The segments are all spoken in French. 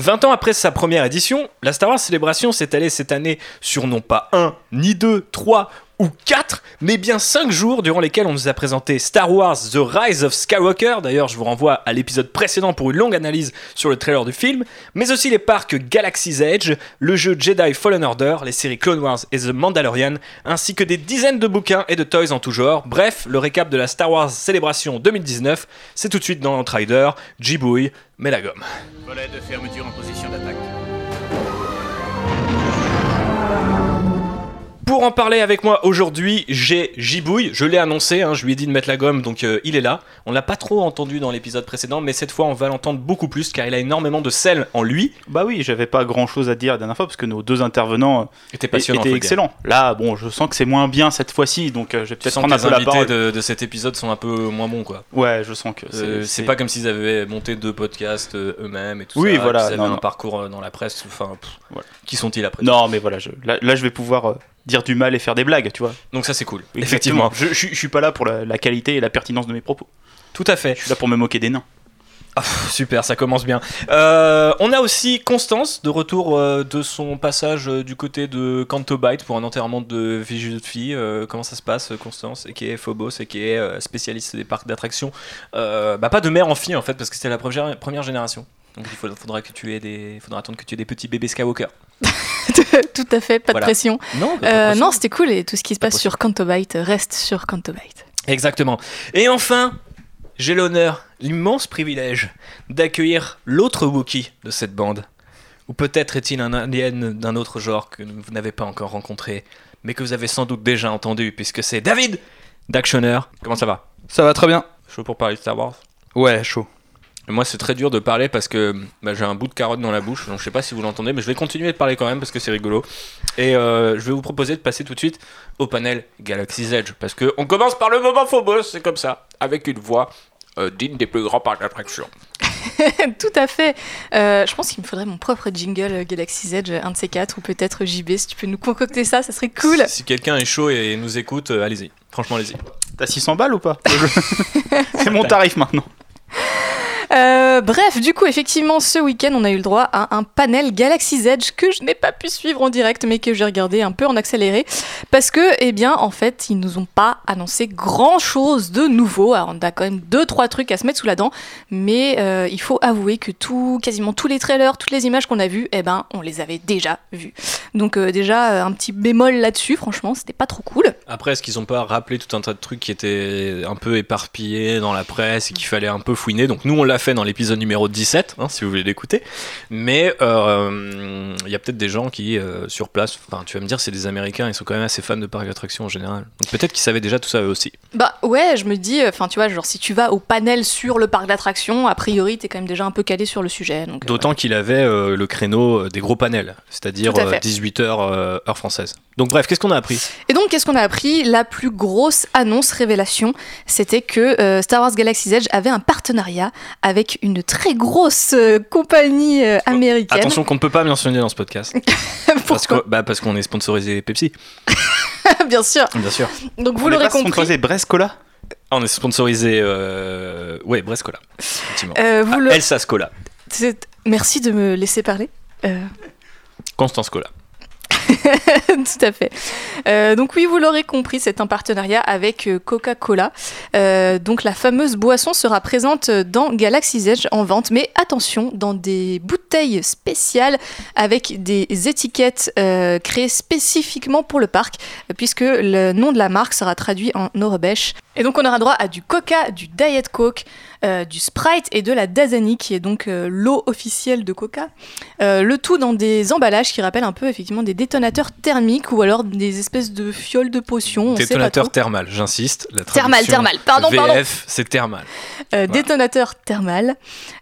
20 ans après sa première édition, la Star Wars Célébration s'est allée cette année sur non pas un, ni deux, trois ou quatre, mais bien cinq jours durant lesquels on nous a présenté Star Wars The Rise of Skywalker. D'ailleurs, je vous renvoie à l'épisode précédent pour une longue analyse sur le trailer du film, mais aussi les parcs Galaxy's Edge, le jeu Jedi Fallen Order, les séries Clone Wars et The Mandalorian, ainsi que des dizaines de bouquins et de toys en tout genre. Bref, le récap de la Star Wars Célébration 2019, c'est tout de suite dans l'entrider. Jibouille, mets la gomme. Pour en parler avec moi aujourd'hui, j'ai Gibouille. Je l'ai annoncé, hein, je lui ai dit de mettre la gomme, donc euh, il est là. On l'a pas trop entendu dans l'épisode précédent, mais cette fois on va l'entendre beaucoup plus car il a énormément de sel en lui. Bah oui, j'avais pas grand chose à dire la dernière fois parce que nos deux intervenants euh, étaient le dire. excellents. Là, bon, je sens que c'est moins bien cette fois-ci, donc euh, je vais peut-être prendre un les peu la parole. de, de cet épisode sont un peu moins bons quoi. Ouais, je sens que Euh, C'est pas comme s'ils avaient monté deux podcasts eux-mêmes et tout Oui, ça. voilà, qu'ils avaient non, un non. parcours dans la presse. Enfin, pff, Voilà. qui sont-ils après Non, mais voilà, je- là, là, je vais pouvoir dire du mal et faire des blagues, tu vois. Donc ça c'est cool. Effectivement. Je, je, je suis pas là pour la, la qualité et la pertinence de mes propos. Tout à fait. Je suis là pour me moquer des nains. Ah, super, ça commence bien. Euh, on a aussi Constance de retour euh, de son passage euh, du côté de Canto Bight pour un enterrement de vie de fille. Comment ça se passe, Constance, et qui est Phobos, et qui est spécialiste des parcs d'attractions. Bah pas de mère en fille en fait, parce que c'était la première, première génération. Donc il faudra, faudra que tu aies des, faudra attendre que tu aies des petits bébés Skywalker. Tout à fait, pas Voilà. de pression. Non, Euh, non, c'était cool et tout ce qui se Pas passe sur Cantobite reste sur Cantobite. Exactement. Et enfin, j'ai l'honneur, l'immense privilège d'accueillir l'autre Wookie de cette bande. Ou peut-être est-il un alien d'un autre genre que vous n'avez pas encore rencontré, mais que vous avez sans doute déjà entendu, puisque c'est David d'Actioner. Comment ça va? Ça va très bien. Chaud pour parler de Star Wars? Ouais, chaud. Moi, c'est très dur de parler parce que bah, j'ai un bout de carotte dans la bouche, donc je sais pas si vous l'entendez, mais je vais continuer de parler quand même parce que c'est rigolo. Et euh, je vais vous proposer de passer tout de suite au panel Galaxy's Edge, parce que on commence par le moment Phobos, c'est comme ça, avec une voix euh, digne des plus grands parcs d'attraction. Tout à fait. Euh, je pense qu'il me faudrait mon propre jingle Galaxy's Edge, un de ces quatre, ou peut-être JB, si tu peux nous concocter ça, ça serait cool. Si, si quelqu'un est chaud et nous écoute, euh, allez-y. Franchement, allez-y. T'as 600 balles ou pas? C'est mon tarif maintenant. Euh, bref, du coup, effectivement, ce week-end, on a eu le droit à un panel Galaxy's Edge que je n'ai pas pu suivre en direct, mais que j'ai regardé un peu en accéléré. Parce que, eh bien, en fait, ils nous ont pas annoncé grand-chose de nouveau. Alors, on a quand même deux, trois trucs à se mettre sous la dent, mais euh, il faut avouer que tout, quasiment tous les trailers, toutes les images qu'on a vues, eh ben, on les avait déjà vues. Donc, euh, déjà, un petit bémol là-dessus, franchement, c'était pas trop cool. Après, est-ce qu'ils ont pas rappelé tout un tas de trucs qui étaient un peu éparpillés dans la presse et qu'il fallait un peu fouiner? Donc nous, on l'a fait dans l'épisode numéro 17, hein, si vous voulez l'écouter. Mais euh, il y a peut-être des gens qui, euh, sur place, enfin tu vas me dire, c'est des Américains, ils sont quand même assez fans de parcs d'attractions en général. Donc peut-être qu'ils savaient déjà tout ça eux aussi. Bah ouais, je me dis, enfin tu vois, genre si tu vas au panel sur le parc d'attractions, a priori t'es quand même déjà un peu calé sur le sujet. euh, D'autant qu'il avait euh, le créneau des gros panels, c'est-à-dire Tout à fait. 18h heure française. Donc bref, qu'est-ce qu'on a appris? Et donc, qu'est-ce qu'on a appris? La plus grosse annonce révélation, c'était que Star Wars Galaxy's Edge avait un partenariat avec une très grosse euh, compagnie euh, américaine. Attention qu'on ne peut pas mentionner dans ce podcast. parce Pourquoi bah, parce qu'on est sponsorisé Pepsi, Bien sûr. bien sûr. Donc, vous On est l'aurez compris. sponsorisé Brest Cola Ah, on est sponsorisé. Euh... Ouais, Brescola. Effectivement. Euh, vous Ah, le- Elsa Scola. Merci de me laisser parler. Euh, Constance Cola. Tout à fait. Euh, donc oui, vous l'aurez compris, c'est un partenariat avec euh, Coca-Cola. Euh, donc la fameuse boisson sera présente dans Galaxy's Edge en vente, mais attention, dans des bouteilles spéciales avec des étiquettes créées spécifiquement pour le parc, puisque le nom de la marque sera traduit en norobèche. Et donc on aura droit à du Coca, du Diet Coke, euh, du Sprite et de la Dasani, qui est donc euh, l'eau officielle de Coca. Euh, le tout dans des emballages qui rappellent un peu effectivement des détonateurs thermiques ou alors des espèces de fioles de potions. Détonateur thermal, j'insiste. Thermal, thermal. Pardon, VF, pardon. c'est thermal. Voilà. Détonateur thermal.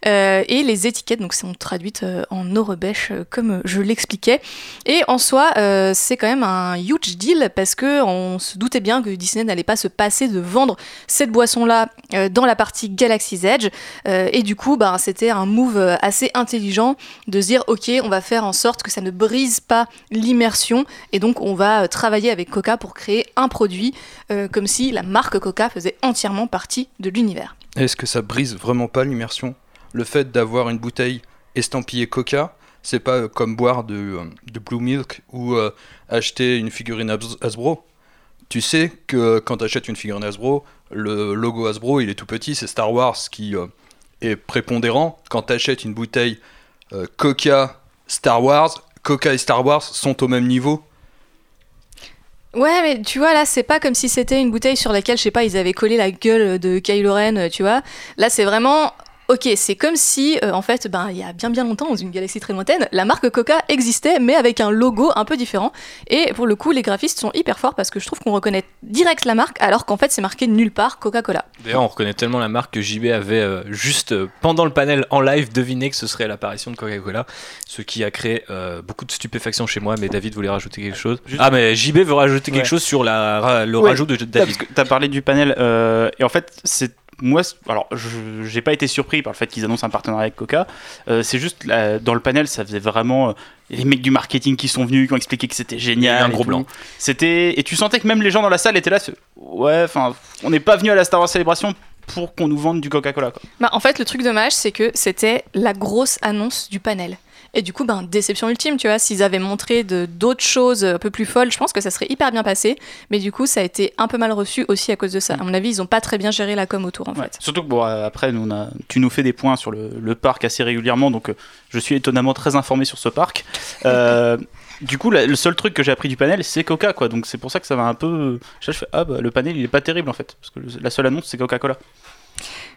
Et les étiquettes donc sont traduites en norobèche euh, comme je l'expliquais. Et en soi, c'est quand même un huge deal parce que on se doutait bien que Disney n'allait pas se passer de vendre cette boisson-là euh, dans la partie Galaxy's Edge. Euh, et du coup, bah, c'était un move euh, assez intelligent de se dire ok, on va faire en sorte que ça ne brise pas l'immersion et donc on va travailler avec Coca pour créer un produit comme si la marque Coca faisait entièrement partie de l'univers. Est-ce que ça brise vraiment pas l'immersion? Le fait d'avoir une bouteille estampillé Coca, c'est pas comme boire de, de Blue Milk ou acheter une figurine Has- Hasbro? Tu sais que quand tu achètes une figurine Hasbro, le logo Hasbro il est tout petit, c'est Star Wars qui euh, est prépondérant. Quand tu achètes une bouteille euh, Coca Star Wars, Coca et Star Wars sont au même niveau. Ouais, mais tu vois, là, c'est pas comme si c'était une bouteille sur laquelle, je sais pas, ils avaient collé la gueule de Kylo Ren, euh, tu vois. Là, c'est vraiment. Ok, c'est comme si, euh, en fait, ben, il y a bien bien longtemps, dans une galaxie très lointaine, la marque Coca existait, mais avec un logo un peu différent. Et pour le coup, les graphistes sont hyper forts parce que je trouve qu'on reconnaît direct la marque, alors qu'en fait, c'est marqué nulle part Coca-Cola. D'ailleurs, on reconnaît tellement la marque que JB avait euh, juste euh, pendant le panel en live deviné que ce serait l'apparition de Coca-Cola, ce qui a créé euh, beaucoup de stupéfaction chez moi. Mais David voulait rajouter quelque chose. Juste- Ah, mais JB veut rajouter quelque chose sur la, ra- le Ouais. rajout de David. parce que t'as parlé du panel euh, et en fait c'est moi alors je j'ai pas été surpris par le fait qu'ils annoncent un partenariat avec Coca Euh, c'est juste là, dans le panel ça faisait vraiment euh, les mecs du marketing qui sont venus qui ont expliqué que c'était génial un et gros blanc. c'était et tu sentais que même les gens dans la salle étaient là c'est- ouais enfin on n'est pas venu à la Star Wars Célébration pour qu'on nous vende du Coca-Cola quoi. Bah, en fait, le truc dommage, c'est que c'était la grosse annonce du panel. Et du coup, ben, déception ultime, tu vois. S'ils avaient montré de- d'autres choses un peu plus folles, je pense que ça serait hyper bien passé. Mais du coup, ça a été un peu mal reçu aussi à cause de ça. À mon avis, ils ont pas très bien géré la com autour, en Ouais. fait. Surtout que bon, après, nous, on a, tu nous fais des points sur le, le parc assez régulièrement, donc euh, je suis étonnamment très informé sur ce parc. Euh, du coup, la- le seul truc que j'ai appris du panel, c'est Coca, quoi. Donc c'est pour ça que ça va un peu. Je fais, ah bah le panel, il est pas terrible en fait, parce que le- la seule annonce, c'est Coca-Cola.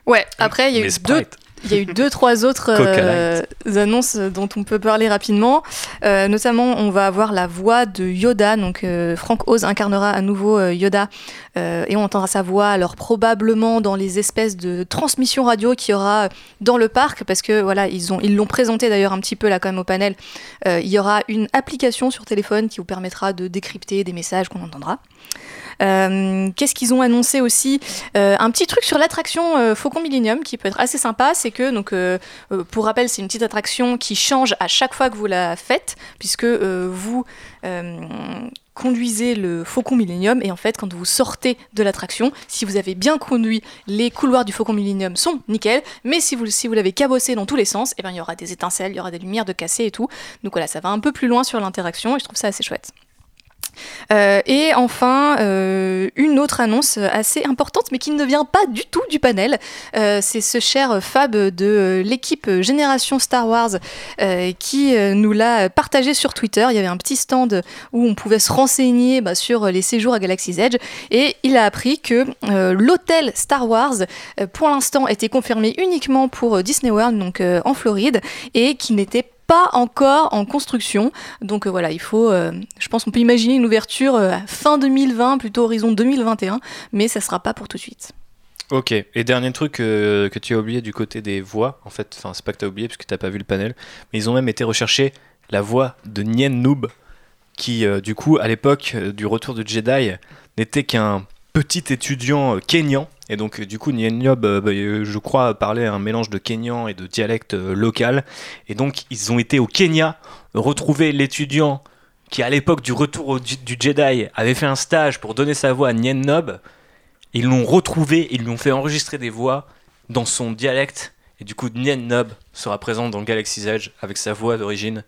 Ouais, après, il y a eu deux Il y a eu deux, trois autres euh, annonces dont on peut parler rapidement. Euh, notamment, on va avoir la voix de Yoda. Donc, euh, Frank Oz incarnera à nouveau euh, Yoda et on entendra sa voix alors probablement dans les espèces de transmissions radio qu'il y aura dans le parc parce que voilà, ils ont ils l'ont présenté d'ailleurs un petit peu là quand même au panel. Il y aura une application sur téléphone qui vous permettra de décrypter des messages qu'on entendra. Euh, Qu'est-ce qu'ils ont annoncé aussi Euh, Un petit truc sur l'attraction euh, Faucon Millennium qui peut être assez sympa, c'est que donc pour rappel, c'est une petite attraction qui change à chaque fois que vous la faites, puisque vous conduisez le Faucon Millennium et en fait quand vous sortez de l'attraction, si vous avez bien conduit, les couloirs du Faucon Millennium sont nickel, mais si vous si vous l'avez cabossé dans tous les sens, et ben il y aura des étincelles, il y aura des lumières de cassé et tout. Donc voilà, ça va un peu plus loin sur l'interaction et je trouve ça assez chouette. Euh, et enfin, euh, une autre annonce assez importante, mais qui ne vient pas du tout du panel. Euh, c'est ce cher Fab de l'équipe Génération Star Wars qui nous l'a partagé sur Twitter. Il y avait un petit stand où on pouvait se renseigner bah, sur les séjours à Galaxy's Edge. Et il a appris que l'hôtel Star Wars, pour l'instant, était confirmé uniquement pour Disney World, donc en Floride, et qui n'était pas encore en construction. Donc euh, voilà, il faut, euh, je pense qu'on peut imaginer une ouverture euh, fin 2020, plutôt horizon 2021, mais ça sera pas pour tout de suite. Ok, et dernier truc que tu as oublié du côté des voix, en fait, enfin c'est pas que tu as oublié parce que tu pas vu le panel, mais ils ont même été rechercher la voix de Nien Noob, qui du coup à l'époque du retour de Jedi n'était qu'un petit étudiant kényan, et donc du coup Nien Noob, euh, bah, euh, je crois, parlait un mélange de kényan et de dialecte euh, local, et donc ils ont été au Kenya retrouver l'étudiant qui à l'époque du retour du Jedi avait fait un stage pour donner sa voix à Nien Noob, ils l'ont retrouvé, ils lui ont fait enregistrer des voix dans son dialecte. Et du coup, Nien Nob sera présent dans Galaxy's Edge avec sa voix d'origine.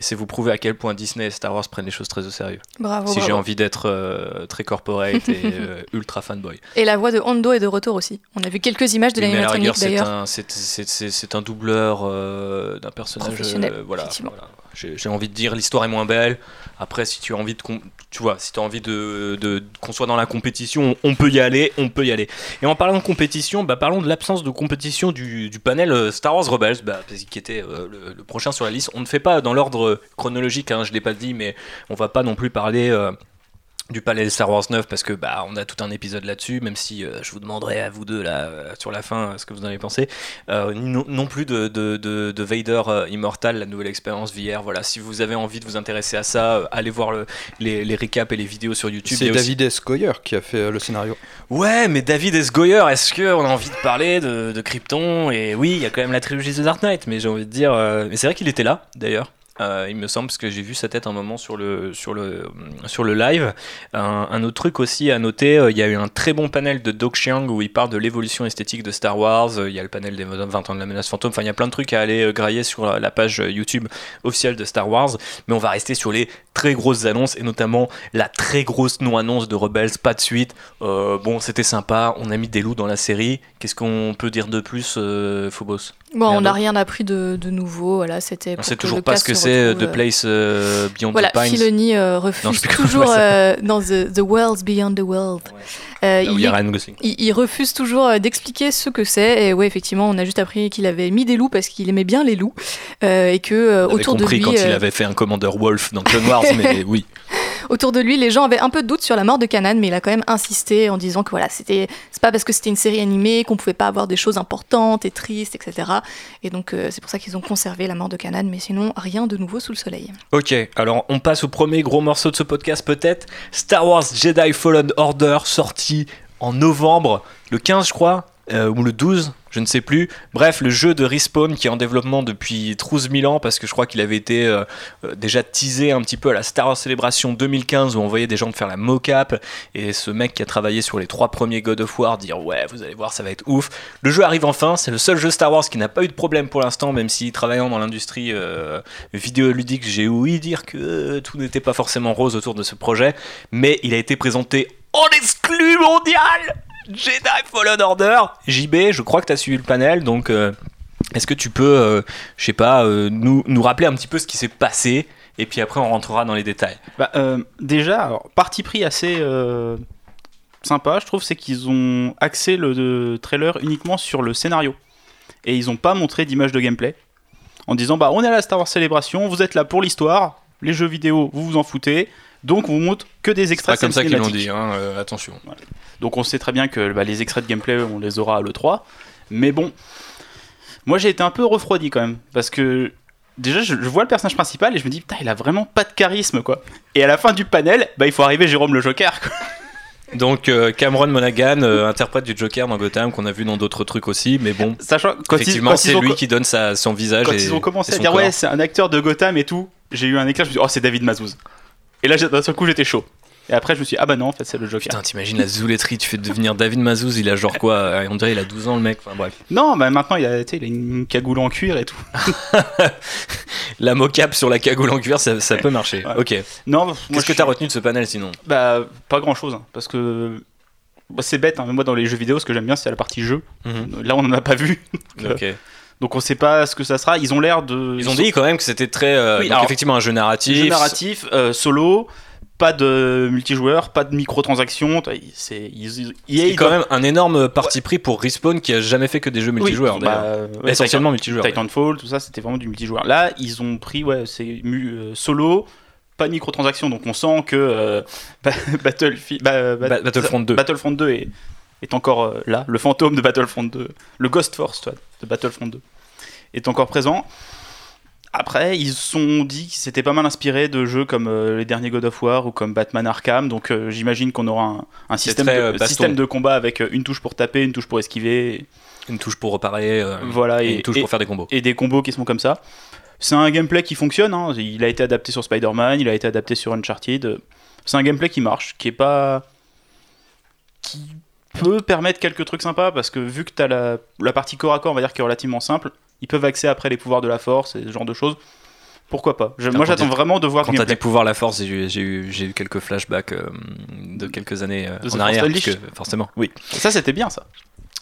Et c'est vous prouver à quel point Disney et Star Wars prennent les choses très au sérieux. Bravo. si j'ai envie d'être euh, très corporate et euh, ultra fanboy. Et la voix de Hondo est de retour aussi. On a vu quelques images de l'animatronique d'ailleurs. un, c'est- un doubleur euh, d'un personnage. Professionnel, voilà, j'ai envie de dire l'histoire est moins belle. Après, si tu as envie de, tu vois, si envie de, de- qu'on soit dans la compétition, on peut y aller, on peut y aller. Et en parlant de compétition, bah, parlons de l'absence de compétition du, panel euh, Star Wars Rebels, bah, qui était euh, le, le prochain sur la liste. On ne fait pas dans l'ordre chronologique, hein, je l'ai pas dit, mais on va pas non plus parler. euh, du palais Star Wars 9 parce que bah on a tout un épisode là-dessus même si euh, je vous demanderai à vous deux là euh, sur la fin euh, ce que vous en avez pensé Euh, non, non plus de, de, de, de Vader Immortal la nouvelle expérience VR voilà si vous avez envie de vous intéresser à ça allez voir le, les, les récaps et les vidéos sur YouTube C'est aussi- David S. Goyer qui a fait le scénario. Ouais, mais David S. Goyer, est-ce qu'on a envie de parler de, de Krypton? Et oui, il y a quand même la trilogie The Dark Knight, mais j'ai envie de dire. Mais c'est vrai qu'il était là, d'ailleurs. Euh, il me semble, parce que j'ai vu sa tête un moment sur le, sur le, sur le live. Un, un autre truc aussi à noter, euh, il y a eu un très bon panel de Doc Chiang où il parle de l'évolution esthétique de Star Wars. Euh, Il y a le panel des 20 ans de la menace fantôme. Enfin, il y a plein de trucs à aller grailler sur la- la page YouTube officielle de Star Wars. Mais on va rester sur les très grosses annonces et notamment la très grosse non-annonce de Rebels. Pas de suite. Bon, c'était sympa. On a mis des loups dans la série. Qu'est-ce qu'on peut dire de plus, Phobos? Bon, on n'a rien appris de, de nouveau. Voilà, c'était. On sait toujours pas ce que se c'est The euh, Place euh, Beyond Voilà, the Pines. Filoni euh, Non, refuse comment toujours euh, dans the, the Worlds Beyond the World. Euh, il, est- refuse toujours euh, d'expliquer ce que c'est. Et ouais, effectivement, on a juste appris qu'il avait mis des loups parce qu'il aimait bien les loups euh, et que euh, On avait autour de lui, quand il avait fait un Commander Wolf dans Clone Wars, mais oui. autour de lui, les gens avaient un peu de doute sur la mort de Kanan, mais il a quand même insisté en disant que voilà, c'était c'est pas parce que c'était une série animée qu'on pouvait pas avoir des choses importantes et tristes, etc. Et donc c'est pour ça qu'ils ont conservé la mort de Kanan, mais sinon rien de nouveau sous le soleil. Ok, alors on passe au premier gros morceau de ce podcast peut-être. Star Wars Jedi Fallen Order, sorti en novembre, le 15 je crois, euh, ou le 12, je ne sais plus. Bref, le jeu de Respawn qui est en développement depuis 12 000 ans, parce que je crois qu'il avait été euh, euh, déjà teasé un petit peu à la Star Wars Celebration 2015, où on voyait des gens faire la mocap, et ce mec qui a travaillé sur les trois premiers God of War dire ouais, vous allez voir, ça va être ouf. Le jeu arrive enfin, c'est le seul jeu Star Wars qui n'a pas eu de problème pour l'instant, même si travaillant dans l'industrie vidéoludique, j'ai ouï dire que tout n'était pas forcément rose autour de ce projet, mais il a été présenté en exclu mondial Jedi Fallen Order. JB, je crois que tu as suivi le panel, donc euh, est-ce que tu peux, euh, je sais pas, euh, nous, nous rappeler un petit peu ce qui s'est passé et puis après on rentrera dans les détails. Bah, déjà, parti pris assez sympa, je trouve, c'est qu'ils ont axé le, le trailer uniquement sur le scénario. Et ils n'ont pas montré d'image de gameplay. En disant, bah, on est à la Star Wars Célébration, vous êtes là pour l'histoire, les jeux vidéo, vous vous en foutez. Donc, on vous montre que des C'est extraits pas comme ça qu'ils l'ont dit, hein, euh, attention. Donc on sait très bien que bah, les extraits de gameplay, on les aura à l'E3. Mais bon, moi j'ai été un peu refroidi quand même. Parce que déjà, je, je vois le personnage principal et je me dis, putain, il a vraiment pas de charisme quoi. Et à la fin du panel, bah, il faut arriver Jérôme le Joker. quoi. Donc euh, Cameron Monaghan, euh, interprète du Joker dans Gotham, qu'on a vu dans d'autres trucs aussi, mais bon, Sachant quand effectivement c'est lui qui donne sa, son visage quand et ils ont commencé et à dire, corps. ouais, c'est un acteur de Gotham et tout, j'ai eu un éclat, je me suis dit, oh, c'est David Mazouz. Et là, d'un seul coup, j'étais chaud. Et après, je me suis dit, ah bah non, en fait, c'est le Joker. Putain, t'imagines la zouletterie, tu fais devenir David Mazouz, il a genre quoi euh, On dirait il a 12 ans le mec, enfin bref. Non, bah maintenant, il a, il a une cagoule en cuir et tout. La mocap sur la cagoule en cuir, ça, ça peut marcher. Ouais. Ok. Non, Qu'est-ce que t'as suis- retenu de ce panel sinon? Bah, pas grand chose, parce que bah, c'est bête. hein, mais moi, dans les jeux vidéo, ce que j'aime bien, c'est la partie jeu. Là, on en a pas vu, Ok. Donc on sait pas ce que ça sera. Ils ont l'air de. Ils ont dit quand même que c'était très. euh, Oui, donc alors, effectivement un jeu narratif. jeu narratif, euh, solo, pas de multijoueur, pas de microtransactions. C'est C'est ils quand même un énorme parti pris pour Respawn qui a jamais fait que des jeux Oui, multijoueurs bah, ouais, Essentiellement multijoueurs. Titan- Titanfall, tout ça, c'était vraiment du multijoueur. Là, ils ont pris, ouais, c'est euh, solo. Pas de microtransactions, donc on sent que euh, ba- Battlefield, ba- ba- Ba- Battlefront 2. Battlefront 2 est, est encore euh, là, le fantôme de Battlefront 2, le Ghost Force toi, de Battlefront 2 est encore présent. Après, ils se sont dit qu'ils s'étaient pas mal inspirés de jeux comme euh, les derniers God of War ou comme Batman Arkham, donc euh, j'imagine qu'on aura un, un système, très, de, système de combat avec euh, une touche pour taper, une touche pour esquiver, Une touche pour reparer. euh, voilà, et et, une touche et- pour faire des combos. et des combos qui sont comme ça. C'est un gameplay qui fonctionne, hein. il a été adapté sur Spider-Man, il a été adapté sur Uncharted. C'est un gameplay qui marche, qui est pas. qui peut permettre quelques trucs sympas, parce que vu que tu as la, la partie corps à corps, on va dire, qui est relativement simple, ils peuvent accéder après les pouvoirs de la force et ce genre de choses. Pourquoi pas? Moi j'attends vraiment de voir Quand t'as des pouvoirs la force, j'ai eu, j'ai eu, j'ai eu quelques flashbacks euh, de quelques années euh, De The en arrière. Forcément, oui. Ça c'était bien ça.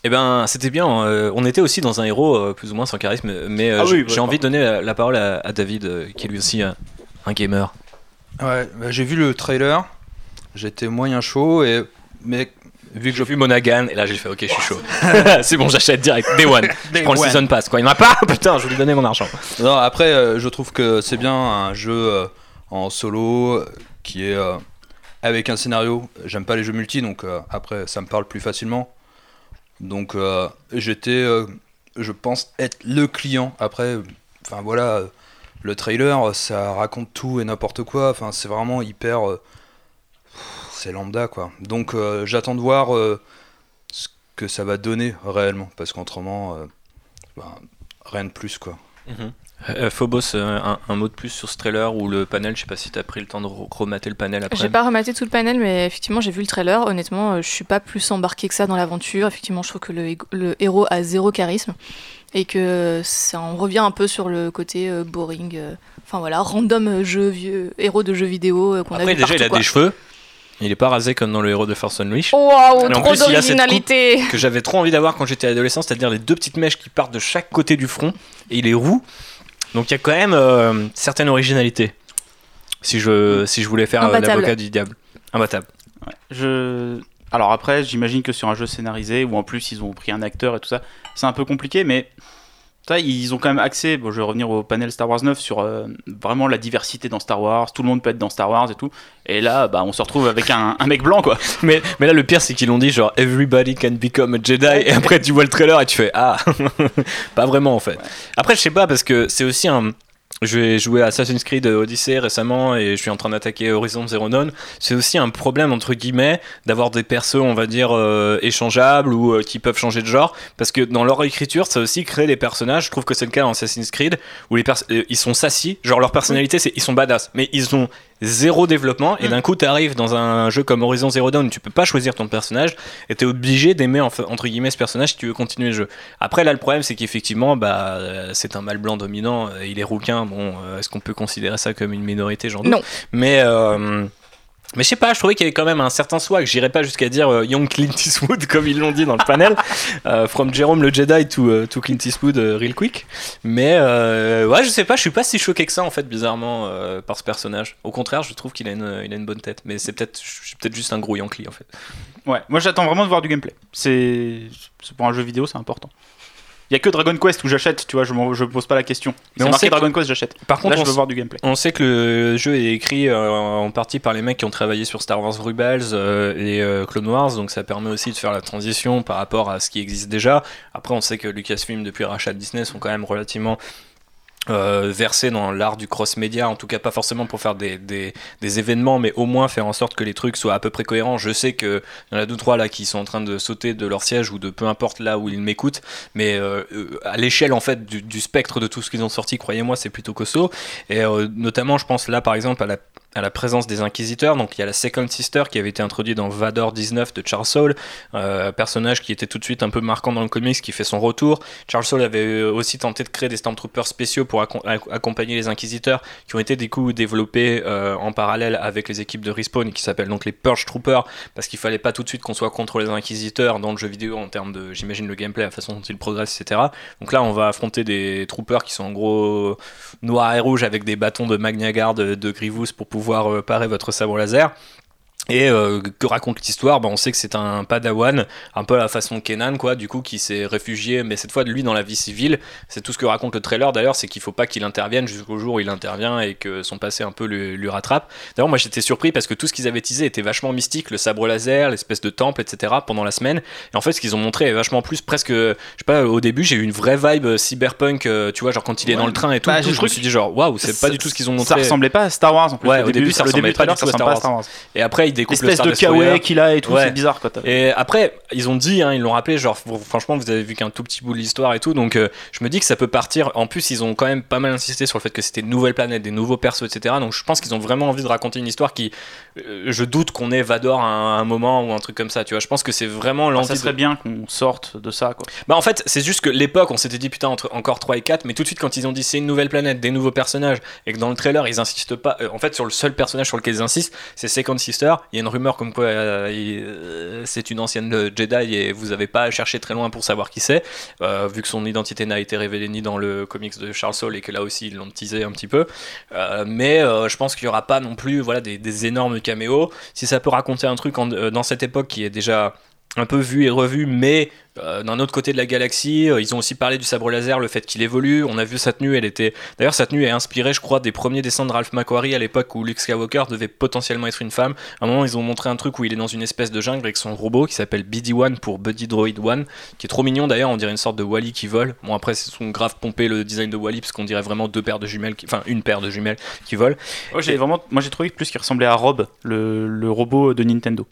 Eh ben, c'était bien. euh, on était aussi dans un héros euh, plus ou moins sans charisme, mais euh, Ah j'ai oui, j'ai ouais, envie de donner la, la parole à, à David, euh, qui est lui aussi un, un gamer. Ouais, bah, j'ai vu le trailer, j'étais moyen chaud, et mais vu que J'ai je vu Monaghan et là j'ai fait ok, je suis chaud. c'est bon, j'achète direct. Day one. Je prends le season pass quoi. Il n'y en a pas Putain, je vais lui donner mon argent. Non, après, euh, je trouve que c'est bien un jeu euh, en solo euh, qui est euh, avec un scénario. J'aime pas les jeux multi, donc euh, après, ça me parle plus facilement. Donc, euh, j'étais, euh, je pense, être le client. Après, enfin voilà, euh, le trailer, ça raconte tout et n'importe quoi. Enfin, c'est vraiment hyper. C'est lambda, quoi. Donc, euh, j'attends de voir euh, ce que ça va donner réellement, parce qu'autrement, euh, ben, rien de plus, quoi. Euh, Phobos, euh, un, un mot de plus sur ce trailer ou le panel, je sais pas si t'as pris le temps de re- remater le panel après. J'ai pas rematé tout le panel, mais effectivement, j'ai vu le trailer. Honnêtement, euh, je suis pas plus embarqué que ça dans l'aventure. Effectivement, je trouve que le, le héros a zéro charisme et que ça, on revient un peu sur le côté euh, boring. euh, Enfin voilà, random jeu vieux, héros de jeux vidéo euh, qu'on a Après, vu déjà, partout, il a quoi. des cheveux. Il est pas rasé comme dans le héros de Force Unleashed. Waouh, trop plus, il a cette d'originalité que j'avais trop envie d'avoir quand j'étais adolescent, c'est-à-dire les deux petites mèches qui partent de chaque côté du front et il est roux. Donc il y a quand même euh, certaine originalité. Si je, si je voulais faire euh, l'avocat du diable. Imbattable. Ouais. Je... Alors après, j'imagine que sur un jeu scénarisé, où en plus ils ont pris un acteur et tout ça, c'est un peu compliqué, mais ça, ils ont quand même accès, bon, je vais revenir au panel Star Wars 9, sur euh, vraiment la diversité dans Star Wars, tout le monde peut être dans Star Wars et tout, et là, bah, on se retrouve avec un, un mec blanc, quoi. Mais, mais là, le pire, c'est qu'ils l'ont dit genre Everybody can become a Jedi. Et après, tu vois le trailer et tu fais Ah, pas vraiment en fait. Après, je sais pas, parce que c'est aussi un. Je vais jouer à Assassin's Creed Odyssey récemment et je suis en train d'attaquer Horizon Zero Dawn. C'est aussi un problème, entre guillemets, d'avoir des persos, on va dire, euh, échangeables ou euh, qui peuvent changer de genre. Parce que dans leur écriture, ça aussi crée des personnages. Je trouve que c'est le cas dans Assassin's Creed où les euh, ils sont sassy. Genre, leur personnalité, c'est ils sont badass. Mais ils ont zéro développement. Et d'un coup, t'arrives dans un jeu comme Horizon Zero Dawn, tu peux pas choisir ton personnage et t'es obligé d'aimer entre guillemets ce personnage si tu veux continuer le jeu. Après, là, le problème, c'est qu'effectivement, bah, euh, c'est un mâle blanc dominant. euh, Il est rouquin. Bon, euh, est-ce qu'on peut considérer ça comme une minorité, genre Non. Mais euh, mais je sais pas, je trouvais qu'il y avait quand même un certain swag. J'irais pas jusqu'à dire euh, Young Clint Eastwood comme ils l'ont dit dans le panel, euh, from Jerome le Jedi to, euh, to Clint Eastwood euh, real quick. Mais euh, ouais, je sais pas, je suis pas si choqué que ça en fait, bizarrement, par ce personnage. Au contraire, je trouve qu'il a une, il a une bonne tête. Mais c'est peut-être, je suis peut-être juste un gros Yankee en fait. Ouais, moi j'attends vraiment de voir du gameplay. C'est c'est pour un jeu vidéo, c'est important. Il y a que Dragon Quest où j'achète, tu vois, je me pose pas la question. Mais on marqué sait que- Dragon Quest, j'achète. Par contre, Là, je on veux voir du gameplay. On sait que le jeu est écrit euh, en partie par les mecs qui ont travaillé sur Star Wars Rebels euh, et euh, Clone Wars, donc ça permet aussi de faire la transition par rapport à ce qui existe déjà. Après, on sait que Lucasfilm, depuis rachat de Disney, sont quand même relativement euh, versés dans l'art du cross-média, en tout cas pas forcément pour faire des, des, des événements, mais au moins faire en sorte que les trucs soient à peu près cohérents. Je sais qu'il y en a deux trois là qui sont en train de sauter de leur siège ou de peu importe là où ils m'écoutent, mais euh, euh, à l'échelle en fait du, du spectre de tout ce qu'ils ont sorti, croyez-moi, c'est plutôt costaud. Et euh, notamment, je pense là par exemple à la, à la présence des inquisiteurs. Donc il y a la Second Sister qui avait été introduite dans Vador 19 de Charles Soule, euh, personnage qui était tout de suite un peu marquant dans le comics, qui fait son retour. Charles Soule avait euh, aussi tenté de créer des Stormtroopers spéciaux pour accom- ac- accompagner les inquisiteurs, qui ont été du coup développés euh, en parallèle avec les équipes de Respawn, qui s'appellent donc les Purge Troopers, parce qu'il fallait pas tout de suite qu'on soit contre les inquisiteurs dans le jeu vidéo en termes de, j'imagine, le gameplay, la façon dont ils progressent, etc. Donc là, on va affronter des troopers qui sont en gros noir et rouge avec des bâtons de Magna Guard de, de Grievous pour pouvoir euh, parer votre sabre laser. Et euh, que raconte l'histoire bah, On sait que c'est un padawan, un peu à la façon Kenan, quoi, du coup, qui s'est réfugié, mais cette fois de lui dans la vie civile. C'est tout ce que raconte le trailer d'ailleurs, c'est qu'il faut pas qu'il intervienne jusqu'au jour où il intervient et que son passé un peu lui, lui rattrape. D'ailleurs, moi j'étais surpris parce que tout ce qu'ils avaient teasé était vachement mystique, le sabre laser, l'espèce de temple, etc. pendant la semaine. Et en fait, ce qu'ils ont montré est vachement plus presque, je sais pas, au début j'ai eu une vraie vibe euh, cyberpunk, euh, tu vois, genre quand il est Ouais. dans le train et tout. Bah, tout, je me suis dit genre, waouh, c'est pas du tout ce qu'ils ont montré. Ça ressemblait pas à Star Wars en plus. Ouais, au début, ça ressemblait pas du tout à Wars. Star Wars. Et après, le L'espèce Star de kawaii qu'il a et tout, Ouais. c'est bizarre quoi. Et après, ils ont dit, hein, ils l'ont rappelé, genre, fr- franchement, vous avez vu qu'un tout petit bout de l'histoire et tout, donc euh, je me dis que ça peut partir. En plus, ils ont quand même pas mal insisté sur le fait que c'était une nouvelle planète, des nouveaux persos, etc. Donc je pense qu'ils ont vraiment envie de raconter une histoire qui, euh, je doute qu'on ait Vador à un, un moment ou un truc comme ça, tu vois. Je pense que c'est vraiment l'envie. Ça de- serait bien qu'on sorte de ça quoi. Bah en fait, c'est juste que l'époque, on s'était dit putain entre encore 3 et 4, mais tout de suite quand ils ont dit c'est une nouvelle planète, des nouveaux personnages, et que dans le trailer ils insistent pas, euh, en fait sur le seul personnage sur lequel ils insistent, c'est Second Sister. Il y a une rumeur comme quoi euh, euh, c'est une ancienne euh, Jedi et vous avez pas à chercher très loin pour savoir qui c'est, vu que son identité n'a été révélée ni dans le comics de Charles Soule et que là aussi ils l'ont teasé un petit peu. Mais je pense qu'il y aura pas non plus voilà des, énormes caméos. Si ça peut raconter un truc dans cette époque qui est déjà un peu vu et revu, mais euh, d'un autre côté de la galaxie, euh, ils ont aussi parlé du sabre laser, le fait qu'il évolue. On a vu sa tenue, elle était. D'ailleurs, sa tenue est inspirée, je crois, des premiers dessins de Ralph McQuarrie à l'époque où Luke Skywalker devait potentiellement être une femme. À un moment, ils ont montré un truc où il est dans une espèce de jungle avec son robot qui s'appelle BD-1 pour Buddy Droid One, qui est trop mignon d'ailleurs. On dirait une sorte de Wally qui vole. Bon, après, c'est son grave pompé le design de Wally parce qu'on dirait vraiment deux paires de jumelles, qui- enfin une paire de jumelles qui volent. Ouais, j'ai vraiment, moi j'ai trouvé plus qu'il ressemblait à Rob, le, le robot de Nintendo.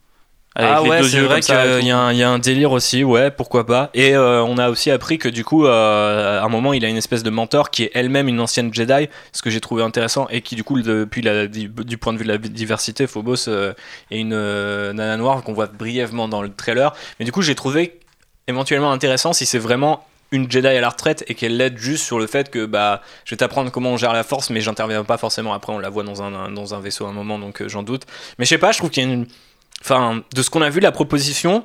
Avec ah les ouais, c'est vrai qu'il y, a un- délire aussi, ouais, pourquoi pas. Et euh, on a aussi appris que du coup, euh, à un moment, il a une espèce de mentor qui est elle-même une ancienne Jedi, ce que j'ai trouvé intéressant, et qui du coup, depuis la, du, point de vue de la diversité, Phobos euh, est une nana noire qu'on voit brièvement dans le trailer. Mais du coup, j'ai trouvé éventuellement intéressant si c'est vraiment une Jedi à la retraite et qu'elle l'aide juste sur le fait que bah je vais t'apprendre comment on gère la force mais j'interviens pas forcément après on la voit dans un, dans un vaisseau à un moment donc j'en doute mais je sais pas je trouve qu'il y a une enfin de ce qu'on a vu la proposition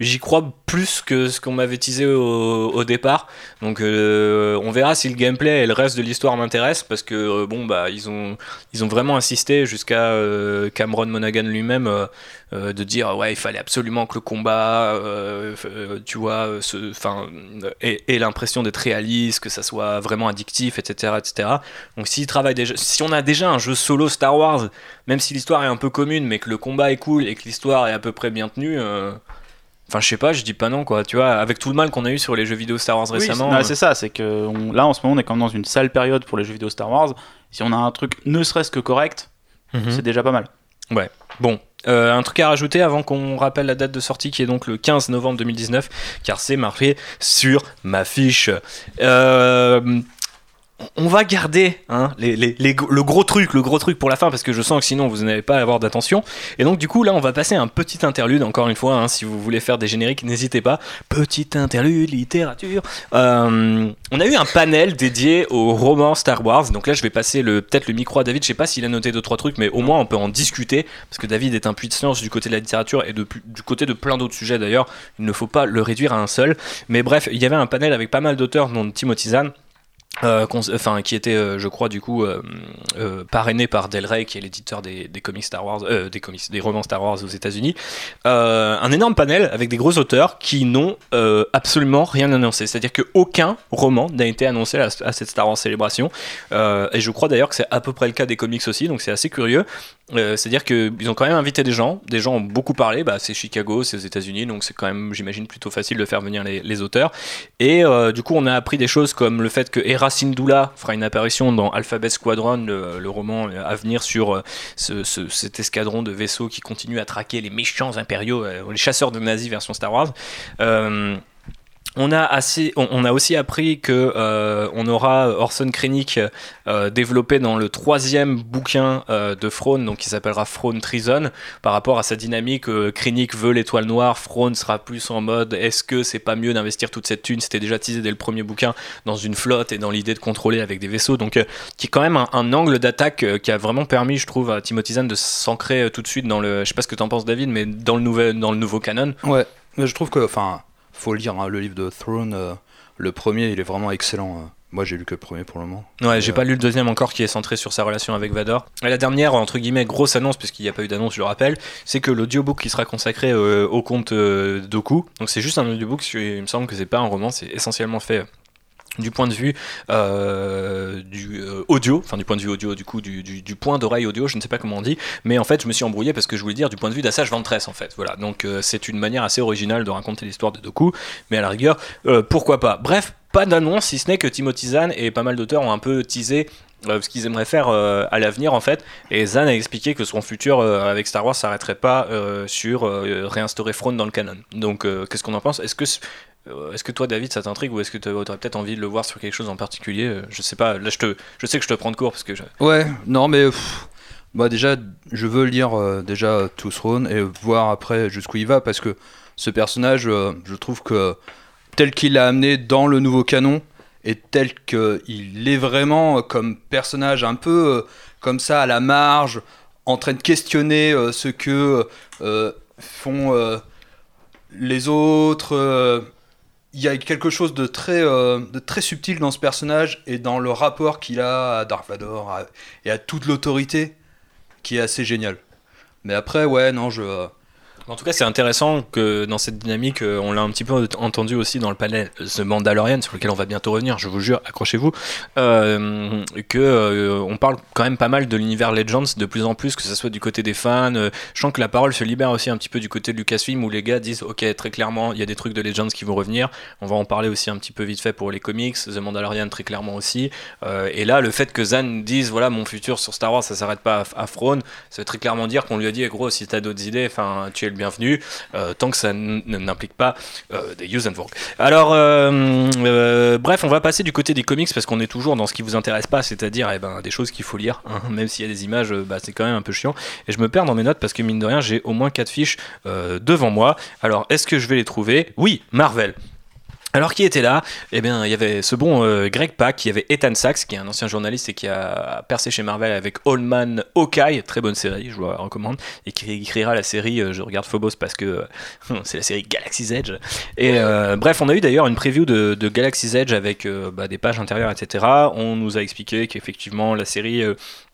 j'y crois plus que ce qu'on m'avait teasé au, départ. Donc euh, on verra si le gameplay et le reste de l'histoire m'intéresse parce que euh, bon bah ils ont ils ont vraiment insisté jusqu'à euh, Cameron Monaghan lui-même de dire ouais il fallait absolument que le combat tu vois enfin ait l'impression d'être réaliste que ça soit vraiment addictif etc etc donc s'ils travaillent déjà si on a déjà un jeu solo Star Wars même si l'histoire est un peu commune mais que le combat est cool et que l'histoire est à peu près bien tenue Enfin, je sais pas, je dis pas non, quoi. Tu vois, avec tout le mal qu'on a eu sur les jeux vidéo Star Wars Oui, récemment. c'est- non, euh, c'est ça, c'est que on- là en ce moment on est quand même dans une sale période pour les jeux vidéo Star Wars. Si on a un truc ne serait-ce que correct, mhm. c'est déjà pas mal. Bon, euh, un truc à rajouter avant qu'on rappelle la date de sortie qui est donc le 15 novembre 2019, car c'est marqué sur ma fiche. Euh, on va garder hein, le gros truc, le gros truc pour la fin, parce que je sens que sinon vous n'allez pas avoir d'attention. Et donc du coup là, on va passer un petit interlude. Encore une fois, hein, si vous voulez faire des génériques, n'hésitez pas. Petit interlude littérature. Euh, on a eu un panel dédié au roman Star Wars. Donc là, je vais passer le peut-être le micro à David. Je sais pas s'il a noté deux trois trucs, mais au moins on peut en discuter parce que David est un puits de science du côté de la littérature et du côté de plein d'autres sujets d'ailleurs. Il ne faut pas le réduire à un seul. Mais bref, il y avait un panel avec pas mal d'auteurs, dont Timothy Zahn. Euh, qui était, euh, je crois, du coup, euh, parrainé par Del Rey, qui est l'éditeur des, comics Star Wars, des romans Star Wars aux États-Unis. Un énorme panel avec des gros auteurs qui n'ont absolument rien annoncé. C'est-à-dire qu'aucun roman n'a été annoncé à, cette Star Wars célébration. Et je crois d'ailleurs que c'est à peu près le cas des comics aussi, donc c'est assez curieux. C'est-à-dire qu'ils ont quand même invité des gens, des gens ont beaucoup parlé, bah, c'est Chicago, c'est aux États-Unis, donc c'est quand même, j'imagine, plutôt facile de faire venir les, auteurs. Et du coup, on a appris des choses comme le fait que Hera Syndulla fera une apparition dans Alphabet Squadron, le, roman à venir sur euh, ce- ce- cet escadron de vaisseaux qui continue à traquer les méchants impériaux, euh, les chasseurs de nazis version Star Wars. Euh, on a, assez, on, a aussi appris que euh, on aura Orson Krennic euh, développé dans le troisième bouquin euh, de Throne, donc qui s'appellera Throne Treason, par rapport à sa dynamique. Euh, Krennic veut l'étoile noire, Throne sera plus en mode est-ce que c'est pas mieux d'investir toute cette thune? C'était déjà teasé dès le premier bouquin dans une flotte et dans l'idée de contrôler avec des vaisseaux, donc euh, qui est quand même un, un angle d'attaque euh, qui a vraiment permis, je trouve, à Timothy Zahn de s'ancrer euh, tout de suite dans le. Je sais pas ce que t'en penses, David, mais dans le, nouvel, dans le nouveau canon. Ouais, mais je trouve que, enfin, faut lire hein, le livre de Throne. euh, le premier, il est vraiment excellent. euh. Moi, j'ai lu que le premier pour le moment. Ouais, j'ai Euh, pas lu le deuxième encore qui est centré sur sa relation avec Vador. Et la dernière, entre guillemets, grosse annonce, puisqu'il n'y a pas eu d'annonce, je le rappelle, c'est que l'audiobook qui sera consacré euh, au conte euh, Doku, donc c'est juste un audiobook, il me semble que c'est pas un roman, c'est essentiellement fait du point de vue euh, du euh, audio, enfin du point de vue audio, du coup du, du, point d'oreille audio, je ne sais pas comment on dit, mais en fait je me suis embrouillé parce que je voulais dire du point de vue d'Assage Ventress en fait, voilà, donc euh, c'est une manière assez originale de raconter l'histoire de Doku, mais à la rigueur, pourquoi pas. Bref, pas d'annonce, si ce n'est que Timothy Zahn et pas mal d'auteurs ont un peu teasé ce qu'ils aimeraient faire à l'avenir en fait. Et Zahn a expliqué que son futur avec Star Wars s'arrêterait pas sur réinstaurer Throne dans le canon. Donc qu'est-ce qu'on en pense? Est-ce que est-ce que toi David ça t'intrigue ou est-ce que tu aurais peut-être envie de le voir sur quelque chose en particulier Euh, Je sais pas. Là je te, je sais que je te prends de court parce que. Ouais, non, mais bah déjà, je veux lire euh, déjà To et voir après jusqu'où il va parce que ce personnage, euh, je trouve que tel qu'il l'a amené dans le nouveau canon et tel qu'il est vraiment euh, comme personnage un peu euh, comme ça à la marge, en train de questionner euh, ce que euh, font euh, les autres. Euh, il y a quelque chose de très, euh, de très subtil dans ce personnage et dans le rapport qu'il a à Dark Vador et à toute l'autorité qui est assez génial. Mais après, ouais, non, je. En tout cas, c'est intéressant que dans cette dynamique, euh, on l'a un petit peu entendu aussi dans le panel The Mandalorian, sur lequel on va bientôt revenir, je vous jure, accrochez-vous, euh, que euh, on parle quand même pas mal de l'univers Legends de plus en plus, que ce soit du côté des fans. euh, je sens que la parole se libère aussi un petit peu du côté de Lucasfilm, où les gars disent, ok, très clairement, il y a des trucs de Legends qui vont revenir. On va en parler aussi un petit peu vite fait pour les comics, The Mandalorian très clairement aussi. Euh, et là, le fait que Zan dise, voilà, mon futur sur Star Wars, ça s'arrête pas à, à ça veut très clairement dire qu'on lui a dit, gros, si t'as d'autres idées, enfin, tu es le bienvenu, euh, tant que ça n'implique pas euh, des Yuzenburg. Alors, euh, bref, on va passer du côté des comics parce qu'on est toujours dans ce qui vous intéresse pas, c'est-à-dire eh ben, des choses qu'il faut lire, hein. même s'il y a des images, bah, c'est quand même un peu chiant. Et je me perds dans mes notes parce que mine de rien, j'ai au moins quatre fiches devant moi. Alors, est-ce que je vais les trouver? Oui, Marvel. Alors qui était là? Eh bien, il y avait ce bon euh, Greg Pak, il y avait Ethan Sachs, qui est un ancien journaliste et qui a percé chez Marvel avec Old Man Hawkeye, très bonne série, je vous la recommande, et qui écrira la série, euh, je regarde Phobos parce que euh, c'est la série Galaxy's Edge. Et bref, on a eu d'ailleurs une preview de, de Galaxy's Edge avec bah, des pages intérieures, etc. On nous a expliqué qu'effectivement la série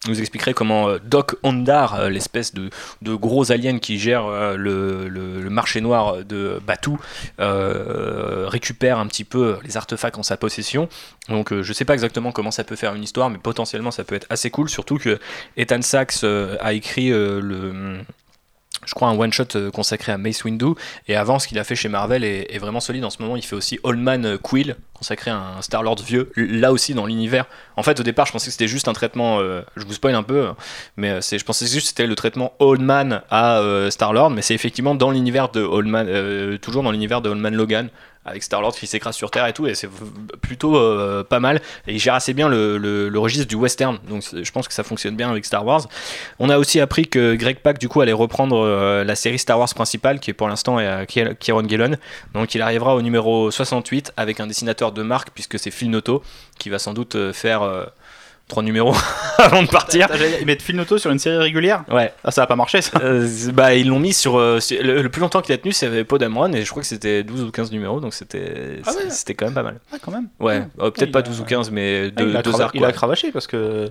nous expliquerait comment Doc Ondar, l'espèce de, de gros alien qui gère le, le- le marché noir de Batu, euh, un petit peu les artefacts en sa possession. Donc euh, je sais pas exactement comment ça peut faire une histoire, mais potentiellement ça peut être assez cool, surtout que Ethan Sachs euh, a écrit euh, le je crois un one shot euh, consacré à Mace Windu. Et avant ce qu'il a fait chez Marvel est, est vraiment solide. En ce moment il fait aussi Old Man euh, Quill consacré à un Star Lord vieux là aussi dans l'univers. En fait au départ je pensais que c'était juste un traitement euh, je vous spoil un peu euh, mais euh, je pensais que c'était le traitement Old Man à Star Lord mais c'est effectivement dans l'univers de Old Man euh, toujours dans l'univers de Old Man Logan avec Star Lord qui s'écrase sur Terre et tout et c'est plutôt euh, pas mal. Et il gère assez bien le, registre du western. Donc je pense que ça fonctionne bien avec Star Wars. On a aussi appris que Greg Pak du coup allait reprendre euh, la série Star Wars principale qui pour l'instant est à Kier- Kieron Gillen. Donc il arrivera au numéro 68 avec un dessinateur de marque puisque c'est Phil Noto qui va sans doute euh, faire trois numéros avant de partir. J'allais mettre Phil Noto sur une série régulière Ouais, Ah, ça va pas marcher ça Euh, bah ils l'ont mis sur, euh, sur- le, le plus longtemps qu'il a tenu, c'est Pod Run et je crois que c'était 12 ou 15 numéros donc c'était Ah ouais. c'était quand même pas mal. Ah, quand même. Ouais, Ah. euh, peut-être il pas a- 12 ou 15 mais Ah, deux, il, a deux arcs. il a cravaché parce que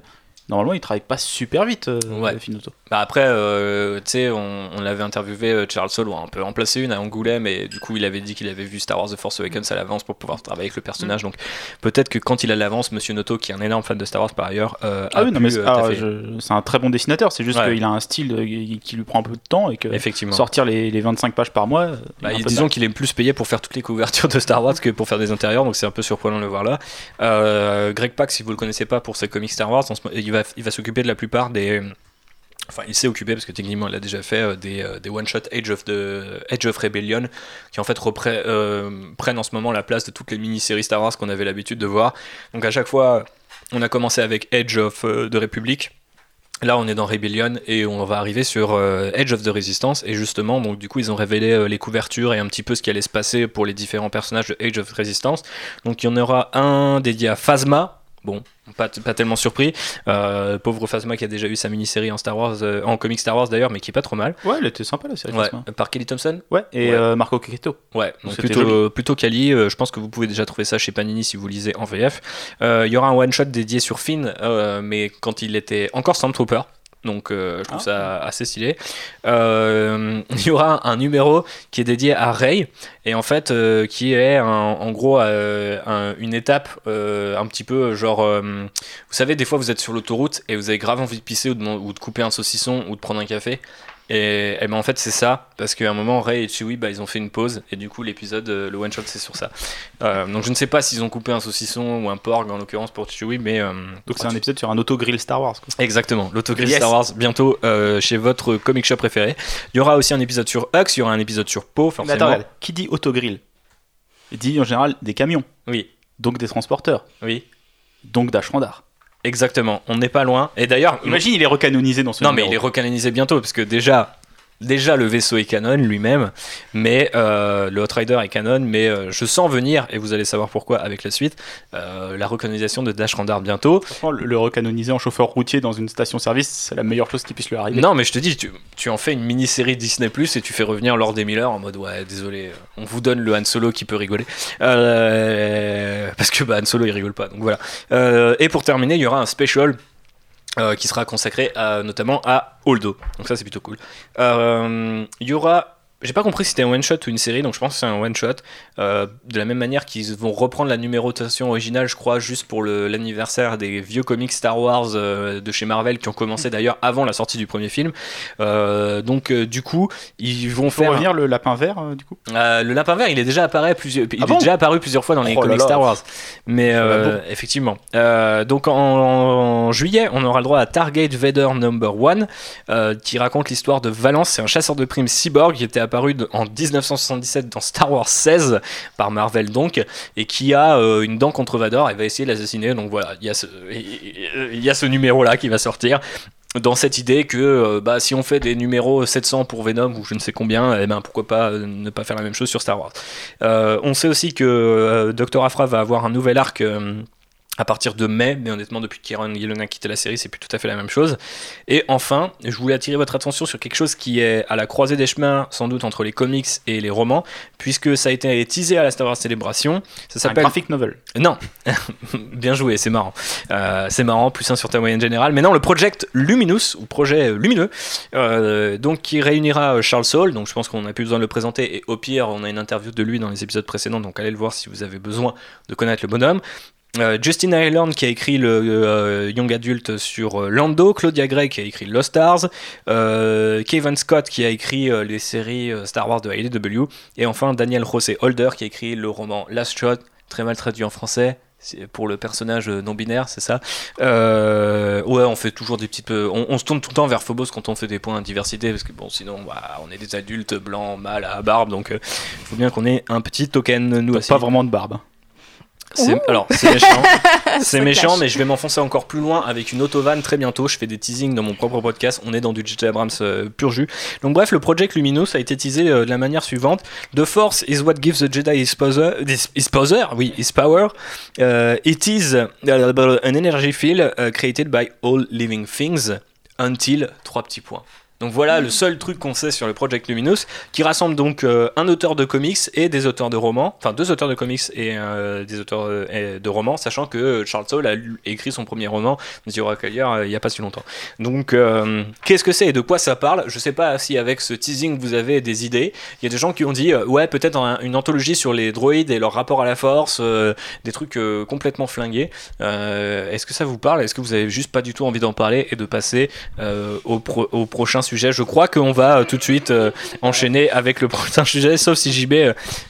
normalement il travaille pas super vite, euh, Ouais. Phil Noto. Bah après, euh, tu sais, on, on l'avait interviewé, euh, Charles Soule, on peut en placer une à Angoulême, et du coup, il avait dit qu'il avait vu Star Wars The Force Awakens à l'avance pour pouvoir travailler avec le Mm. personnage. Donc peut-être que quand il a l'avance, Monsieur Noto, qui est un énorme fan de Star Wars par ailleurs, euh, Ah a oui, non, mais c'est euh, c'est un très bon dessinateur, c'est juste Ouais. qu'il a un style qui lui prend un peu de temps et que Effectivement. sortir les, les 25 pages par mois. Bah, il disons qu'il est plus payé pour faire toutes les couvertures de Star Wars que pour faire des intérieurs, donc c'est un peu surprenant de le voir là. Greg Pak, si vous le connaissez pas pour ses comics Star Wars, il va, il va s'occuper de la plupart des. Enfin, il s'est occupé parce que techniquement il a déjà fait euh, des, euh, des one-shot Age of, Age of Rebellion qui en fait repré- euh, en ce moment la place de toutes les mini-séries Star Wars qu'on avait l'habitude de voir. Donc à chaque fois, on a commencé avec Edge of euh, the Republic. Là, on est dans Rebellion et on va arriver sur euh, Edge of the Resistance. Et justement, donc, du coup, ils ont révélé les couvertures et un petit peu ce qui allait se passer pour les différents personnages de Age of Resistance. Donc, il y en aura un dédié à Phasma. Bon, pas, pas tellement surpris. Euh, pauvre Phasma qui a déjà eu sa mini-série en Star Wars, euh, en comic Star Wars d'ailleurs, mais qui est pas trop mal. Ouais, elle était sympa la série. Ouais, par Kelly Thompson. Ouais, et Ouais. euh, Marco Quequeto. Ouais, donc plutôt, plutôt euh, je pense que vous pouvez déjà trouver ça chez Panini si vous lisez en VF. Il y aura un one-shot dédié sur Finn, mais quand il était encore Stormtrooper. Donc euh, je trouve Ah. ça assez stylé. Euh, Il y aura un numéro qui est dédié à Rey et en fait euh, qui est un- en gros un- une étape un petit peu genre vous savez des fois vous êtes sur l'autoroute et vous avez grave envie de pisser ou de, man- ou de couper un saucisson ou de prendre un café et, et ben en fait c'est ça parce qu'à un moment Ray et Chewie bah, ils ont fait une pause et du coup l'épisode euh, le one shot c'est sur ça Euh, donc je ne sais pas s'ils ont coupé un saucisson ou un porc en l'occurrence pour Chewie mais euh, Donc c'est un épisode sur un autogrill Star Wars. Quoi. Exactement, l'autogrill Yes. Star Wars bientôt euh, chez votre comic shop préféré. Il y aura aussi un épisode sur Hux, il y aura un épisode sur Poe, Mais forcément. attends, regarde, qui dit autogrill Il dit en général des camions, oui, donc des transporteurs, oui, donc d'Ashrandar. Exactement. On n'est pas loin. Et d'ailleurs, Imagine, il est recanonisé dans ce non mais il est recanonisé bientôt parce que déjà. Déjà le vaisseau est canon lui-même, mais euh, le Outrider est canon, mais euh, je sens venir, et vous allez savoir pourquoi avec la suite, euh, la recanonisation de Dash Randar bientôt. Le, le recanoniser en chauffeur routier dans une station-service, c'est la meilleure chose qui puisse lui arriver. Non, mais je te dis, tu, tu en fais une mini-série Disney Plus et tu fais revenir Lord et Miller en mode ouais, désolé, on vous donne le Han Solo qui peut rigoler. Euh, parce que bah, Han Solo il rigole pas, donc voilà. Et pour terminer, il y aura un special. Euh, qui sera consacré à- notamment à Holdo. Donc ça c'est plutôt cool. Euh, Il y aura j'ai pas compris si c'était un one shot ou une série, donc je pense que c'est un one shot. Euh, de la même manière qu'ils vont reprendre la numérotation originale, je crois, juste pour l'anniversaire des vieux comics Star Wars euh, de chez Marvel qui ont commencé d'ailleurs avant la sortie du premier film. Euh, donc du coup, ils vont Faut faire revenir le lapin vert, du coup? le lapin vert, il est déjà apparu plusieurs, il Ah est bon? déjà apparu plusieurs fois dans les Oh comics là. Star Wars. Mais va euh, effectivement. Donc en, en juillet, on aura le droit à Target Vader Number One, euh, qui raconte l'histoire de Valence. C'est un chasseur de primes cyborg qui était apparu en 1977 dans Star Wars 16 par Marvel donc, et qui a euh, une dent contre Vador et va essayer de l'assassiner. Donc voilà, il y a ce, il y a ce numéro là qui va sortir dans cette idée que euh, bah, si on fait des numéros 700 pour Venom ou je ne sais combien, eh ben, pourquoi pas euh, ne pas faire la même chose sur Star Wars. On sait aussi que euh, Dr. Afra va avoir un nouvel arc. À partir de mai, mais honnêtement, depuis qu'Aaron Gillen a quitté la série, c'est plus tout à fait la même chose. Et enfin, je voulais attirer votre attention sur quelque chose qui est à la croisée des chemins, sans doute entre les comics et les romans, puisque ça a été teasé à la Star Wars Célébration. Ça C'est un s'appelle graphic novel. non, bien joué, c'est marrant. Euh, c'est marrant, plus un sur ta moyenne générale. Mais non, le Project Luminous, ou projet lumineux, euh, donc qui réunira euh, Charles Saul, donc je pense qu'on n'a plus besoin de le présenter, et au pire, on a une interview de lui dans les épisodes précédents, donc allez le voir si vous avez besoin de connaître le bonhomme. Euh, Justin Ireland qui a écrit le euh, Young Adult sur euh, Lando, Claudia Gray qui a écrit Lost Stars, Kevin Scott qui a écrit les séries Star Wars de IDW, et enfin Daniel José Holder qui a écrit le roman Last Shot, très mal traduit en français. Pour le personnage non binaire, c'est ça. Euh, ouais, on fait toujours des petites. On, on se tourne tout le temps vers Phobos quand on fait des points de diversité, parce que bon, sinon, bah, on est des adultes blancs, mâles à barbe, donc il faut bien qu'on ait un petit token nous aussi. Pas vraiment de barbe. C'est- Alors, c'est méchant. c'est méchant, mais je vais m'enfoncer encore plus loin avec une autovan très bientôt. Je fais des teasings dans mon propre podcast. On est dans du J.J. Abrams euh, pur jus. Donc, bref, le Project Luminous a été teasé euh, de la manière suivante The Force is what gives the Jedi his power. His, oui, his power. Uh, it is uh, an energy field created by all living things until. Trois petits points. Donc voilà le seul truc qu'on sait sur le Project Luminous, qui rassemble donc euh, un auteur de comics et des auteurs de romans, enfin deux auteurs de comics et euh, des auteurs euh, de romans, sachant que Charles Soule a écrit son premier roman, The Oracle euh, il n'y a pas si longtemps. Donc qu'est-ce que c'est et de quoi ça parle? Je sais pas si avec ce teasing vous avez des idées. Il y a des gens qui ont dit ouais peut-être un- une anthologie sur les droïdes et leur rapport à la force, des trucs complètement flingués. Est-ce que ça vous parle? Est-ce que vous avez juste pas du tout envie d'en parler et de passer au, au prochain sujet Je crois qu'on va euh, tout de suite euh, enchaîner avec le prochain sujet, sauf si JB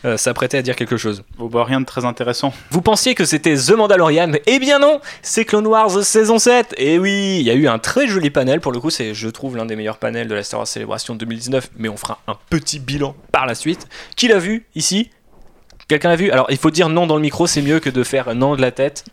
euh, s'apprêtait à dire quelque chose. Bon, bah, rien de très intéressant. Vous pensiez que c'était The Mandalorian? Eh bien non C'est Clone Wars saison 7 Et oui, il y a eu un très joli panel, pour le coup c'est je trouve l'un des meilleurs panels de la Star Wars Célébration 2019, mais on fera un petit bilan par la suite. Qui l'a vu ici? Quelqu'un l'a vu? Alors il faut dire non dans le micro, c'est mieux que de faire non de la tête.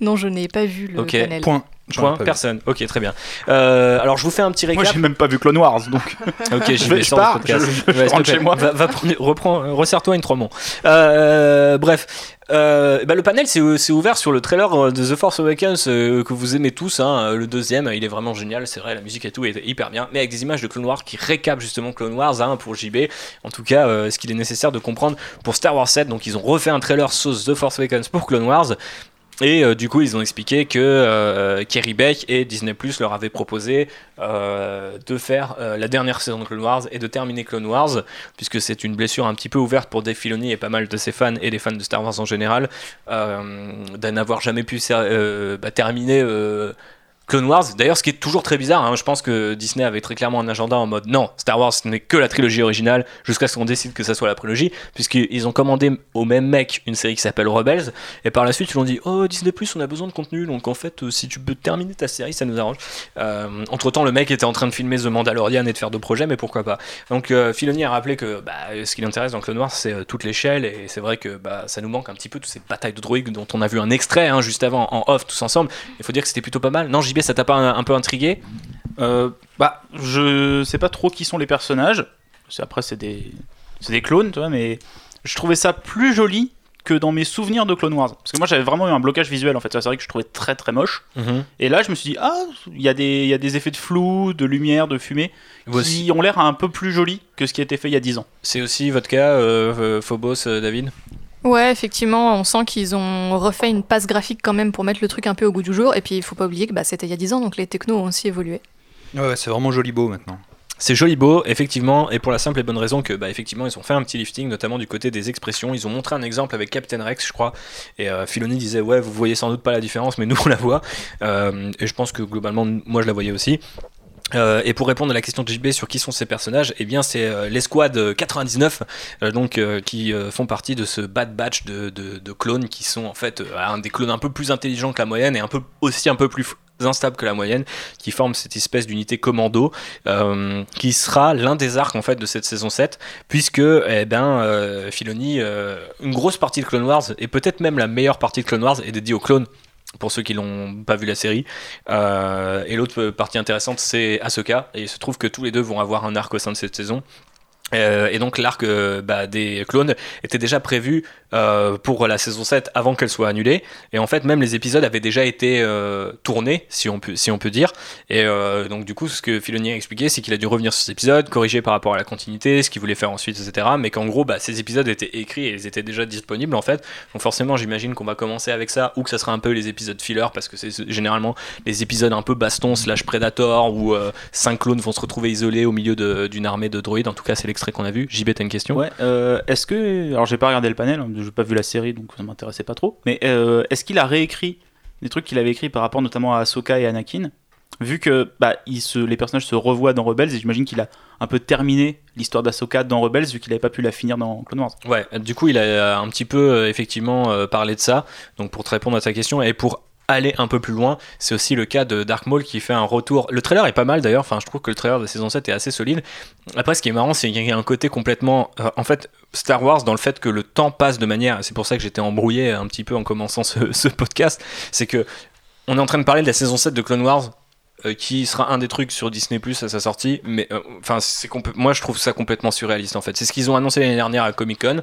Non, je n'ai pas vu le Ok, panel. Point. Vu. personne. Ok, très bien. Euh, alors je vous fais un petit Moi, récap. j'ai même pas vu Clone Wars, donc. Ok, Je vais, je pars, je- je Ouais, rentre chez moi. Va, va prendre- reprends, resserre-toi une Tremont. Euh, bref, euh, bah, le panel c'est c'est ouvert sur le trailer de The Force Awakens euh, que vous aimez tous. hein. le deuxième, il est vraiment génial, c'est vrai, la musique et tout est hyper bien, mais avec des images de Clone Wars qui récapent justement Clone Wars hein, pour JB. En tout cas, euh, ce qu'il est nécessaire de comprendre pour Star Wars 7. Donc ils ont refait un trailer sauce The Force Awakens pour Clone Wars. Et euh, du coup, ils ont expliqué que euh, Kerry Beck et Disney Plus leur avaient proposé euh, de faire la dernière saison de Clone Wars et de terminer Clone Wars, puisque c'est une blessure un petit peu ouverte pour Dave et pas mal de ses fans et des fans de Star Wars en général, euh, de n'avoir jamais pu bah, terminer. Euh, Clone Wars, d'ailleurs, ce qui est toujours très bizarre, hein, je pense que Disney avait très clairement un agenda en mode non, Star Wars ce n'est que la trilogie originale jusqu'à ce qu'on décide que ça soit la prélogie, puisqu'ils ont commandé au même mec une série qui s'appelle Rebels, et par la suite ils ont dit oh Disney on a besoin de contenu, donc en fait euh, si tu peux terminer ta série ça nous arrange. entre temps le mec était en train de filmer The Mandalorian et de faire d'autres projets, mais pourquoi pas. Donc euh, Filoni a rappelé que bah, ce qui l'intéresse dans Clone Wars c'est euh, toute l'échelle, et c'est vrai que bah, ça nous manque un petit peu toutes ces batailles de droïdes dont on a vu un extrait hein, juste avant en off tous ensemble. Il faut dire que c'était plutôt pas mal. Non JB ça t'a pas un, un peu intrigué? Euh, bah, je sais pas trop qui sont les personnages. Après, c'est des, c'est des clones, tu vois, mais je trouvais ça plus joli que dans mes souvenirs de Clone Wars. Parce que moi, j'avais vraiment eu un blocage visuel en fait. C'est vrai que je trouvais très très moche. Et là, je me suis dit, ah, il y, a des- il y a des effets de flou, de lumière, de fumée, qui ont l'air un peu plus jolis que ce qui a été fait il y a 10 ans. C'est aussi votre cas, euh, euh, Phobos, euh, David? Ouais, effectivement, on sent qu'ils ont refait une passe graphique quand même pour mettre le truc un peu au goût du jour. Et puis, il faut pas oublier que bah, c'était il y a 10 ans, donc les technos ont aussi évolué. Ouais, ouais, c'est vraiment joli beau maintenant. C'est joli beau, effectivement, et pour la simple et bonne raison que, bah, effectivement, ils ont fait un petit lifting, notamment du côté des expressions. Ils ont montré un exemple avec Captain Rex, je crois, et euh, Filoni disait, ouais, vous voyez sans doute pas la différence, mais nous on la voit. Euh, et je pense que globalement, moi je la voyais aussi. Euh, et pour répondre à la question de JB sur qui sont ces personnages, eh bien c'est euh, l'escouade 99 euh, donc qui font partie de ce bad batch de, clones qui sont en fait des clones un peu plus intelligents que la moyenne et aussi un peu plus instables que la moyenne qui forment cette espèce d'unité commando qui sera l'un des arcs en fait de cette saison 7 puisque eh ben Filoni une grosse partie de Clone Wars et peut-être même la meilleure partie de Clone Wars est dédiée aux clones pour ceux qui l'ont pas vu la série euh, et l'autre partie intéressante, c'est Ahsoka. Et il se trouve que tous les deux vont avoir un arc au sein de cette saison. Euh, et donc l'arc euh, bah, des clones était déjà prévu euh, pour la saison 7 avant qu'elle soit annulée. Et en fait, même les épisodes avaient déjà été tournés, si on, peut, si on peut dire. Et donc du coup, ce que Filoni a expliqué, c'est qu'il a dû revenir sur ces épisodes, corriger par rapport à la continuité, ce qu'il voulait faire ensuite, etc. Mais qu'en gros, bah, ces épisodes étaient écrits et ils étaient déjà disponibles en fait. Donc forcément, j'imagine qu'on va commencer avec ça, ou que ça sera un peu les épisodes filler, parce que c'est généralement les épisodes un peu baston slash predator, où euh, cinq clones vont se retrouver isolés au milieu d'une armée de droïdes. En tout cas, c'est qu'on a vu. JB, t'as une question? Ouais, euh, est-ce que. Alors, j'ai pas regardé le panel, hein, j'ai pas vu la série, donc ça m'intéressait pas trop. Mais euh, est-ce qu'il a réécrit des trucs qu'il avait écrits par rapport notamment à Ahsoka et Anakin? Vu que bah, il se, les personnages se revoient dans Rebels, et j'imagine qu'il a un peu terminé l'histoire d'Ahsoka dans Rebels, vu qu'il avait pas pu la finir dans Clone Wars. Ouais, du coup, il a un petit peu euh, effectivement parlé de ça. Donc, pour te répondre à ta question et pour aller un peu plus loin, c'est aussi le cas de Dark Maul qui fait un retour. Le trailer est pas mal d'ailleurs. Enfin, je trouve que le trailer de saison 7 est assez solide. Après, ce qui est marrant, c'est qu'il y a un côté complètement. euh, en fait, Star Wars, dans le fait que le temps passe de manière. C'est pour ça que j'étais embrouillé un petit peu en commençant ce, podcast. C'est que on est en train de parler de la saison 7 de Clone Wars. euh, qui sera un des trucs sur Disney Plus à sa sortie, mais euh, enfin c'est moi je trouve ça complètement surréaliste en fait. C'est ce qu'ils ont annoncé l'année dernière à Comic Con,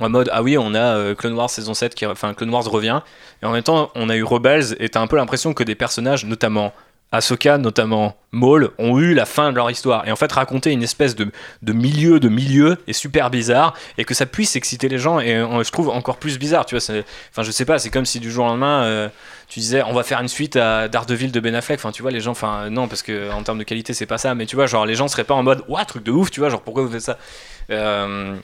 en mode ah oui on a euh, Clone Wars saison 7 qui enfin Clone Wars revient. Et en même temps on a eu Rebels et t'as un peu l'impression que des personnages notamment Ahsoka notamment Maul ont eu la fin de leur histoire. Et en fait raconter une espèce de, de milieu de milieu est super bizarre et que ça puisse exciter les gens et je trouve encore plus bizarre tu vois enfin je sais pas c'est comme si du jour au lendemain euh, tu disais on va faire une suite à Daredevil de Ben Affleck. Enfin tu vois les gens enfin non parce que en termes de qualité c'est pas ça. Mais tu vois genre les gens seraient pas en mode ouah truc de ouf tu vois genre pourquoi vous faites ça? Euh,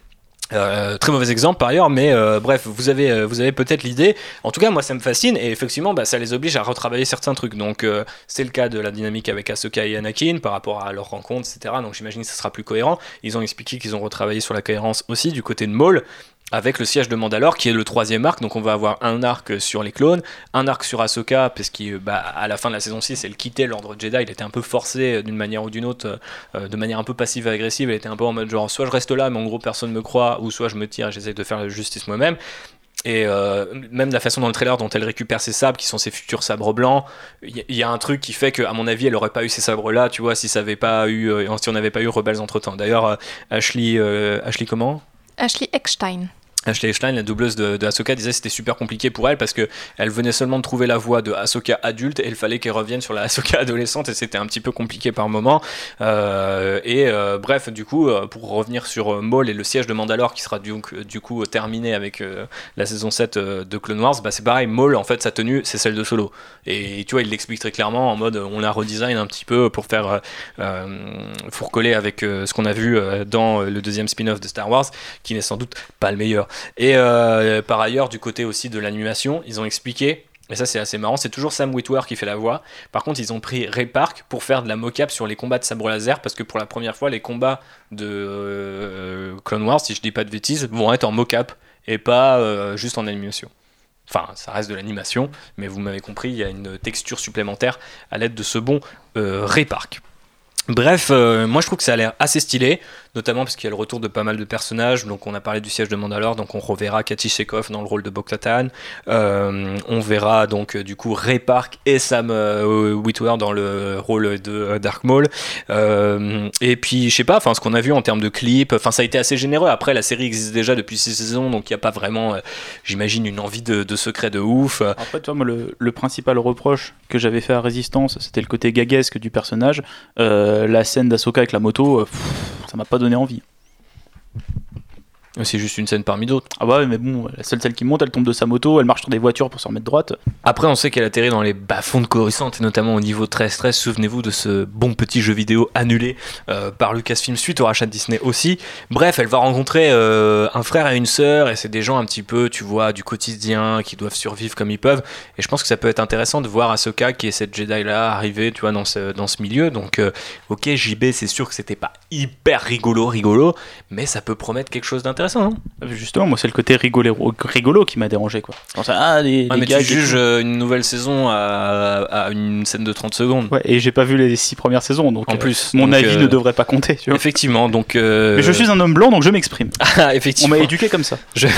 euh, très mauvais exemple par ailleurs, mais euh, bref, vous avez, euh, vous avez peut-être l'idée. En tout cas, moi, ça me fascine et effectivement, bah, ça les oblige à retravailler certains trucs. Donc, c'est le cas de la dynamique avec Ahsoka et Anakin par rapport à leur rencontre, etc. Donc, j'imagine que ça sera plus cohérent. Ils ont expliqué qu'ils ont retravaillé sur la cohérence aussi du côté de Maul. Avec le siège de Mandalore qui est le troisième arc, donc on va avoir un arc sur les clones, un arc sur Ahsoka, parce qu'à bah, la fin de la saison 6, elle quittait l'ordre Jedi, il était un peu forcé euh, d'une manière ou d'une autre, euh, de manière un peu passive et agressive, elle était un peu en mode genre soit je reste là, mais en gros personne me croit, ou soit je me tire et j'essaie de faire la justice moi-même. Et euh, même la façon dans le trailer dont elle récupère ses sabres, qui sont ses futurs sabres blancs, il y, a un truc qui fait que, à mon avis, elle aurait pas eu ces sabres-là, tu vois, si ça avait pas eu, euh, si on n'avait pas eu Rebels entre temps. D'ailleurs, euh, Ashley, euh, Ashley comment? Ashley Eckstein. Ashley Eckstein, la doubleuse de, Ahsoka, disait que c'était super compliqué pour elle parce que elle venait seulement de trouver la voix de Ahsoka adulte et il fallait qu'elle revienne sur la Ahsoka adolescente et c'était un petit peu compliqué par moment. Euh, et euh, bref, du coup, euh, pour revenir sur Maul et le siège de Mandalore qui sera du, du coup terminé avec la saison 7 euh, de Clone Wars, bah c'est pareil, Maul en fait sa tenue c'est celle de Solo. Et tu vois, il l'explique très clairement en mode on la redesign un petit peu pour faire pour coller avec ce qu'on a vu dans le deuxième spin-off de Star Wars qui n'est sans doute pas le meilleur. Et euh, par ailleurs, du côté aussi de l'animation, ils ont expliqué, et ça c'est assez marrant, c'est toujours Sam Witwer qui fait la voix. Par contre, ils ont pris Ray Park pour faire de la mocap sur les combats de sabre laser, parce que pour la première fois, les combats de euh, Clone Wars, si je dis pas de bêtises, vont être en mocap et pas euh, juste en animation. Enfin, ça reste de l'animation, mais vous m'avez compris, il y a une texture supplémentaire à l'aide de ce bon euh, Ray Park. Bref, moi je trouve que ça a l'air assez stylé, notamment parce qu'il y a le retour de pas mal de personnages. Donc on a parlé du siège de Mandalore, donc on reverra Katy Shekov dans le rôle de Bo-Katan. Euh, on verra donc euh, du coup Ray Park et Sam euh, Witwer dans le rôle de Dark Maul. Et puis je sais pas, enfin ce qu'on a vu en termes de clips, enfin ça a été assez généreux. Après la série existe déjà depuis six saisons, donc il n'y a pas vraiment, j'imagine, une envie de, de secret de ouf. Après, toi, moi, le, principal reproche que j'avais fait à Résistance, c'était le côté gaguesque du personnage. La scène d'Asoka avec la moto, ça m'a pas donné envie. C'est juste une scène parmi d'autres. Ah ouais, mais bon, la seule celle qui monte, elle tombe de sa moto, elle marche sur des voitures pour se remettre droite. Après, on sait qu'elle atterrit dans les bas-fonds de Coruscant, et notamment au niveau 13-13. Souvenez-vous de ce bon petit jeu vidéo annulé euh, par Lucasfilm suite au rachat de Disney aussi. Bref, elle va rencontrer euh, un frère et une sœur, et c'est des gens un petit peu, tu vois, du quotidien, qui doivent survivre comme ils peuvent. Et je pense que ça peut être intéressant de voir Ahsoka, qui est cette Jedi-là, arriver, tu vois, dans ce, dans ce milieu. Donc, euh, ok, JB, c'est sûr que c'était pas hyper rigolo, rigolo, mais ça peut promettre quelque chose d'intéressant. Hein. Justement, moi, c'est le côté rigolo, rigolo qui m'a dérangé, quoi. Je pensais, ah, les, Ouais, les mais gags tu juges tout. euh, une nouvelle saison à, à une scène de 30 secondes. Ouais, et j'ai pas vu les six premières saisons, donc En euh, plus, mon donc, avis euh, ne devrait pas compter, tu vois. Effectivement, donc. euh, Mais je suis un homme blanc, donc je m'exprime. Ah, On m'a éduqué comme ça. je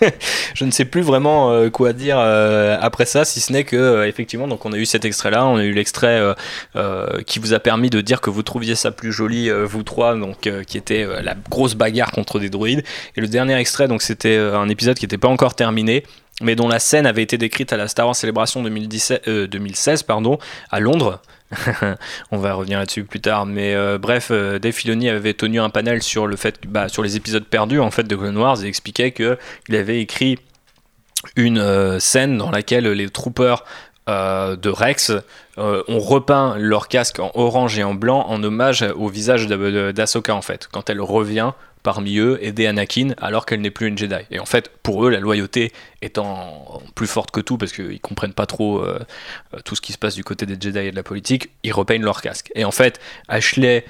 ne sais plus vraiment euh, quoi dire euh, après ça, si ce n'est que euh, effectivement, donc on a eu cet extrait-là, on a eu l'extrait qui vous a permis de dire que vous trouviez ça plus joli, vous trois, donc qui était la grosse bagarre contre des droïdes. Et le dernier extrait, donc c'était un épisode qui n'était pas encore terminé. Mais dont la scène avait été décrite à la Star Wars Célébration 2017, euh, 2016 pardon, à Londres. On va revenir là-dessus plus tard, mais euh, bref, euh, Dave Filoni avait tenu un panel sur le fait, bah, sur les épisodes perdus en fait de Clone Wars et expliquait que il avait écrit une scène dans laquelle les troopers de Rex euh, ont repeint leur casque en orange et en blanc en hommage au visage d'A- de- d'Ahsoka en fait, quand elle revient parmi eux aider Anakin alors qu'elle n'est plus une Jedi. Et en fait, pour eux, la loyauté étant plus forte que tout, parce qu'ils comprennent pas trop euh, tout ce qui se passe du côté des Jedi et de la politique, ils repeignent leur casque. Et en fait, Ashley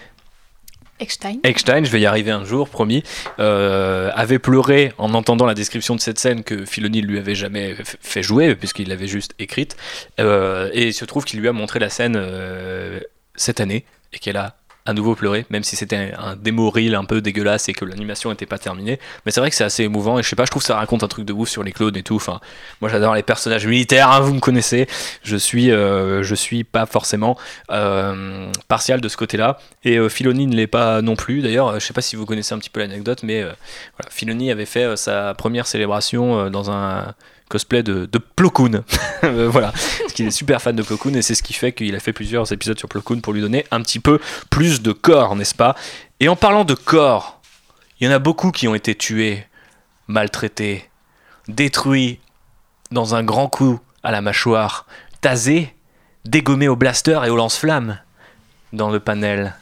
Eckstein. Eckstein, je vais y arriver un jour, promis, euh, avait pleuré en entendant la description de cette scène que Filoni lui avait jamais fait jouer, puisqu'il l'avait juste écrite. Euh, et il se trouve qu'il lui a montré la scène euh, cette année, et qu'elle a à nouveau pleuré, même si c'était un démo reel un peu dégueulasse et que l'animation n'était pas terminée. Mais c'est vrai que c'est assez émouvant, et je sais pas, je trouve ça raconte un truc de ouf sur les clones et tout. Enfin, moi j'adore les personnages militaires, hein, vous me connaissez. Je suis, euh, je suis pas forcément euh, partial de ce côté-là. Et euh, ne l'est pas non plus. D'ailleurs, euh, je sais pas si vous connaissez un petit peu l'anecdote, mais voilà, avait fait sa première célébration dans un cosplay de, de Plo Koon. Euh, voilà, parce qu'il est super fan de Plo Koon et c'est ce qui fait qu'il a fait plusieurs épisodes sur Plo Koon pour lui donner un petit peu plus de corps, n'est-ce pas? Et en parlant de corps, il y en a beaucoup qui ont été tués, maltraités, détruits dans un grand coup à la mâchoire, tasés, dégommés au blaster et au lance-flammes dans le panel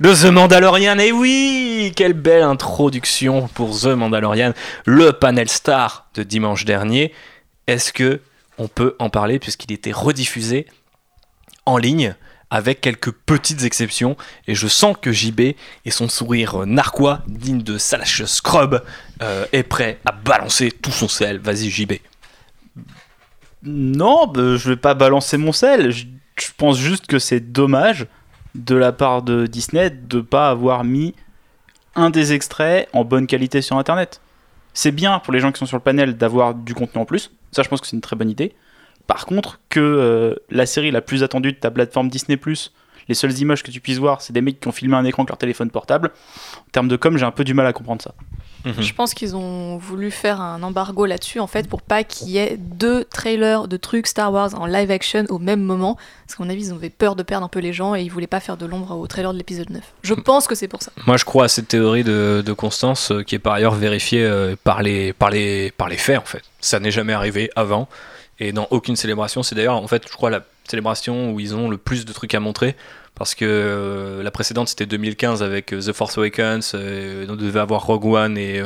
de The Mandalorian. Et oui, quelle belle introduction pour The Mandalorian, le panel star de dimanche dernier. Est-ce que on peut en parler puisqu'il était rediffusé en ligne avec quelques petites exceptions? Et je sens que JB et son sourire narquois digne de Salash Scrub euh, est prêt à balancer tout son sel. Vas-y JB. Non, bah, je vais pas balancer mon sel. Je, je pense juste que c'est dommage de la part de Disney de pas avoir mis un des extraits en bonne qualité sur Internet. C'est bien pour les gens qui sont sur le panel d'avoir du contenu en plus. Ça, je pense que c'est une très bonne idée. Par contre, que euh, la série la plus attendue de ta plateforme Disney+, les seules images que tu puisses voir, c'est des mecs qui ont filmé un écran avec leur téléphone portable. En termes de com, j'ai un peu du mal à comprendre ça. Je pense qu'ils ont voulu faire un embargo là-dessus en fait pour pas qu'il y ait deux trailers de trucs Star Wars en live action au même moment. Parce qu'à mon avis, ils avaient peur de perdre un peu les gens et ils voulaient pas faire de l'ombre au trailer de l'épisode 9. Je pense que c'est pour ça. Moi, je crois à cette théorie de, de Constance, euh, qui est par ailleurs vérifiée euh, par, les, par, les, par les faits, en fait. Ça n'est jamais arrivé avant, et dans aucune célébration. C'est d'ailleurs, en fait, je crois, la célébration où ils ont le plus de trucs à montrer, parce que euh, la précédente, c'était 2015 avec euh, The Force Awakens, euh, on devait avoir Rogue One et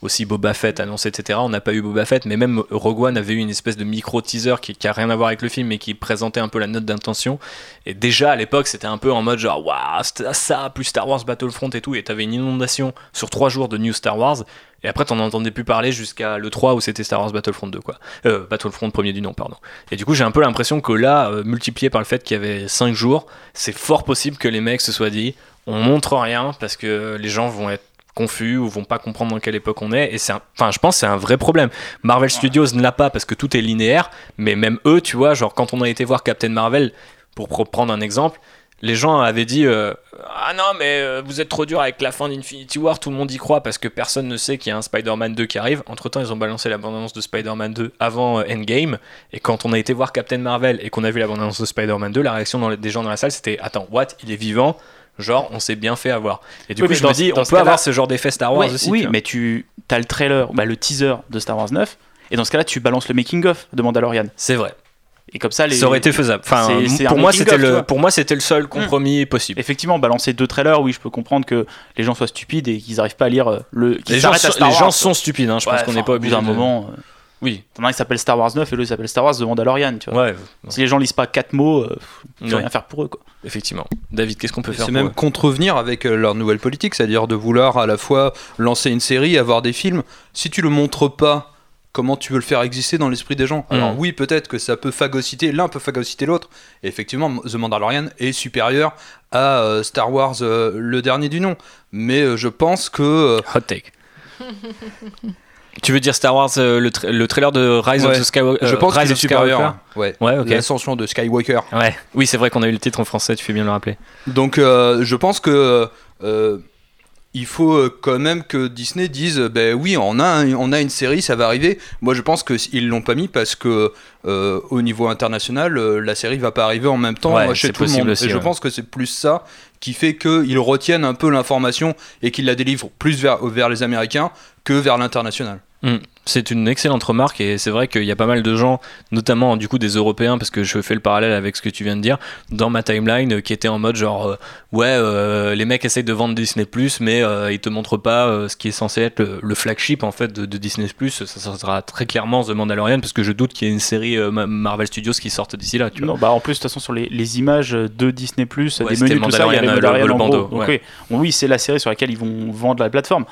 aussi Boba Fett annoncé, etc. On n'a pas eu Boba Fett, mais même Rogue One avait eu une espèce de micro-teaser qui, qui a rien à voir avec le film, mais qui présentait un peu la note d'intention. Et déjà à l'époque, c'était un peu en mode genre, waouh, ça, plus Star Wars Battlefront et tout. Et t'avais une inondation sur trois jours de New Star Wars. Et après, t'en entendais plus parler jusqu'à le 3 où c'était Star Wars Battlefront 2, quoi. Euh, Battlefront premier du nom, pardon. Et du coup, j'ai un peu l'impression que là, euh, multiplié par le fait qu'il y avait 5 jours, c'est fort possible que les mecs se soient dit, on montre rien parce que les gens vont être confus ou vont pas comprendre dans quelle époque on est et c'est un- enfin je pense que c'est un vrai problème Marvel Studios ne l'a pas parce que tout est linéaire mais même eux tu vois genre quand on a été voir Captain Marvel pour prendre un exemple les gens avaient dit euh, ah non mais euh, vous êtes trop dur avec la fin d'Infinity War tout le monde y croit parce que personne ne sait qu'il y a un Spider-Man 2 qui arrive entre temps ils ont balancé la bande-annonce de Spider-Man 2 avant euh, Endgame et quand on a été voir Captain Marvel et qu'on a vu la bande-annonce de Spider-Man 2 la réaction dans les- des gens dans la salle c'était attends what? Il est vivant? Genre, on s'est bien fait avoir. Et du Oui, coup, je me dis, on peut avoir ce genre d'effet Star Wars aussi. oui, tu mais tu as le trailer, bah, le teaser de Star Wars 9, et dans ce cas-là, tu balances le making-of de Mandalorian. C'est vrai. Et comme ça, les... Ça aurait été faisable. Enfin, C'est- c'est pour moi, c'était le, pour moi, c'était le seul compromis possible. Effectivement, balancer deux trailers, oui, je peux comprendre que les gens soient stupides et qu'ils n'arrivent pas à lire euh, le. Les gens, à sont, Star les Wars, gens quoi. sont stupides. hein, Je Ouais, pense qu'on n'est pas au obligé. bout d'un de- moment. euh, Oui. T'en as un qui s'appelle Star Wars 9 et l'autre qui s'appelle Star Wars The Mandalorian, tu vois. Ouais. Si les gens lisent pas quatre mots, euh, tu peux Ouais. rien faire pour eux, quoi. Effectivement. David, qu'est-ce qu'on peut faire C'est pour même eux contrevenir avec euh, leur nouvelle politique, c'est-à-dire de vouloir à la fois lancer une série, avoir des films. Si tu le montres pas, comment tu veux le faire exister dans l'esprit des gens Alors Mhm. oui, peut-être que ça peut phagocyter, l'un peut phagocyter l'autre. Et effectivement, The Mandalorian est supérieur à euh, Star Wars, euh, le dernier du nom. Mais euh, je pense que Hot take. tu veux dire Star Wars, le, tra- le trailer de Rise of the Skywalker je pense Rise of supérieur. Skywalker Ouais. Ouais, ok. L'ascension de Skywalker. Ouais. Oui, c'est vrai qu'on a eu le titre en français, tu fais bien de le rappeler. Donc je pense que euh, il faut euh, quand même que Disney dise ben oui on a un- on a une série ça va arriver. Moi je pense que s- ils l'ont pas mis parce que euh, au niveau international euh, la série va pas arriver en même temps Ouais, euh, chez tout le monde. aussi, Et je pense que c'est plus ça qui fait qu'ils retiennent un peu l'information et qu'ils la délivrent plus vers, vers les Américains que vers l'international. Hmm. C'est une excellente remarque et c'est vrai qu'il y a pas mal de gens, notamment du coup des Européens, parce que je fais le parallèle avec ce que tu viens de dire, dans ma timeline euh, qui était en mode genre euh, ouais euh, les mecs essayent de vendre Disney mais euh, ils te montrent pas euh, ce qui est censé être le, le flagship en fait de, de Disney ça, ça sera très clairement The Mandalorian parce que je doute qu'il y ait une série euh, Ma- Marvel Studios qui sorte d'ici là. Tu vois. Non, bah en plus, de toute façon, sur les, les images de Disney, des c'était menus, tout ça, il y avait Mandalorian, Mandalorian le- bandeau, gros. Donc, ouais. oui, oui, c'est la série sur laquelle ils vont vendre la plateforme.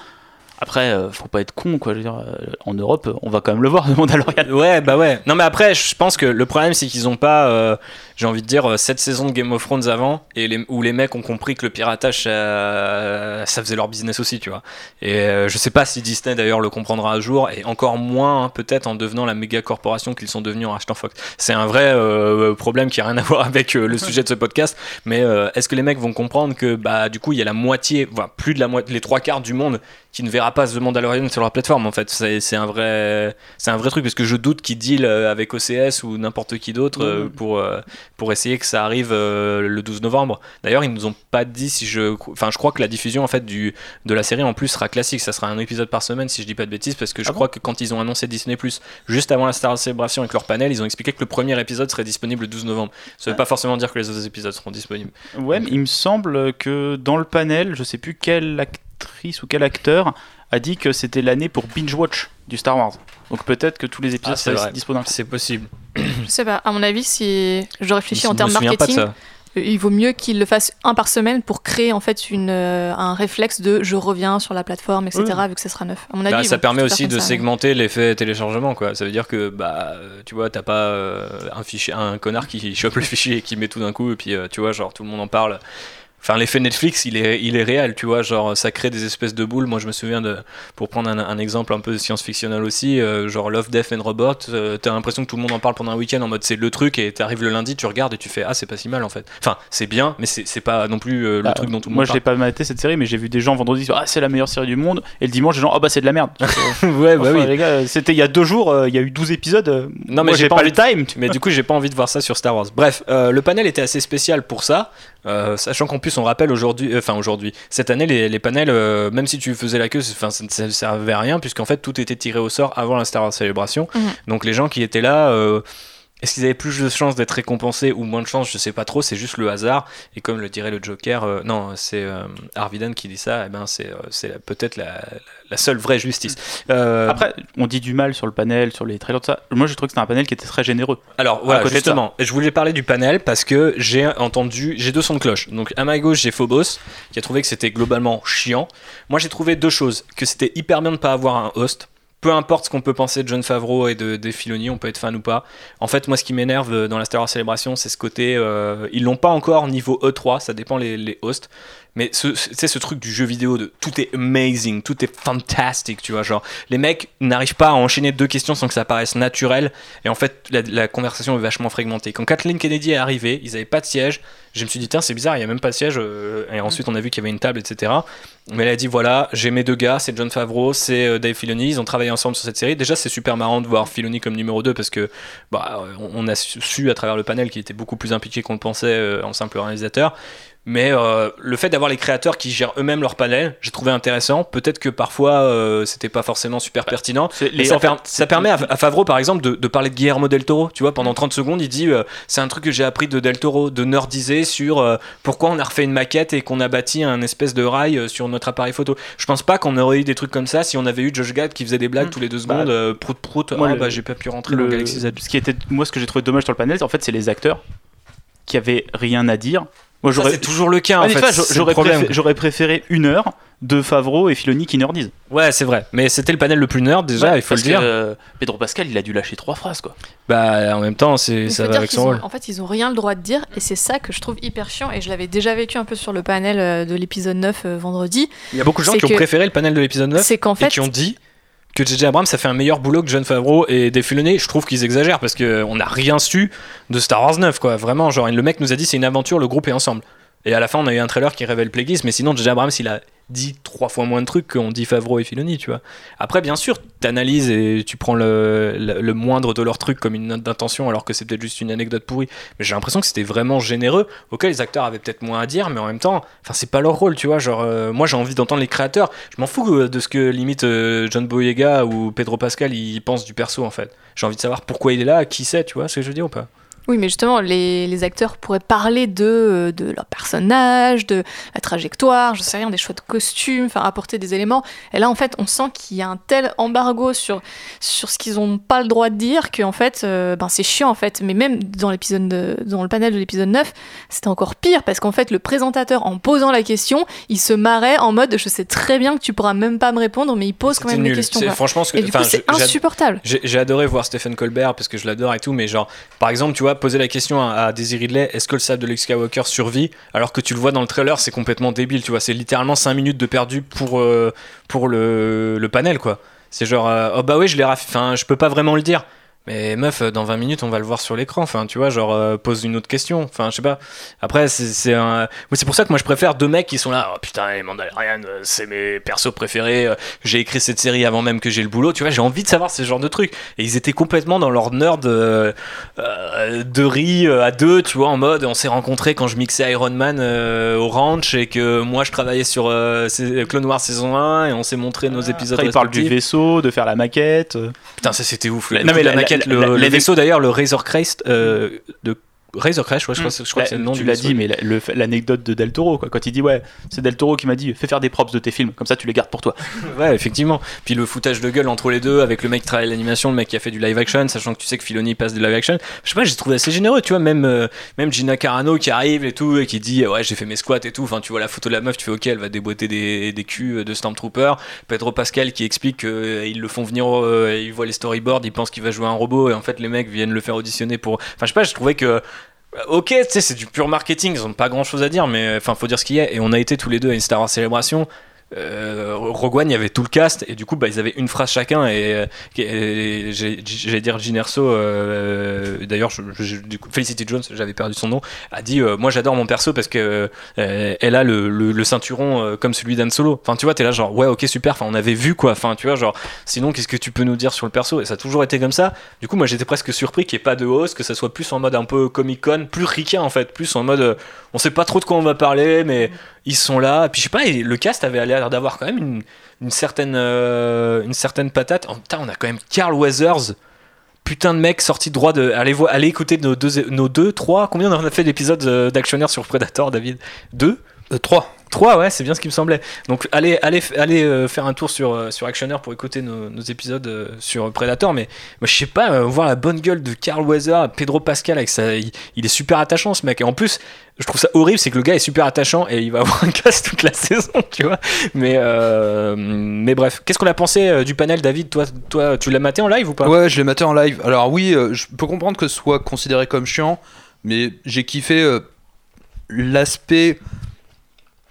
Après, euh, faut pas être con, quoi. Je veux dire, euh, en Europe, on va quand même le voir, le Mandalorian. Ouais, bah ouais. Non, mais après, je pense que le problème, c'est qu'ils ont pas, euh, j'ai envie de dire, euh, cette saison de Game of Thrones avant, et les, où les mecs ont compris que le piratage, ça, faisait leur business aussi, tu vois. Et euh, je sais pas si Disney d'ailleurs le comprendra un jour, et encore moins hein, peut-être en devenant la méga corporation qu'ils sont devenus en achetant Fox. C'est un vrai euh, problème qui a rien à voir avec euh, le sujet de ce podcast, mais euh, est-ce que les mecs vont comprendre que, bah, du coup, il y a la moitié, voire plus de la moitié, les trois quarts du monde qui ne verra pas The Mandalorian sur leur plateforme en fait. C'est un vrai c'est un vrai truc parce que je doute qu'ils deal euh, avec OCS ou n'importe qui d'autre euh, pour euh, pour essayer que ça arrive le 12 novembre. D'ailleurs ils nous ont pas dit si je enfin je crois que la diffusion en fait du de la série en plus sera classique. Ça sera un épisode par semaine si je dis pas de bêtises parce que je Ah crois que quand ils ont annoncé Disney Plus juste avant la Star Celebration avec leur panel ils ont expliqué que le premier épisode serait disponible le 12 novembre. Ça veut Ouais. pas forcément dire que les autres épisodes seront disponibles. Ouais, mais il me semble que dans le panel, je sais plus quelle actrice ou quel acteur a dit que c'était l'année pour binge watch du Star Wars. Donc peut-être que tous les épisodes Ah, c'est seraient disponibles. c'est possible Je sais pas, à mon avis, si je réfléchis Je en me termes souviens pas de marketing, euh, il vaut mieux qu'ils le fassent un par semaine pour créer en fait une, euh, un réflexe de je reviens sur la plateforme, etc. Oui. vu que ça sera neuf. À mon Bah, avis, ils ça permet aussi de ça. segmenter l'effet téléchargement quoi. Ça veut dire que bah euh, tu vois t'as pas euh, un fichier un connard qui chope le fichier et qui met tout d'un coup et puis euh, tu vois genre tout le monde en parle. Enfin l'effet Netflix il est il est réel tu vois genre ça crée des espèces de boules. Moi je me souviens de pour prendre un, un exemple un peu science-fictionnel aussi euh, genre Love Death and Robot euh, t'as l'impression que tout le monde en parle pendant un week-end en mode c'est le truc et t'arrives le lundi tu regardes et tu fais ah c'est pas si mal en fait. Enfin c'est bien mais c'est pas non plus euh, le Bah, truc dont tout le Moi, monde je l'ai pas maté cette série, mais j'ai vu des gens vendredi dire ah c'est la meilleure série du monde, et le dimanche des gens ah bah c'est de la merde. parle. ouais bah Enfin, oui. les gars, c'était il y a deux jours, euh, il y a eu 12 épisodes. euh, Non, mais moi, j'ai j'ai pas pas, envie le time. tu Mais du coup, j'ai pas envie de voir ça sur Star Wars. Bref, euh, le panel était assez spécial pour ça, euh, sachant qu'en plus, on rappelle aujourd'hui, euh, enfin aujourd'hui, cette année, les, les panels, euh, même si tu faisais la queue, ça ne servait à rien, puisqu'en fait, tout était tiré au sort avant la Star Wars Célébration. Mhm. Donc les gens qui étaient là. Est-ce qu'ils avaient plus de chances d'être récompensés ou moins de chances? Je sais pas trop, c'est juste le hasard. Et comme le dirait le Joker, euh, non, c'est euh, Arvidan qui dit ça, et ben c'est euh, peut-être la, la seule vraie justice. Euh, Après, on dit du mal sur le panel, sur les trailers, tout ça. Moi, je trouve que c'était un panel qui était très généreux. Alors voilà, justement, je voulais parler du panel parce que j'ai entendu, j'ai deux sons de cloche. Donc à ma gauche, j'ai Phobos qui a trouvé que c'était globalement chiant. Moi, j'ai trouvé deux choses que c'était hyper bien de pas avoir un host. Peu importe ce qu'on peut penser de John Favreau et de, des Filoni, on peut être fan ou pas. En fait, moi, ce qui m'énerve euh, dans la Star Wars Célébration, c'est ce côté. euh, ils l'ont pas encore niveau E3, ça dépend les hosts. Mais ce- ce- c'est ce truc du jeu vidéo de tout est amazing, tout est fantastic, tu vois. Genre, les mecs n'arrivent pas à enchaîner deux questions sans que ça paraisse naturel. Et en fait, la, conversation est vachement fragmentée. Quand Kathleen Kennedy est arrivée, ils avaient pas de siège. Je me suis dit, tiens, c'est bizarre, il y a même pas de siège. euh, et ensuite, on a vu qu'il y avait une table, etc. Mais elle a dit, voilà, j'ai mes deux gars, c'est John Favreau, c'est euh, Dave Filoni. Ils ont travaillé ensemble sur cette série. Déjà, c'est super marrant de voir Filoni comme numéro 2 parce que bah, on a su, su à travers le panel qu'il était beaucoup plus impliqué qu'on le pensait euh, en simple réalisateur. Mais euh, le fait d'avoir les créateurs qui gèrent eux-mêmes leur panel, j'ai trouvé intéressant. Peut-être que parfois euh, c'était pas forcément super pertinent. C'est- Mais les- ça, fait, permet à, à Favreau, par exemple, de, de parler de Guillermo del Toro. Tu vois, pendant 30 secondes, il dit euh, c'est un truc que j'ai appris de del Toro, de nerdiser sur euh, pourquoi on a refait une maquette et qu'on a bâti un espèce de rail sur notre appareil photo. Je pense pas qu'on aurait eu des trucs comme ça si on avait eu Josh Gad qui faisait des blagues Mm. tous les deux Bah, secondes. euh, prout prout, moi, ah, le- bah j'ai pas pu rentrer le- dans Galaxy Z. Ce qui était, moi, ce que j'ai trouvé dommage sur le panel, en fait, c'est les acteurs qui avaient rien à dire. Moi, Ça, j'aurais, c'est toujours le cas Ah, en mais fait. j'aurais, préféré, j'aurais préféré une heure de Favreau et Filoni qui nerdisent. Ouais, c'est vrai. Mais c'était le panel le plus nerd déjà, Ouais, il faut le parce que, dire. euh, Pedro Pascal, il a dû lâcher trois phrases, quoi. Bah en même temps, c'est ça va dire avec son ont- rôle. En fait, ils ont rien le droit de dire, et c'est ça que je trouve hyper chiant. Et je l'avais déjà vécu un peu sur le panel euh, de l'épisode 9 euh, vendredi. Il y a beaucoup de gens c'est qui ont préféré le panel de l'épisode 9 C'est qu'en et qui ont dit que JJ Abrams a fait un meilleur boulot que John Favreau et Dave. Je trouve qu'ils exagèrent parce qu'on n'a rien su de Star Wars 9, quoi. Vraiment, genre, le mec nous a dit c'est une aventure, le groupe est ensemble. Et à la fin, on a eu un trailer qui révèle Plagueis, mais sinon, JJ Abrams, il a dit trois fois moins de trucs qu'ont dit Favreau et Filoni, tu vois. Après, bien sûr, t'analyses et tu prends le, le, le moindre de leurs trucs comme une note d'intention, alors que c'est peut-être juste une anecdote pourrie. Mais j'ai l'impression que c'était vraiment généreux, auquel les acteurs avaient peut-être moins à dire, mais en même temps, enfin, c'est pas leur rôle, tu vois. Genre, euh, moi, j'ai envie d'entendre les créateurs. Je m'en fous euh, de ce que limite euh, John Boyega ou Pedro Pascal ils pensent du perso, en fait. J'ai envie de savoir pourquoi il est là, qui c'est, tu vois ce que je veux dire ou pas Oui, mais justement, les, les acteurs pourraient parler de, euh, de leur personnage, de la trajectoire, je sais rien, des choix de costumes, enfin apporter des éléments. Et là, en fait, on sent qu'il y a un tel embargo sur, sur ce qu'ils n'ont pas le droit de dire qu'en fait, euh, ben, c'est chiant en fait. Mais même dans, l'épisode de- dans le panel de l'épisode 9, c'était encore pire parce qu'en fait, le présentateur, en posant la question, il se marrait en mode je sais très bien que tu pourras même pas me répondre, mais il pose quand même nul. questions. C'est-. Franchement, ce que, Et du coup, enfin, c'est insupportable. J'ai j'ai adoré voir Stephen Colbert parce que je l'adore et tout, mais genre, par exemple, tu vois, poser la question à, à Daisy Ridley est-ce que le sable de Luke Skywalker survit Alors que tu le vois dans le trailer, c'est complètement débile, tu vois, c'est littéralement 5 minutes de perdu pour, euh, pour le, le panel, quoi. C'est genre, euh, oh bah oui, je l'ai raf- enfin, je peux pas vraiment le dire. Mais meuf, dans 20 minutes, on va le voir sur l'écran. Enfin, tu vois, genre, euh, pose une autre question. Enfin, je sais pas. Après, c'est c'est un. c'est pour ça que moi, je préfère deux mecs qui sont là. Oh putain, les Mandalorian, euh, c'est mes persos préférés. euh, J'ai écrit cette série avant même que j'ai le boulot. Tu vois, j'ai envie de savoir ce genre de trucs. Et ils étaient complètement dans leur nerd euh, euh, de riz euh, à deux, tu vois, en mode on s'est rencontrés quand je mixais Iron Man euh, au ranch et que moi je travaillais sur euh, Clone Wars saison 1 et on s'est montré nos épisodes Après, il parle du vaisseau, de faire la maquette. euh. Putain, ça c'était ouf. La- non, mais la, la- maquette, le, le vaisseau d'ailleurs, le Razor Crest euh, de Razor Crest, ouais, je crois, je crois que c'est le nom tu du l'as dit, mais l'anecdote de Del Toro, quoi, quand il dit ouais, c'est Del Toro qui m'a dit fais faire des props de tes films, comme ça tu les gardes pour toi. Ouais, effectivement. Puis le foutage de gueule entre les deux, avec le mec qui travaille l'animation, le mec qui a fait du live action, sachant que tu sais que Filoni passe du live action. Je sais pas, j'ai trouvé assez généreux, tu vois, même, euh, même Gina Carano qui arrive et tout, et qui dit ouais, j'ai fait mes squats et tout. Enfin, tu vois la photo de la meuf, tu fais ok, elle va déboîter des, des culs de Stormtrooper. Pedro Pascal qui explique qu'ils le font venir, euh, il voit les storyboards, il pense qu'il va jouer un robot, et en fait, les mecs viennent le faire auditionner pour. Enfin, je sais pas, je trouvais que. Ok, tu sais, c'est du pur marketing, ils ont pas grand chose à dire, mais enfin, faut dire ce qu'il y a. Et on a été tous les deux à une Star Wars célébration. Euh, Rogue One, il y avait tout le cast, et du coup, bah, ils avaient une phrase chacun. Et, euh, j'allais dire Gin Erso, euh, d'ailleurs, Felicity Jones, j'avais perdu son nom, a dit euh, Moi, j'adore mon perso parce que euh, elle a le, le- ceinturon comme celui d'Anne Solo. Enfin, tu vois, t'es là, genre, ouais, ok, super. Enfin, on avait vu quoi. Enfin, tu vois, genre, sinon, qu'est-ce que tu peux nous dire sur le perso? Et ça a toujours été comme ça. Du coup, moi, j'étais presque surpris qu'il n'y ait pas de hausse, que ça soit plus en mode un peu Comic Con, plus ricain en fait, plus en mode on sait pas trop de quoi on va parler, mais ils sont là. Puis je sais pas, le cast avait l'air d'avoir quand même une, euh, certaine patate. Oh, putain, on a quand même Carl Weathers. Putain de mec sorti droit de. Allez, écouter nos deux, nos trois. Combien on a fait d'épisodes euh, d'Actionnaire sur Predator, David? Deux? 3. 3 ouais c'est bien ce qui me semblait. Donc allez allez allez euh, faire un tour sur euh, sur Actionnaire pour écouter nos, épisodes euh, sur Predator mais moi, je sais pas voir la bonne gueule de Carl Weather Pedro Pascal avec ça il, est super attachant ce mec. Et en plus je trouve ça horrible c'est que le gars est super attachant et il va avoir un casse toute la saison tu vois. Mais mais bref. Qu'est-ce qu'on a pensé du panel David? Toi toi tu l'as maté en live ou pas? Ouais, je l'ai maté en live. Alors oui, je peux comprendre que ce soit considéré comme chiant, mais j'ai kiffé l'aspect.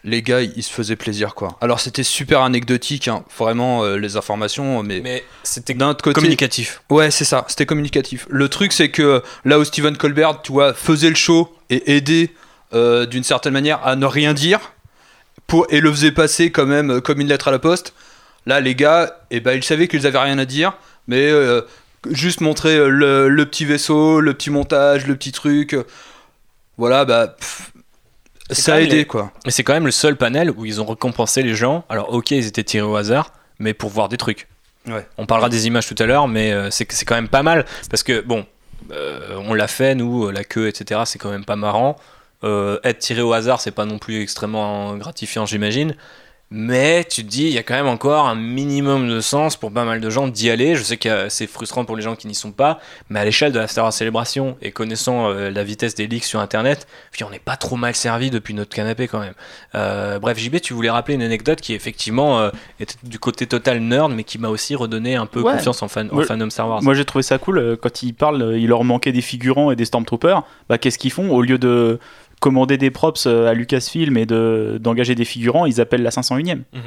Les gars, ils se faisaient plaisir quoi. Alors c'était super anecdotique, hein, vraiment euh, les informations, mais, mais c'était d'un autre côté, communicatif Ouais, c'est ça, c'était communicatif. Le truc, c'est que là où Stephen Colbert, tu vois, faisait le show et aidait euh, d'une certaine manière à ne rien dire, pour, et le faisait passer quand même euh, comme une lettre à la poste, là, les gars, eh ben, ils savaient qu'ils avaient rien à dire, mais euh, juste montrer le, le petit vaisseau, le petit montage, le petit truc. voilà, bah. pff, Ça a aidé les- quoi. Mais c'est quand même le seul panel où ils ont récompensé les gens. Alors, ok, ils étaient tirés au hasard, mais pour voir des trucs. Ouais. On parlera des images tout à l'heure, mais euh, c'est quand même pas mal. Parce que, bon, euh, on l'a fait, nous, euh, la queue, etc., c'est quand même pas marrant. Euh, être tiré au hasard, c'est pas non plus extrêmement gratifiant, j'imagine. Mais tu te dis, il y a quand même encore un minimum de sens pour pas mal de gens d'y aller. Je sais que c'est frustrant pour les gens qui n'y sont pas, mais à l'échelle de la Star Wars Célébration et connaissant euh, la vitesse des leaks sur Internet, puis on n'est pas trop mal servi depuis notre canapé quand même. Euh, bref, JB, tu voulais rappeler une anecdote qui effectivement euh, était du côté total nerd, mais qui m'a aussi redonné un peu Ouais. confiance en, fan, en Ouais. fandom Star Wars. Moi j'ai trouvé ça cool euh, quand ils parlent, il leur manquait des figurants et des Stormtroopers. Bah qu'est-ce qu'ils font? Au lieu de commander des props euh, à Lucasfilm et de d'engager des figurants, ils appellent la 501ème. Mhm.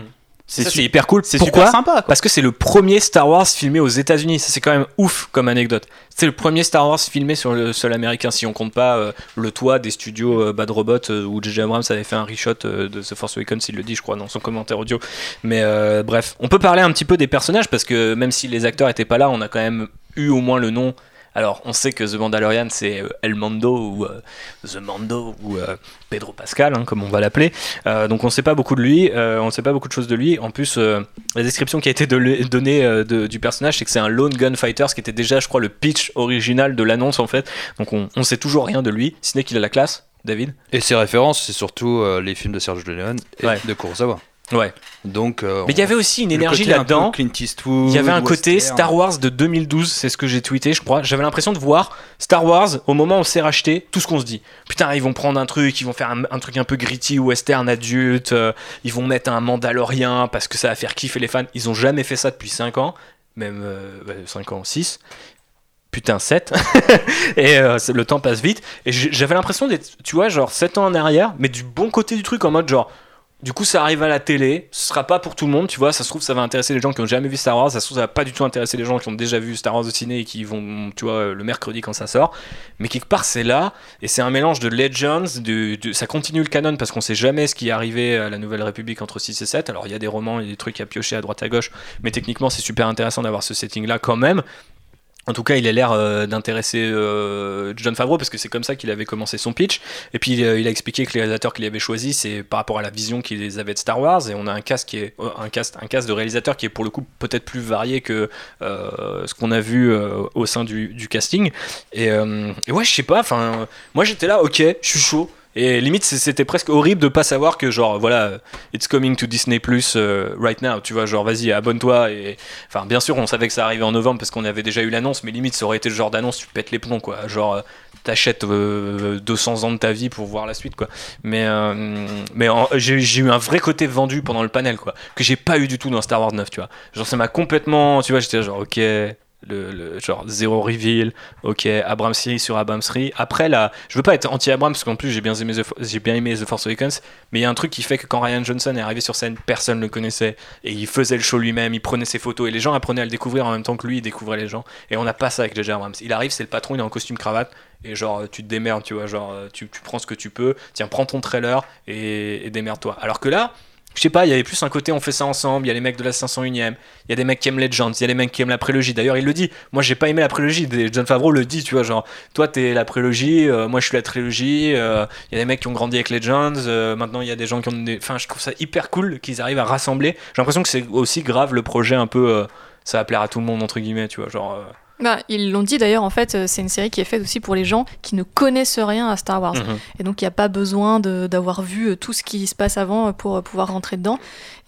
C'est hyper cool. c'est super sympa. Quoi. Parce que c'est le premier Star Wars filmé aux États-Unis. Ça, c'est quand même ouf comme anecdote. C'est le premier Star Wars filmé sur le sol américain, si on compte pas euh, le toit des studios euh, Bad Robot euh, où J.J. Abrams avait fait un reshot de The Force Awakens, il le dit, je crois, dans son commentaire audio. Mais bref, on peut parler un petit peu des personnages parce que même si les acteurs étaient pas là, on a quand même eu au moins le nom. Alors, on sait que The Mandalorian, c'est euh, El Mando ou euh, The Mando ou euh, Pedro Pascal, hein, comme on va l'appeler. Euh, donc, on sait pas beaucoup de lui, on sait pas beaucoup de choses de lui. En plus, la description qui a été de- donnée de- du personnage, c'est que c'est un lone gunfighter, ce qui était déjà, je crois, le pitch original de l'annonce en fait. Donc, on, on sait toujours rien de lui, si ce n'est qu'il a la classe, David. Et ses références, c'est surtout les films de Sergio Leone et Ouais. de Kurosawa. Ouais. Donc, euh, Mais il y avait aussi une énergie un là-dedans. Il y avait un côté. Star Wars de 2012, c'est ce que j'ai tweeté, je crois. J'avais l'impression de voir Star Wars au moment où on s'est racheté, tout ce qu'on se dit. Putain, ils vont prendre un truc, ils vont faire un, un truc un peu gritty, western adulte, euh, ils vont mettre un Mandalorien parce que ça va faire kiffer les fans. Ils ont jamais fait ça depuis 5 ans, même 5 ans, 6. Putain, 7. et euh, le temps passe vite. Et j'avais l'impression d'être, tu vois, genre 7 ans en arrière, mais du bon côté du truc, en mode genre. Du coup, ça arrive à la télé. Ce sera pas pour tout le monde, tu vois. Ça se trouve, ça va intéresser les gens qui ont jamais vu Star Wars. Ça se trouve, ça va pas du tout intéresser les gens qui ont déjà vu Star Wars au ciné et qui vont, tu vois, le mercredi quand ça sort. Mais quelque part, c'est là. Et c'est un mélange de Legends. Ça continue le canon parce qu'on sait jamais ce qui est arrivé à la Nouvelle République entre 6 et 7. Alors, il y a des romans, il y a des trucs à piocher à droite à gauche. Mais techniquement, c'est super intéressant d'avoir ce setting-là quand même. En tout cas, il a l'air euh, d'intéresser euh, John Favreau parce que c'est comme ça qu'il avait commencé son pitch. Et puis euh, il a expliqué que les réalisateurs qu'il avait choisis, c'est par rapport à la vision qu'ils avaient de Star Wars. Et on a un cast de réalisateurs qui est pour le coup peut-être plus varié que ce qu'on a vu au sein du, casting. Et, et ouais, je sais pas. Moi j'étais là, ok, je suis chaud. Et limite, c'était presque horrible de pas savoir que genre voilà, it's coming to Disney Plus euh, right now. Tu vois, genre vas-y, abonne-toi et Enfin, bien sûr, on savait que ça arrivait en novembre parce qu'on avait déjà eu l'annonce, mais limite, ça aurait été le genre d'annonce, tu pètes les plombs, quoi. Genre, euh, t'achètes euh, 200 ans de ta vie pour voir la suite, quoi. Mais, euh, mais j'ai eu un vrai côté vendu pendant le panel, quoi, que j'ai pas eu du tout dans Star Wars 9, tu vois. Genre, ça m'a complètement, tu vois, j'étais genre, ok. Le, genre zéro reveal, ok, Abramsy sur Abramsy. Après là, je veux pas être anti-Abrams parce qu'en plus j'ai bien aimé The, bien aimé The Force Awakens, mais il y a un truc qui fait que quand Ryan Johnson est arrivé sur scène, personne ne le connaissait et il faisait le show lui-même, il prenait ses photos et les gens apprenaient à le découvrir en même temps que lui, il découvrait les gens. Et on n'a pas ça avec J.J. Abrams. Il arrive, c'est le patron, il est en costume cravate et genre tu te démerdes, tu vois, genre tu, tu prends ce que tu peux, tiens, prends ton trailer et démerde-toi. Alors que là, je sais pas, il y avait plus un côté on fait ça ensemble, il y a les mecs de la 501ème, il y a des mecs qui aiment Legends, il y a des mecs qui aiment la prélogie. D'ailleurs, il le dit, moi j'ai pas aimé la prélogie, John Favreau le dit, tu vois, genre toi t'es la prélogie, euh, moi je suis la trilogie, euh, il y a des mecs qui ont grandi avec Legends, euh, maintenant il y a des gens qui ont des... Enfin, je trouve ça hyper cool qu'ils arrivent à rassembler. J'ai l'impression que c'est aussi grave le projet un peu... ça va plaire à tout le monde, entre guillemets, tu vois, genre... Bah, ils l'ont dit d'ailleurs, en fait, euh, c'est une série qui est faite aussi pour les gens qui ne connaissent rien à Star Wars. mhm. Et donc, il n'y a pas besoin d'avoir vu euh, tout ce qui se passe avant euh, pour pouvoir rentrer dedans.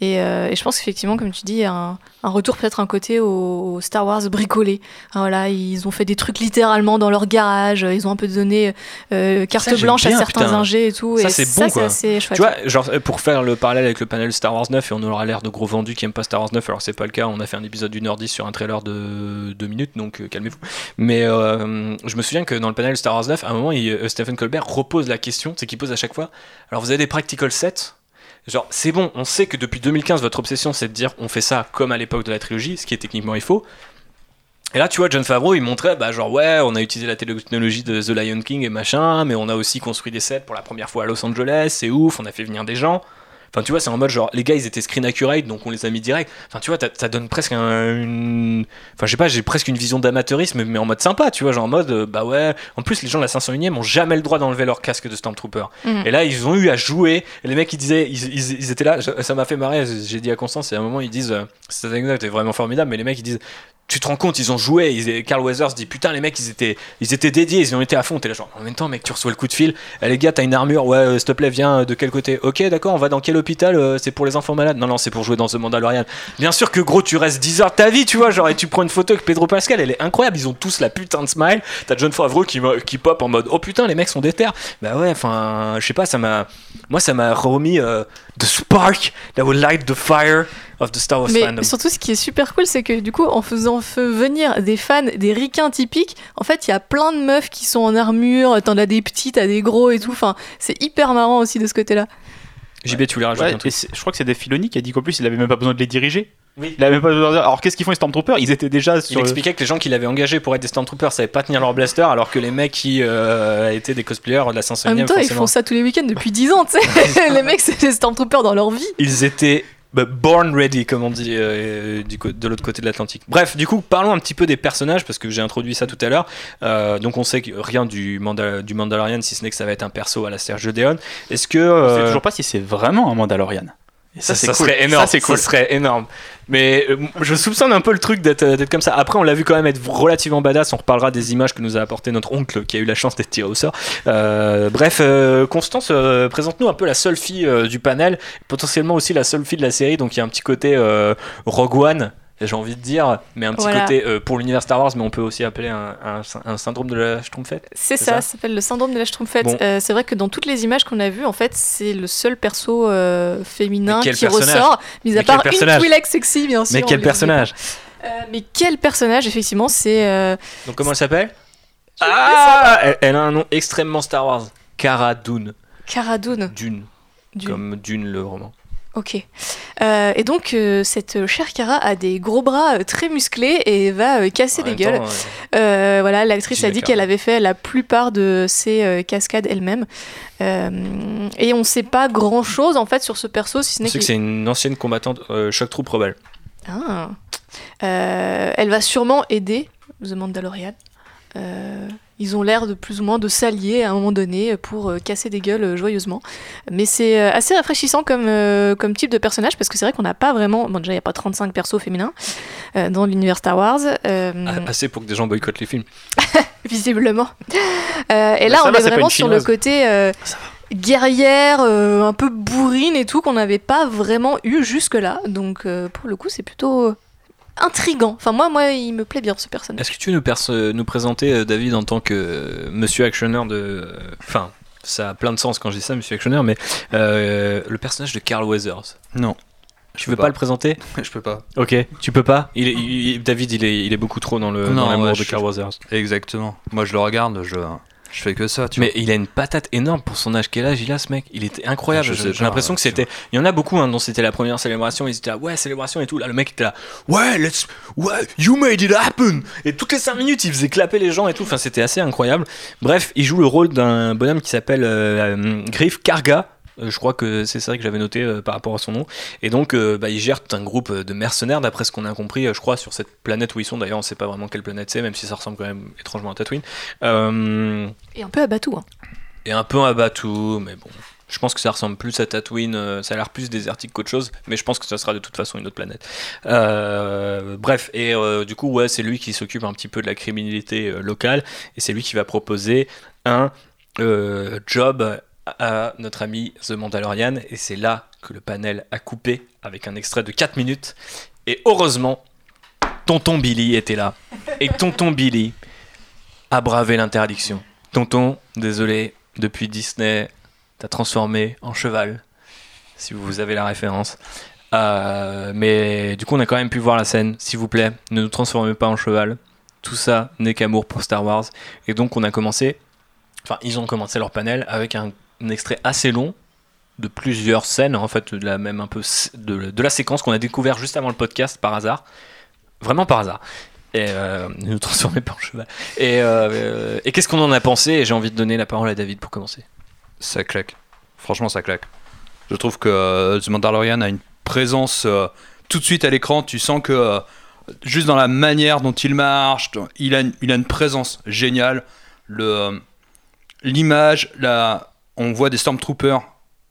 Et, euh, et je pense qu'effectivement, comme tu dis, il y a un, un retour peut-être un côté au, au Star Wars bricolé. Hein, voilà, ils ont fait des trucs littéralement dans leur garage. Ils ont un peu donné euh, carte Ça, j'aime blanche bien, à certains putain. ingés et tout. Ça, et c'est ça, bon, quoi. chouette. Tu vois, genre euh, pour faire le parallèle avec le panel Star Wars 9 et on aura l'air de gros vendus qui aiment pas Star Wars 9 alors c'est pas le cas, on a fait un épisode d'une heure 10 sur un trailer de 2 minutes donc euh, calmez-vous. Mais euh, je me souviens que dans le panel Star Wars 9 à un moment il- euh, Stephen Colbert repose la question, c'est qu'il pose à chaque fois alors vous avez des practical sets Genre, c'est bon, on sait que depuis 2015, votre obsession, c'est de dire on fait ça comme à l'époque de la trilogie, ce qui est techniquement il faut. Et là, tu vois, John Favreau, il montrait, bah, genre, ouais, on a utilisé la technologie de The Lion King et machin, mais on a aussi construit des sets pour la première fois à Los Angeles, c'est ouf, on a fait venir des gens. Enfin, tu vois, c'est en mode genre, les gars, ils étaient screen accurate, donc on les a mis direct. Enfin, tu vois, ça donne presque un, une. Enfin, je sais pas, j'ai presque une vision d'amateurisme, mais en mode sympa, tu vois, genre en mode, euh, bah ouais. En plus, les gens de la 501ème ont jamais le droit d'enlever leur casque de Stormtrooper. Mhm. Et là, ils ont eu à jouer. Et les mecs, ils disaient, ils, ils- ils étaient là, ça m'a fait marrer. J'ai dit à Constance, et à un moment, ils disent, cette anecdote est vraiment formidable, mais les mecs, ils disent, tu te rends compte, ils ont joué. Ils, Carl Weathers dit, putain, les mecs, ils étaient, ils étaient dédiés, ils ont été à fond. T'es là, genre, en même temps, mec, tu reçois le coup de fil. Eh, les gars, t'as une armure, ouais, euh, s'il te plaît, viens euh, de quel côté? Ok, d'accord, on va dans quel hôpital Euh, C'est pour les enfants malades? Non, non, c'est pour jouer dans The Mandalorian. Bien sûr que gros, tu restes 10 heures de ta vie, tu vois, genre, et tu prends une photo avec Pedro Pascal, elle est incroyable. Ils ont tous la putain de smile. T'as John Favreau qui, qui pop en mode, oh putain, les mecs sont déter. Bah ouais, enfin, je sais pas, ça m'a, moi, ça m'a remis euh, the spark that will light the fire of the Star Wars Mais fandom. surtout, ce qui est super cool, c'est que du coup, en faisant f- venir des fans, des ricains typiques, en fait, il y a plein de meufs qui sont en armure. T'en as des petits, t'as des gros et tout. Enfin, c'est hyper marrant aussi de ce côté-là. JB, tu voulais rajouter Ouais, un truc je crois que c'est des Filoni qui a dit qu'en plus il avait même pas besoin de les diriger. Oui. Il avait même pas besoin de dire- Alors qu'est-ce qu'ils font les Stormtroopers? Ils étaient déjà Il sur. le- expliquait que les gens qu'il avait engagés pour être des Stormtroopers savaient pas tenir leur blaster, alors que les mecs qui euh, étaient des cosplayers de la 501 En même temps, ils forcément, font ça tous les week-ends depuis 10 ans, tu sais. les mecs, c'est des Stormtroopers dans leur vie. ils étaient born ready, comme on dit euh, du de l'autre côté de l'Atlantique. Bref, du coup, parlons un petit peu des personnages, parce que j'ai introduit ça tout à l'heure. Euh, donc, on sait que rien du, Manda- du Mandalorian, si ce n'est que ça va être un perso à la Sergio Deon. Est-ce que. On sait euh, toujours pas si c'est vraiment un Mandalorian. Et ça, ça, cool. serait énorme. Ça, c'est cool. Ça serait énorme. Mais euh, je soupçonne un peu le truc d'être euh, d'être comme ça. Après, on l'a vu quand même être relativement badass. On reparlera des images que nous a apporté notre oncle qui a eu la chance d'être tiré au sort. Euh, bref, euh, Constance, présente-nous un peu la seule fille du panel, potentiellement aussi la seule fille de la série. Donc il y a un petit côté Rogue One. J'ai envie de dire, mais un petit Voilà. côté euh, pour l'univers Star Wars, mais on peut aussi appeler un, un- un syndrome de la Schtroumpfette. C'est ça, ça s'appelle le syndrome de la Schtroumpfette. Bon. Euh, c'est vrai que dans toutes les images qu'on a vues, en fait, c'est le seul perso euh, féminin qui ressort, mis à part une Twi'lek sexy, bien sûr. Mais quel personnage mais quel personnage, effectivement, c'est. Donc comment elle s'appelle Ah elle, elle a un nom extrêmement Star Wars. Cara Dune. Cara Dune. Dune. du- Comme Dune le roman. Ok. Euh, et donc, euh, cette chère Cara a des gros bras euh, très musclés et va casser En des gueules. temps, voilà, l'actrice a dit qu'elle avait fait la plupart de ses cascades elle-même. Et on sait pas grand chose en fait sur ce perso, si ce n'est que c'est une ancienne combattante Shock Troop Rebelle. Ah. Elle va sûrement aider The Mandalorian. Ils ont l'air de plus ou moins de s'allier à un moment donné pour euh, casser des gueules euh, joyeusement. Mais c'est euh, assez rafraîchissant comme, comme type de personnage parce que c'est vrai qu'on n'a pas vraiment. Bon, déjà, il n'y a pas 35 persos féminins dans l'univers Star Wars. Ah, Assez pour que des gens boycottent les films. visiblement. Et Bah, là, on va, est vraiment sur le côté guerrière, euh, un peu bourrine et tout, qu'on n'avait pas vraiment eu jusque-là. Donc, euh, pour le coup, c'est plutôt intrigant. Enfin, moi, moi, il me plaît bien ce personnage. Est-ce que tu veux nous, nous présenter euh, David en tant que euh, monsieur actionneur de. euh, Enfin, ça a plein de sens quand je dis ça, monsieur actionneur, mais euh, le personnage de Carl Weathers. Non. Tu Je veux peux pas le présenter? Je peux pas. Ok, tu peux pas? Il est- il- David, il est, il est beaucoup trop dans le Non, dans l'amour ouais, de Carl Weathers. Exactement. Moi, je le regarde, je, je fais que ça, tu Mais il a une patate énorme pour son âge. Quel âge il a ce mec? Il était incroyable. J'ai l'impression que c'était. Il y en a beaucoup hein, dont c'était la première célébration. Ils étaient là, ouais, célébration et tout. Là, le mec était là, ouais, let's. Ouais, you made it happen Et toutes les 5 minutes, il faisait clapper les gens et tout. Enfin, c'était assez incroyable. Bref, il joue le rôle d'un bonhomme qui s'appelle euh, euh, Griff Karga. Euh, Je crois que c'est ça que j'avais noté euh, par rapport à son nom. Et donc, euh, bah, il gère tout un groupe de mercenaires, d'après ce qu'on a compris, je crois, sur cette planète où ils sont. D'ailleurs, on sait pas vraiment quelle planète c'est, même si ça ressemble quand même étrangement à Tatooine. Et un peu à Batou. hein. et un peu un bateau, mais bon. Je pense que ça ressemble plus à Tatooine, ça a l'air plus désertique qu'autre chose, mais je pense que ça sera de toute façon une autre planète. Euh, bref, et euh, du coup, ouais, c'est lui qui s'occupe un petit peu de la criminalité euh, locale, et c'est lui qui va proposer un job à notre ami The Mandalorian, et c'est là que le panel a coupé avec un extrait de 4 minutes, et heureusement, Tonton Billy était là, et Tonton Billy a bravé l'interdiction. Tonton, désolé, depuis Disney, t'as transformé en cheval, si vous avez la référence. Euh, mais du coup, on a quand même pu voir la scène. S'il vous plaît, ne nous transformez pas en cheval. Tout ça n'est qu'amour pour Star Wars. Et donc, on a commencé, enfin, ils ont commencé leur panel avec un, un extrait assez long de plusieurs scènes, en fait, de la même un peu de, de la séquence qu'on a découvert juste avant le podcast par hasard. Vraiment par hasard. Et euh, nous transformez pas en cheval. Et, euh, et qu'est-ce qu'on en a pensé? Et j'ai envie de donner la parole à David pour commencer. Ça claque. Franchement, ça claque. Je trouve que euh, The Mandalorian a une présence euh, tout de suite à l'écran. Tu sens que juste dans la manière dont il marche, il a une, il a une présence géniale. Le, l'image, la, on voit des Stormtroopers,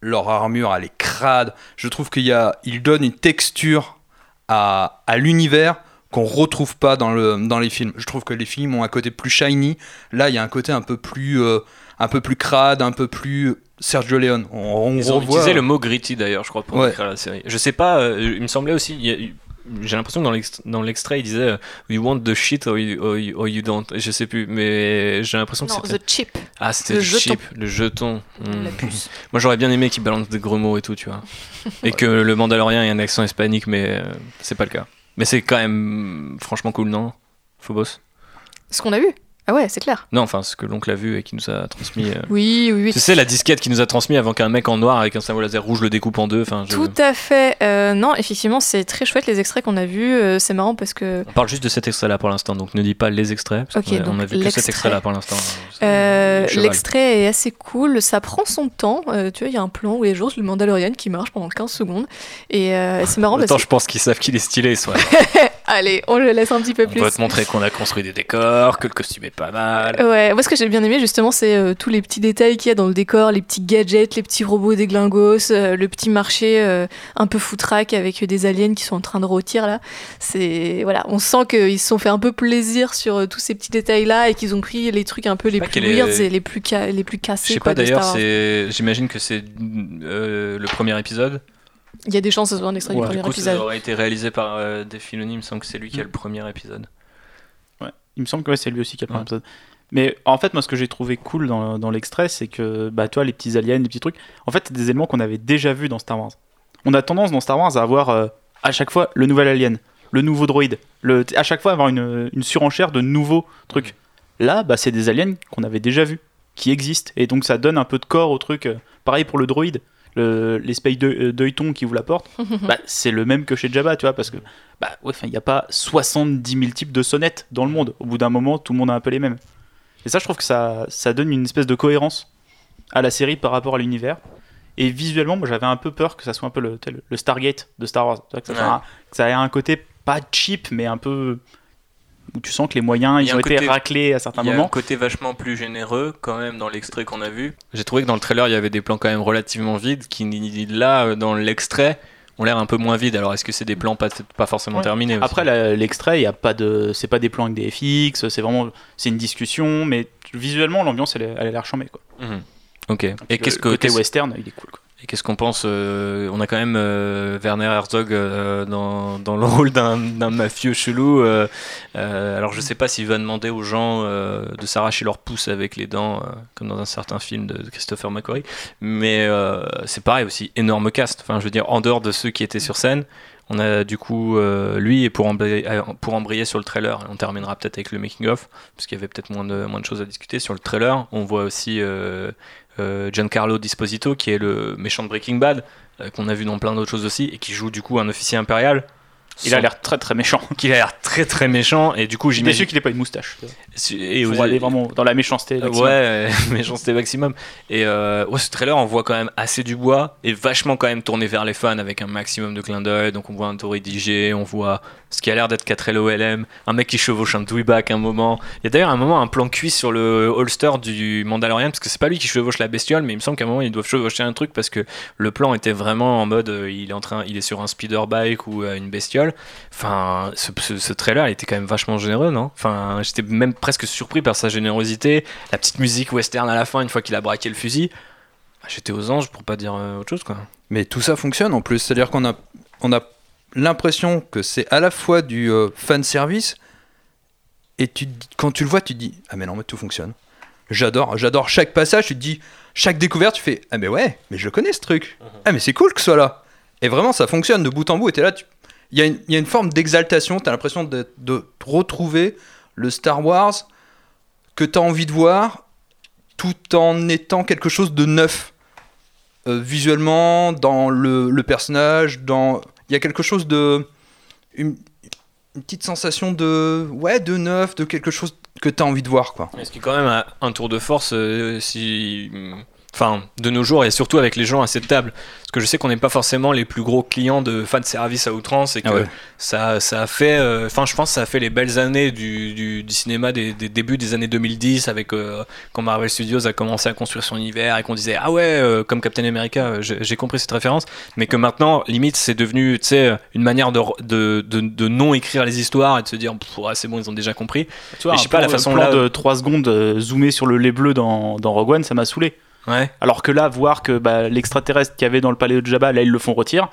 leur armure, elle est crade. Je trouve qu'il y a, il donne une texture à, à l'univers qu'on retrouve pas dans, le, dans les films. Je trouve que les films ont un côté plus shiny. Là, il y a un côté un peu plus, euh, un peu plus crade, un peu plus Sergio Leone. On, on Ils ont utilisé le mot gritty d'ailleurs, je crois, pour Ouais. écrire la série. Je sais pas, euh, il me semblait aussi. il y a- j'ai l'impression que dans l'ex- dans l'extrait, il disait euh, We want the shit or you, or you- or you don't. Je sais plus, mais j'ai l'impression que c'était. The Chip, Ah, c'était le chip, le jeton. Hmm. la puce. Moi, j'aurais bien aimé qu'il balance des gros mots et tout, tu vois. Et que le Mandalorien ait un accent hispanique, mais euh, c'est pas le cas. Mais c'est quand même franchement cool, non? Phobos? Ce qu'on a vu Ah ouais, c'est clair. Non, enfin, ce que l'oncle a vu et qui nous a transmis. euh, Oui, oui, oui. Tu sais, la disquette qui nous a transmis avant qu'un mec en noir avec un cerveau laser rouge le découpe en deux. Enfin, je- Tout à fait. Euh, non, effectivement, c'est très chouette les extraits qu'on a vus. Euh, c'est marrant parce que On parle juste de cet extrait-là pour l'instant, donc ne dis pas les extraits. Parce Ok, a- on a donc vu que cet extrait-là pour l'instant. cheval. l'extrait est assez cool. Ça prend son temps. Tu vois, il y a un plan où les jours, le Mandalorian qui marche pendant 15 secondes. Et c'est marrant Attends, parce je pense qu'ils savent qu'il est stylé, soit. Allez, on le laisse un petit peu On plus. va te montrer qu'on a construit des décors, que le costume est pas mal. Ouais, moi ce que j'ai bien aimé justement, c'est euh, tous les petits détails qu'il y a dans le décor, les petits gadgets, les petits robots déglingos, euh, le petit marché euh, un peu foutraque avec des aliens qui sont en train de rôtir là. C'est voilà, on sent qu'ils se sont fait un peu plaisir sur euh, tous ces petits détails là et qu'ils ont pris les trucs un peu les plus est- weirds et les plus ca- les plus Je cassés. sais quoi, pas d'ailleurs. J'imagine que c'est euh, le premier épisode. Il y a des chances que ce soit un extrait Ouais, du du premier coup, ça épisode. aurait été réalisé par euh, Dave Filoni, il me semble que c'est lui qui a le premier épisode. Il me semble que ouais, c'est lui aussi qui a le Ouais. premier épisode. Mais en fait, moi, ce que j'ai trouvé cool dans, dans l'extrait, c'est que, bah, toi, les petits aliens, les petits trucs, en fait, c'est des éléments qu'on avait déjà vus dans Star Wars. On a tendance dans Star Wars à avoir euh, à chaque fois le nouvel alien, le nouveau droïde, le, à chaque fois avoir une, une surenchère de nouveaux trucs. Là, bah, c'est des aliens qu'on avait déjà vus, qui existent, et donc ça donne un peu de corps au truc. Pareil pour le droïde, l'espèce de euh, d'œilleton qui vous l'apporte, bah, c'est le même que chez Jabba, tu vois, parce que bah ouais, il n'y a pas 70 000 types de sonnettes dans le monde. Au bout d'un moment, tout le monde a un peu les mêmes. Et ça, je trouve que ça, ça donne une espèce de cohérence à la série par rapport à l'univers. Et visuellement, moi, j'avais un peu peur que ça soit un peu le, le- le Stargate de Star Wars. Que ça, Ouais. un- que ça ait un côté pas cheap, mais un peu où tu sens que les moyens ils ont été côté- raclés à certains Il y a un moments. côté vachement plus généreux quand même dans l'extrait qu'on a vu. J'ai trouvé que dans le trailer il y avait des plans quand même relativement vides qui là dans l'extrait ont l'air un peu moins vides. Alors est-ce que c'est des plans pas, pas forcément Ouais. terminés Après l'extrait, il y a pas de, c'est pas des plans avec des FX, c'est vraiment, c'est une discussion, mais visuellement l'ambiance elle, a l'air chambée quoi. Mhm. Ok. Et Le qu'est-ce que côté qu'est-ce- western, il est cool quoi. Et qu'est-ce qu'on pense euh, On a quand même euh, Werner Herzog euh, dans, le rôle d'un mafieux chelou. alors je sais pas s'il va demander aux gens de s'arracher leurs pouces avec les dents, comme dans un certain film de Christopher McQuarrie. Mais c'est pareil aussi, énorme cast. Enfin, je veux dire, en dehors de ceux qui étaient sur scène, on a du coup lui et pour embrayer, sur le trailer, on terminera peut-être avec le making of parce qu'il y avait peut-être moins de moins de choses à discuter sur le trailer. On voit aussi Giancarlo Disposito qui est le méchant de Breaking Bad euh, qu'on a vu dans plein d'autres choses aussi et qui joue du coup un officier impérial. Il a l'air très très méchant. qu'il a l'air très très méchant et du coup j'imagine déçu qu'il ait pas une moustache. et faut aller vraiment dans la méchanceté. maximum. Ouais, méchanceté maximum. Et euh, ouais, ce trailer, on voit quand même assez du bois et vachement quand même tourné vers les fans avec un maximum de clins d'œil. Donc on voit un Tori DJ, on voit ce qui a l'air d'être 4 LOLM, un mec qui chevauche un Dweeback un moment. Il y a d'ailleurs un moment un plan cuit sur le holster du Mandalorian parce que c'est pas lui qui chevauche la bestiole, mais il me semble qu'à un moment ils doivent chevaucher un truc parce que le plan était vraiment en mode euh, il est en train, il est sur un speeder bike ou euh, une bestiole. Enfin, ce, ce- ce trailer il était quand même vachement généreux, non? Enfin, j'étais même presque surpris par sa générosité, la petite musique western à la fin une fois qu'il a braqué le fusil. Bah, J'étais aux anges pour pas dire euh, autre chose quoi. Mais tout ça fonctionne en plus, c'est-à-dire qu'on a, on a l'impression que c'est à la fois du euh, fan service et tu, quand tu le vois, tu te dis ah mais non mais tout fonctionne. J'adore, j'adore chaque passage. Tu te dis chaque découverte, tu fais ah mais ouais, mais je connais ce truc. Ah mais c'est cool que ce soit là. Et vraiment ça fonctionne de bout en bout. Et t'es là, tu- il y, a une- forme d'exaltation. T'as l'impression de, retrouver le Star Wars que t'as envie de voir, tout en étant quelque chose de neuf euh, visuellement, dans le, personnage, dans il y a quelque chose de une, petite sensation de ouais de neuf, de quelque chose que tu as envie de voir quoi. Ce qui est quand même un, un tour de force euh, si Enfin, de nos jours et surtout avec les gens à cette table. Parce que je sais qu'on n'est pas forcément les plus gros clients de fan service à outrance et que Ah ouais. ça, ça a fait. euh, Enfin, je pense que ça a fait les belles années du, du, du cinéma des, des débuts des années 2010 avec euh, quand Marvel Studios a commencé à construire son univers et qu'on disait Ah ouais, euh, comme Captain America, j'ai compris cette référence. Mais que maintenant, limite, c'est devenu tu sais, une manière de, de, de, de non écrire les histoires et de se dire ouais, c'est bon, ils ont déjà compris. Tu vois, Et je sais pas, la façon plan là- de 3 secondes zoomé sur le lait bleu dans, dans Rogue One, ça m'a saoulé. Ouais. Alors que là, voir que bah, l'extraterrestre qu'il y avait dans le palais de Jabba, là, ils le font retirer,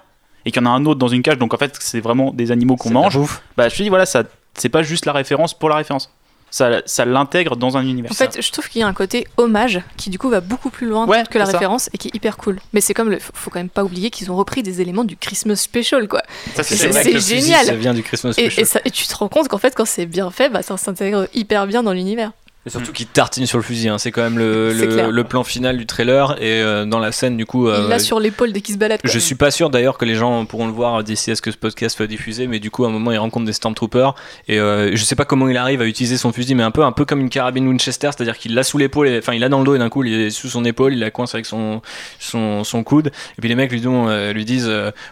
et qu'il y en a un autre dans une cage, donc en fait, c'est vraiment des animaux qu'on mange. Bah, je te dis, voilà, ça, c'est pas juste la référence pour la référence. Ça, ça l'intègre dans un univers. En fait, je trouve qu'il y a un côté hommage qui du coup va beaucoup plus loin Ouais, que la ça. référence et qui est hyper cool. Mais c'est comme le, faut faut quand même pas oublier qu'ils ont repris des éléments du Christmas Special quoi. ça, c'est- génial. Ça vient du Christmas Et, Special. et ça- et tu te rends compte qu'en fait quand c'est bien fait, bah, ça s'intègre hyper bien dans l'univers. Et surtout qu'il tartine sur le fusil, hein. c'est quand même le, le, plan final du trailer et euh, dans la scène du coup. Il euh, l'a sur l'épaule dès qu'il se balade. quoi. je suis pas sûr d'ailleurs que les gens pourront le voir d'ici à ce que ce podcast soit diffusé, mais du coup à un moment il rencontre des Stormtroopers et euh, je sais pas comment il arrive à utiliser son fusil, mais un peu un peu comme une carabine Winchester, c'est-à-dire qu'il l'a sous l'épaule, enfin il l'a dans le dos et d'un coup il est sous son épaule, il la coince avec son son, son coude et puis les mecs lui, euh, lui disent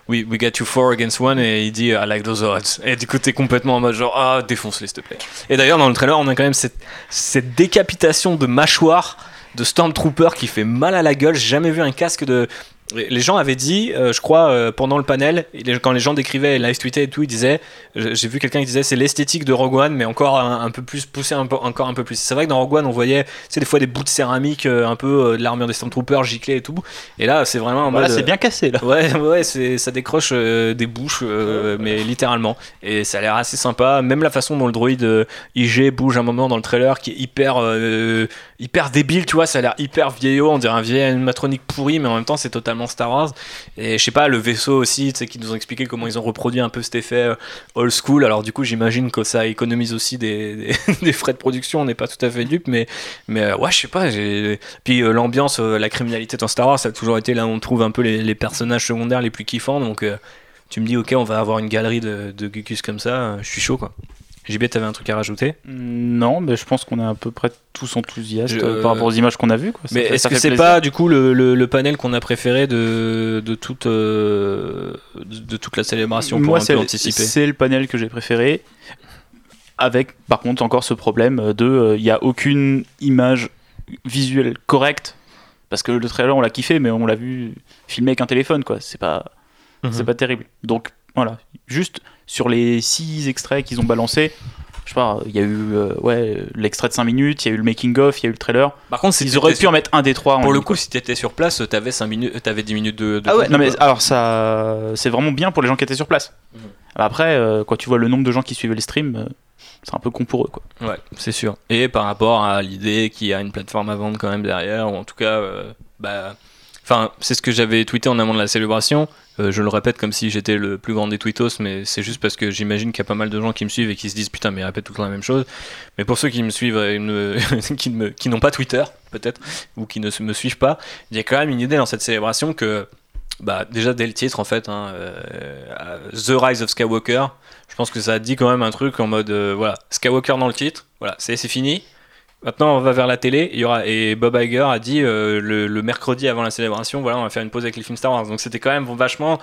we, we got you four against one et il dit I like those odds et du coup t'es complètement en mode genre ah défonce-les s'il te plaît. Et d'ailleurs dans le trailer on a quand même cette, cette décapitation de mâchoire de Stormtrooper qui fait mal à la gueule. J'ai jamais vu un casque de. Les gens avaient dit, euh, je crois, euh, pendant le panel, et quand les gens décrivaient, live tweetaient et tout, ils disaient, j'ai vu quelqu'un qui disait c'est l'esthétique de Rogue One, mais encore un, un peu plus poussé, un peu, encore un peu plus. C'est vrai que dans Rogue One, on voyait, c'est des fois des bouts de céramique, euh, un peu de l'armure des Stormtroopers giclée et tout. Et là, c'est vraiment en Voilà, mode. c'est bien cassé là. Ouais, ouais, ça décroche des bouches, mais littéralement. Et ça a l'air assez sympa. Même la façon dont le droïde IG bouge un moment dans le trailer, qui est hyper, hyper débile, tu vois, ça a l'air hyper vieillot. On dirait un vieil animatronique pourri, mais en même temps, c'est totalement Star Wars. Et je sais pas, le vaisseau aussi, tu sais, qui nous ont expliqué comment ils ont reproduit un peu cet effet euh, old school. Alors, du coup, j'imagine que ça économise aussi des, frais de production. On n'est pas tout à fait dupe, mais, mais euh, ouais, je sais pas. Puis euh, l'ambiance, la criminalité dans Star Wars, ça a toujours été là où on trouve un peu les, personnages secondaires les plus kiffants. Donc, tu me dis, ok, on va avoir une galerie de, de Gugus comme ça. Je suis chaud, quoi. JB, t'avais un truc à rajouter? Non, mais je pense qu'on est à peu près tous enthousiastes Je- euh, par rapport aux images qu'on a vues. quoi. Ça Mais est-ce que c'est pas du coup le, le- le panel qu'on a préféré de, de, toute, euh, de, toute la célébration pour Moi, un peu anticiper? c'est le panel que j'ai préféré. Avec, par contre, encore ce problème de, il n'y a aucune image visuelle correcte. Parce que le trailer, on l'a kiffé, mais on l'a vu filmer avec un téléphone, quoi. C'est pas, Mhm. c'est pas terrible. Donc, voilà. Juste sur les six extraits qu'ils ont balancés, je sais pas, il y a eu euh, ouais, l'extrait de 5 minutes, il y a eu le making-of, il y a eu le trailer. Par contre, si Ils auraient pu en mettre un des trois. en Pour le coup, si t'étais sur place, t'avais 5 minutes, t'avais 10 minutes de. de Ah ouais, non mais alors ça, c'est vraiment bien pour les gens qui étaient sur place. Mhm. Après, euh, quand tu vois le nombre de gens qui suivaient les streams, euh, c'est un peu con pour eux quoi. Ouais, c'est sûr. Et par rapport à l'idée qu'il y a une plateforme à vendre quand même derrière, ou en tout cas, euh, bah. Enfin, c'est ce que j'avais tweeté en amont de la célébration. Euh, je le répète comme si j'étais le plus grand des tweetos, mais c'est juste parce que j'imagine qu'il y a pas mal de gens qui me suivent et qui se disent putain, mais ils répètent tout le temps la même chose. Mais pour ceux qui me suivent, et qui, n'ont pas Twitter, peut-être, ou qui ne me suivent pas, il y a quand même une idée dans cette célébration que, bah, déjà dès le titre en fait, hein, euh, The Rise of Skywalker, je pense que ça dit quand même un truc en mode, euh, voilà, Skywalker dans le titre, voilà, c'est fini. Maintenant, on va vers la télé. Il y aura, et Bob Iger a dit euh, le, le mercredi avant la célébration, voilà, on va faire une pause avec les films Star Wars. Donc c'était quand même vachement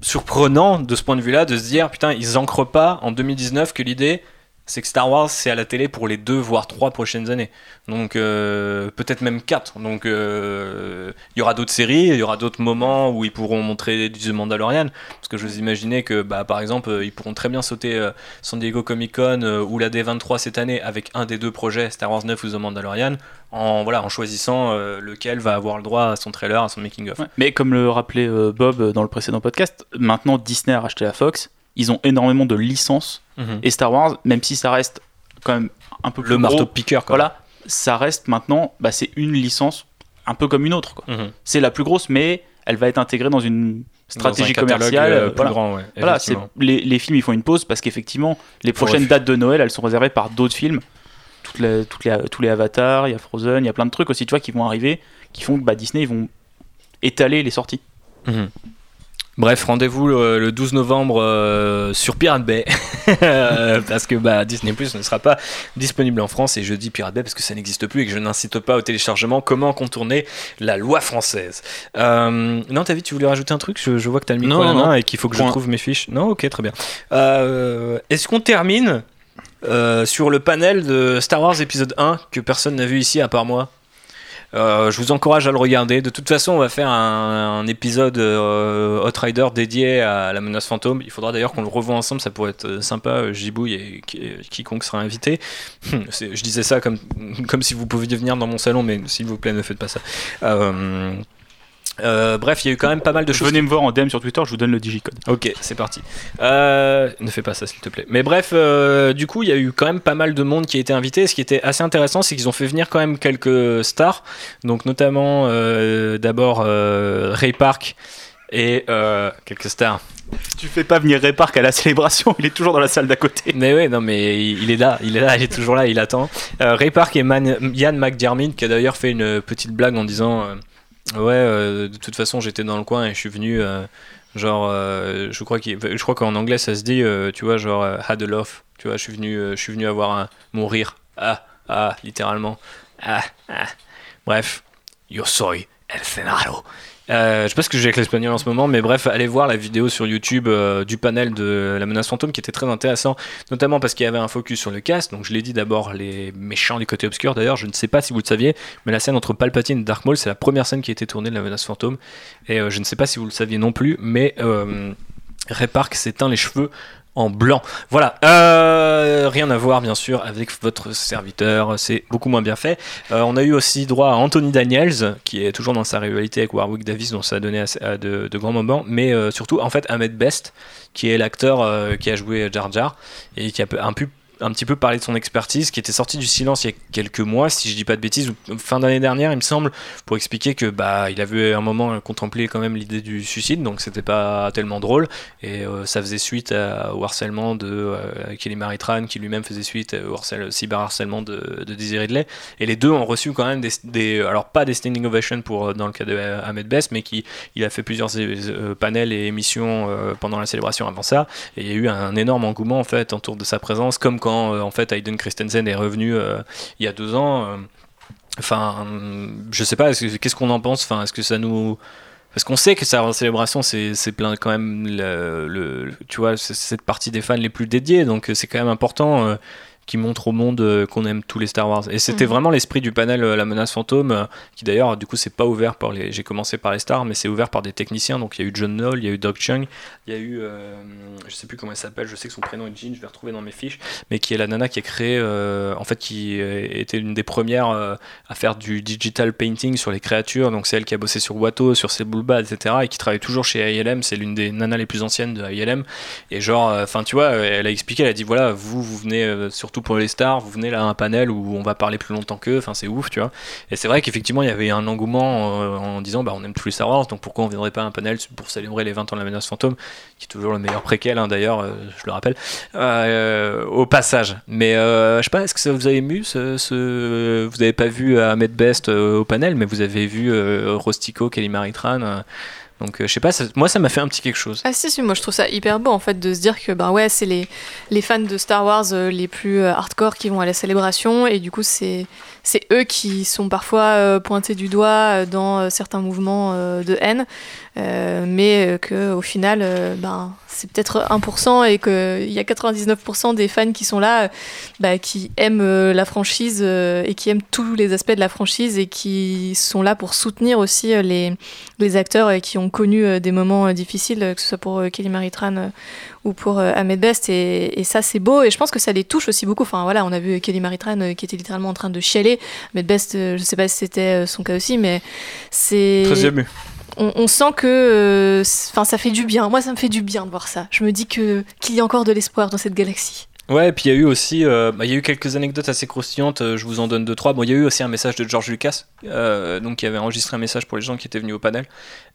surprenant de ce point de vue-là de se dire putain, ils ancrent pas en 2019 que l'idée c'est que Star Wars c'est à la télé pour les deux voire trois prochaines années. Donc euh, peut-être même quatre. Donc euh, il y aura d'autres séries, il y aura d'autres moments où ils pourront montrer du The Mandalorian. Parce que je vous imaginais que bah, par exemple euh, ils pourront très bien sauter San Diego Comic Con ou la D23 cette année avec un des deux projets Star Wars 9 ou The Mandalorian en, voilà, en choisissant lequel va avoir le droit à son trailer, à son making of. Ouais. Mais comme le rappelait Bob dans le précédent podcast, maintenant Disney a racheté la Fox. Ils ont énormément de licences Mhm. et Star Wars, même si ça reste quand même un peu plus Le marteau piqueur quoi. Voilà, ça reste maintenant, bah, c'est une licence un peu comme une autre. quoi. Mhm. C'est la plus grosse, mais elle va être intégrée dans une stratégie Dans un commerciale. euh, plus voilà. grand, ouais, Voilà, les, les films ils font une pause parce qu'effectivement les prochaines dates de Noël elles sont réservées par d'autres films. Toutes les, toutes les, tous les avatars, il y a Frozen, il y a plein de trucs aussi tu vois qui vont arriver qui font que bah, Disney ils vont étaler les sorties. Mhm. Bref, rendez-vous le, le 12 novembre euh, sur Pirate Bay Euh, parce que bah, Disney Plus ne sera pas disponible en France et je dis Pirate Bay parce que ça n'existe plus et que je n'incite pas au téléchargement. Comment contourner la loi française? Euh, Non, vu, tu voulais rajouter un truc? Je, je vois que t'as le micro Non, à la non, et qu'il faut que je trouve mes fiches. Non, ok, très bien. Euh, Est-ce qu'on termine sur le panel de Star Wars épisode 1 que personne n'a vu ici à part moi? Euh, je vous encourage à le regarder. De toute façon, on va faire un, épisode euh, Hot Rider dédié à la menace fantôme. Il faudra d'ailleurs qu'on le revoie ensemble, ça pourrait être euh, sympa. euh, Gibouille et qui- quiconque sera invité. C'est- je disais ça comme, comme si vous pouviez venir dans mon salon, mais s'il vous plaît, ne faites pas ça. Euh, bref, il y a eu quand même pas mal de choses. Venez me voir en DM sur Twitter, je vous donne le digicode. Ok, c'est parti. Euh, ne fais pas ça, s'il te plaît. Mais bref, euh, du coup, il y a eu quand même pas mal de monde qui a été invité. Ce qui était assez intéressant, c'est qu'ils ont fait venir quand même quelques stars. Donc, notamment, d'abord, Ray Park et quelques stars. Tu fais pas venir Ray Park à la célébration, il est toujours dans la salle d'à côté. Mais ouais, non, mais il est là, il est là, il est toujours là, il attend. Ray Park et Man- Ian McDiarmid qui a d'ailleurs fait une petite blague en disant Ouais, euh, de toute façon, j'étais dans le coin et je suis venu. euh, genre, euh, je crois qu'il- je crois qu'en anglais ça se dit, tu vois, genre, had a love. Tu vois, je suis venu, je suis venu avoir un, mon rire. Ah, ah, littéralement. Ah, ah. Bref, yo soy el Senado. Euh, je sais pas ce que j'ai avec l'espagnol en ce moment, mais bref, allez voir la vidéo sur YouTube euh, du panel de la menace fantôme qui était très intéressant, notamment parce qu'il y avait un focus sur le cast. Donc je l'ai dit d'abord, les méchants du côté obscur. D'ailleurs, je ne sais pas si vous le saviez, mais la scène entre Palpatine et Dark Maul, c'est la première scène qui a été tournée de la menace fantôme. Et euh, je ne sais pas si vous le saviez non plus, mais Ray Park s'éteint les cheveux en blanc. Voilà, Euh, rien à voir bien sûr avec votre serviteur, c'est beaucoup moins bien fait. Euh, on a eu aussi droit à Anthony Daniels, qui est toujours dans sa rivalité avec Warwick Davis, dont ça a donné à de, grands moments, mais euh, surtout en fait Ahmed Best, qui est l'acteur euh, qui a joué Jar Jar et qui a un, peu- un petit peu parlé de son expertise, qui était sorti du silence il y a quelques mois, si je dis pas de bêtises, fin d'année dernière, il me semble, pour expliquer que bah il avait un moment contemplé quand même l'idée du suicide, donc c'était pas tellement drôle et euh, ça faisait suite à- au harcèlement de euh, Kelly Maritran, qui lui-même faisait suite au harcèle- cyberharcèlement de, de. Et les deux ont reçu quand même des, des- alors pas des standing ovations pour euh, dans le cas de euh, Ahmed Best, mais qui il a fait plusieurs euh, panels et émissions euh, pendant la célébration avant ça. Et il y a eu un énorme engouement en fait autour de sa présence, comme quand euh, en fait Hayden Christensen est revenu euh, il y a deux ans. euh, Enfin, je sais pas, est-ce que- qu'est-ce qu'on en pense? Enfin, est-ce que ça nous parce qu'on sait que sa célébration, c'est plein quand même, le, le- tu vois, cette partie des fans les plus dédiés, donc c'est quand même important qui montre au monde euh, qu'on aime tous les Star Wars. Et c'était Mhm. vraiment l'esprit du panel euh, La Menace Fantôme, euh, qui d'ailleurs, du coup, c'est pas ouvert par les. J'ai commencé par les stars, mais c'est ouvert par des techniciens. Donc il y a eu John Knoll, il y a eu Doug Chung, il y a eu, euh, je sais plus comment elle s'appelle, je sais que son prénom est Jean, je vais retrouver dans mes fiches, mais qui est la nana qui a créé, euh, en fait, qui était une des premières euh, à faire du digital painting sur les créatures. Donc c'est elle qui a bossé sur Watto, sur Sebulba, etc. et qui travaille toujours chez ILM. C'est l'une des nanas les plus anciennes de ILM. Et genre, enfin, tu vois, elle a expliqué, elle a dit voilà, vous, vous venez euh, surtout pour les stars, vous venez là à un panel où on va parler plus longtemps qu'eux. Enfin, c'est ouf, tu vois. Et c'est vrai qu'effectivement, il y avait un engouement euh, en disant bah on aime tous les Star Wars, donc pourquoi on viendrait pas à un panel pour célébrer les 20 ans de la menace fantôme, qui est toujours le meilleur préquel, hein, d'ailleurs, euh, je le rappelle, euh, au passage. Mais je sais pas, est-ce que ça vous a ému ce, Vous avez pas vu Ahmed Best au panel, mais vous avez vu Rostico, Kelly Maritran. Donc euh, je sais pas, moi ça m'a fait un petit quelque chose. Ah si, si, moi je trouve ça hyper beau en fait de se dire que ben ouais, c'est les, les fans de Star Wars euh, les plus euh, hardcore qui vont à la célébration et du coup c'est c'est eux qui sont parfois euh, pointés du doigt euh, dans euh, certains mouvements de haine, mais euh, que au final ben c'est peut-être 1% et qu'il y a 99% des fans qui sont là, bah, qui aiment la franchise et qui aiment tous les aspects de la franchise et qui sont là pour soutenir aussi les, les acteurs qui ont connu des moments difficiles, que ce soit pour Kelly Maritran ou pour euh, Ahmed Best. Et, et ça, c'est beau. Et je pense que ça les touche aussi beaucoup. Enfin, voilà, on a vu Kelly Maritran euh, qui était littéralement en train de chialer. Ahmed Best, euh, je sais pas si c'était son cas aussi, mais c'est. Très ému. On, on sent que enfin, ça fait du bien. Moi, ça me fait du bien de voir ça. Je me dis que qu'il y a encore de l'espoir dans cette galaxie. Ouais, et puis il y a eu aussi, euh, bah, il y a eu quelques anecdotes assez croustillantes. euh, je vous en donne deux trois. Bon, il y a eu aussi un message de George Lucas, euh, donc qui avait enregistré un message pour les gens qui étaient venus au panel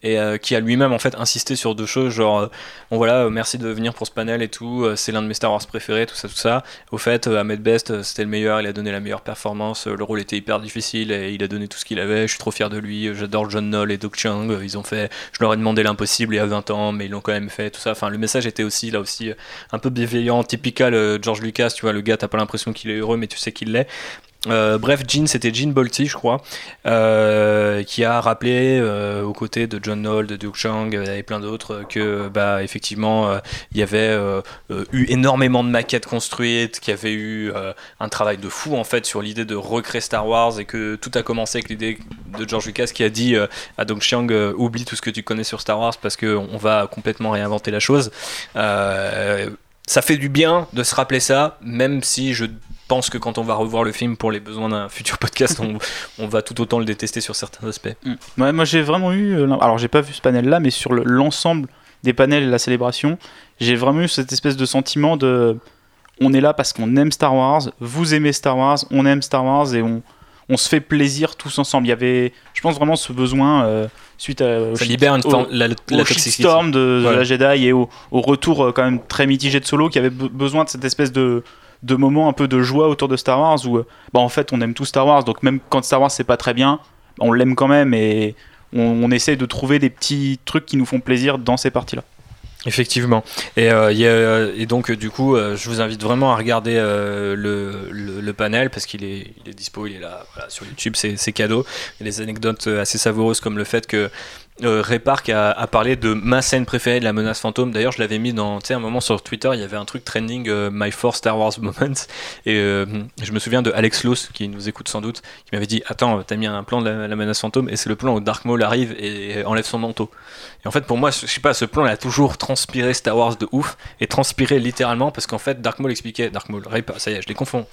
et euh, qui a lui-même en fait insisté sur deux choses, genre euh, bon voilà, euh, merci de venir pour ce panel et tout. euh, c'est l'un de mes Star Wars préférés, tout ça, tout ça. Au fait, Ahmed Best, c'était le meilleur. Il a donné la meilleure performance. le rôle était hyper difficile et il a donné tout ce qu'il avait. Je suis trop fier de lui. J'adore John Knoll et Doug Chung. Ils ont fait. Je leur ai demandé l'impossible il y a 20 ans, mais ils l'ont quand même fait. Tout ça. Enfin, le message était aussi là aussi un peu bienveillant, typical George Lucas, tu vois, le gars, t'as pas l'impression qu'il est heureux, mais tu sais qu'il l'est. Euh, bref, Gene, c'était Gene Bolte, je crois, euh, qui a rappelé euh, aux côtés de John Knoll, de Duke Chang et plein d'autres que, bah, effectivement, il y avait eu énormément de maquettes construites, qu'il y avait eu un travail de fou en fait sur l'idée de recréer Star Wars et que tout a commencé avec l'idée de George Lucas qui a dit à Chiang euh, oublie tout ce que tu connais sur Star Wars parce qu'on va complètement réinventer la chose. Ça fait du bien de se rappeler ça, même si je pense que quand on va revoir le film pour les besoins d'un futur podcast, on, on va tout autant le détester sur certains aspects. Mm. Ouais, moi j'ai vraiment eu. euh, Alors j'ai pas vu ce panel là, mais sur le- l'ensemble des panels et la célébration, j'ai vraiment eu cette espèce de sentiment de. On est là parce qu'on aime Star Wars, vous aimez Star Wars, on aime Star Wars et on, on se fait plaisir tous ensemble. Il y avait, je pense vraiment ce besoin euh, suite à. au Ça shit- libère une au- forme, la, la au shitstorm de, de la Jedi et au, au retour euh, quand même très mitigé de Solo qui avait be- besoin de cette espèce de, de moment un peu de joie autour de Star Wars où euh, bah, en fait on aime tout Star Wars donc même quand Star Wars c'est pas très bien on l'aime quand même et on, on essaie de trouver des petits trucs qui nous font plaisir dans ces parties là Effectivement. Et, euh, y a- et donc, euh, du coup, euh, je vous invite vraiment à regarder euh, le, le- panel parce qu'il est, il est dispo, il est là sur YouTube, c'est cadeau. Il y a des anecdotes euh, assez savoureuses comme le fait que euh, Ray Park a, parlé de ma scène préférée de la menace fantôme. D'ailleurs, je l'avais mis dans, tu sais, un moment sur Twitter, il y avait un truc trending euh, My Four Star Wars Moments. Et euh, je me souviens de Alex Loss, qui nous écoute sans doute, qui m'avait dit Attends, t'as mis un plan de la, la menace fantôme, et c'est le plan où Dark Maul arrive et enlève son manteau. Et en fait, pour moi, je sais pas, ce plan, il a toujours transpiré Star Wars de ouf, et transpiré littéralement, parce qu'en fait, Dark Maul expliquait, Dark Maul, ça y est, je les confonds.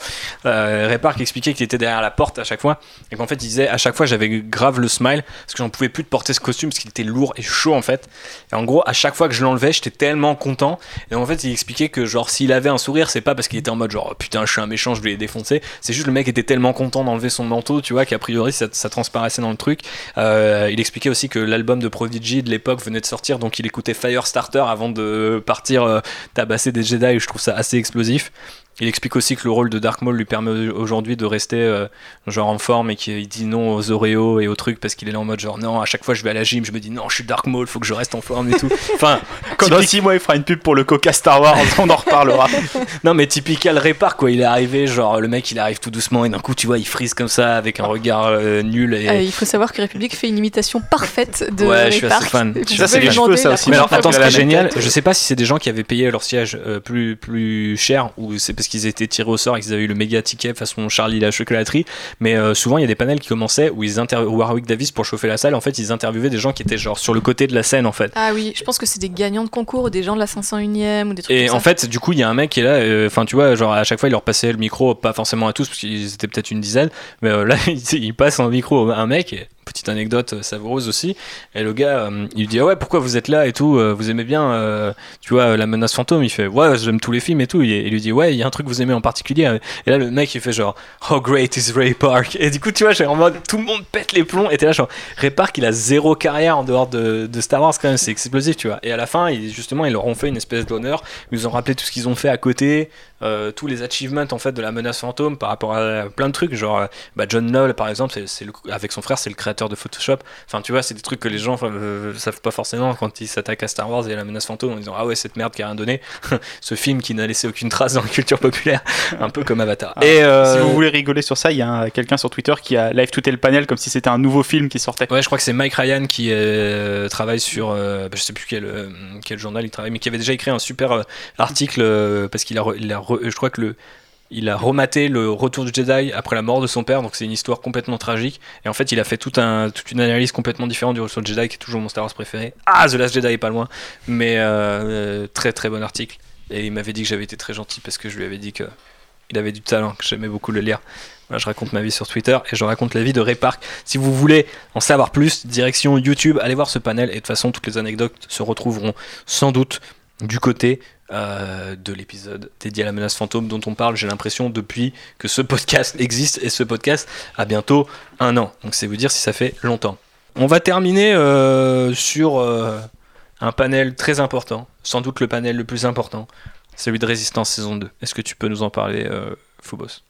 Euh, expliquait qu'il était derrière la porte à chaque fois, et qu'en fait, il disait, à chaque fois, j'avais grave le smile, parce que j'en pouvais plus de porter ce costume, parce qu'il était lourd et chaud, en fait. Et en gros, à chaque fois que je l'enlevais, j'étais tellement content. Et en fait, il expliquait que, genre, s'il avait un sourire, c'est pas parce qu'il était en mode, genre, Oh, putain, je suis un méchant, je vais les défoncer. C'est juste le mec était tellement content d'enlever son manteau, tu vois, qu'a priori, ça, ça transparaissait dans le truc. Euh, il expliquait aussi que l'album de Prodigy de l'époque venait de sortir, donc il écoutait Firestarter avant de partir euh, tabasser des Jedi. Je trouve ça assez explosif. Il explique aussi que le rôle de Dark Maul lui permet aujourd'hui de rester euh, genre en forme et qu'il dit non aux Oreos et aux trucs parce qu'il est là en mode genre non à chaque fois je vais à la gym je me dis non je suis Dark Maul faut que je reste en forme et tout enfin quand dans 6 mois il fera une pub pour le Coca Star Wars on en reparlera non mais typical répar quoi il est arrivé genre le mec il arrive tout doucement et d'un coup tu vois il frise comme ça avec un regard euh, nul et Euh, il faut savoir que République fait une imitation parfaite de Ouais, Ray je suis assez Park. fan. Ça, c'est les cheveux, ça aussi. Mais alors attends, ce qui est génial, tête. je sais pas si c'est des gens qui avaient payé leur siège euh, plus, plus cher ou c'est parce qu'ils étaient tirés au sort et qu'ils avaient eu le méga ticket façon Charlie la chocolaterie, mais euh, souvent il y a des panels qui commençaient où ils Warwick Davis pour chauffer la salle, en fait ils interviewaient des gens qui étaient genre sur le côté de la scène en fait. Ah oui, je pense que c'est des gagnants de concours ou des gens de la 501ème ou des trucs Et comme en ça. fait, du coup, il y a un mec qui est là, euh, enfin, tu vois, genre à chaque fois, il leur passait le micro, pas forcément à tous, parce qu'ils étaient peut-être une dizaine, mais euh, là, il, passe un micro à un mec, et petite anecdote euh, savoureuse aussi, et le gars, euh, il lui dit, ah ouais, pourquoi vous êtes là et tout, euh, vous aimez bien, tu vois, la menace fantôme, il fait, ouais, j'aime tous les films et tout, il, il lui dit, ouais, il y a un truc que vous aimez en particulier, et là, le mec, il fait genre, oh great is Ray Park, et du coup, tu vois, j'ai en mode, tout le monde pète les plombs, et t'es là, genre, Ray Park, il a zéro carrière en dehors de, Star Wars quand même, c'est explosif, tu vois, et à la fin, justement, ils leur ont fait une espèce d'honneur, ils nous ont rappelé tout ce qu'ils ont fait à côté, euh, tous les achievements en fait de la menace fantôme par rapport à plein de trucs genre euh, bah, John Knoll par exemple c'est, avec son frère c'est le créateur de Photoshop. Enfin tu vois c'est des trucs que les gens euh, savent pas forcément quand ils s'attaquent à Star Wars et à la menace fantôme en disant ah ouais cette merde qui a rien donné. Ce film qui n'a laissé aucune trace dans la culture populaire. Un peu comme Avatar. Ah, et euh, si vous voulez rigoler sur ça il y a quelqu'un sur Twitter qui a live tweeté le panel comme si c'était un nouveau film qui sortait. Ouais, je crois que c'est Mike Ryan qui euh, travaille sur, euh, bah, je sais plus quel, euh, quel journal il travaille, mais qui avait déjà écrit un super euh, article euh, parce qu'il a, il a je crois que le, il a rematé le retour du Jedi après la mort de son père, donc c'est une histoire complètement tragique. Et en fait, il a fait toute une analyse complètement différente du retour du Jedi, qui est toujours mon Star Wars préféré. Ah, The Last Jedi est pas loin, mais euh, euh, très très bon article. Et il m'avait dit que j'avais été très gentil parce que je lui avais dit que il avait du talent, que j'aimais beaucoup le lire. Voilà, je raconte ma vie sur Twitter et je raconte la vie de Ray Park. Si vous voulez en savoir plus, direction YouTube, allez voir ce panel et de toute façon toutes les anecdotes se retrouveront sans doute du côté euh, de l'épisode dédié à la menace fantôme dont on parle, j'ai l'impression, depuis que ce podcast existe et ce podcast a bientôt un an. Donc c'est vous dire si ça fait longtemps. On va terminer euh, sur euh, un panel très important, sans doute le panel le plus important, celui de Résistance saison 2. Est-ce que tu peux nous en parler, Phobos?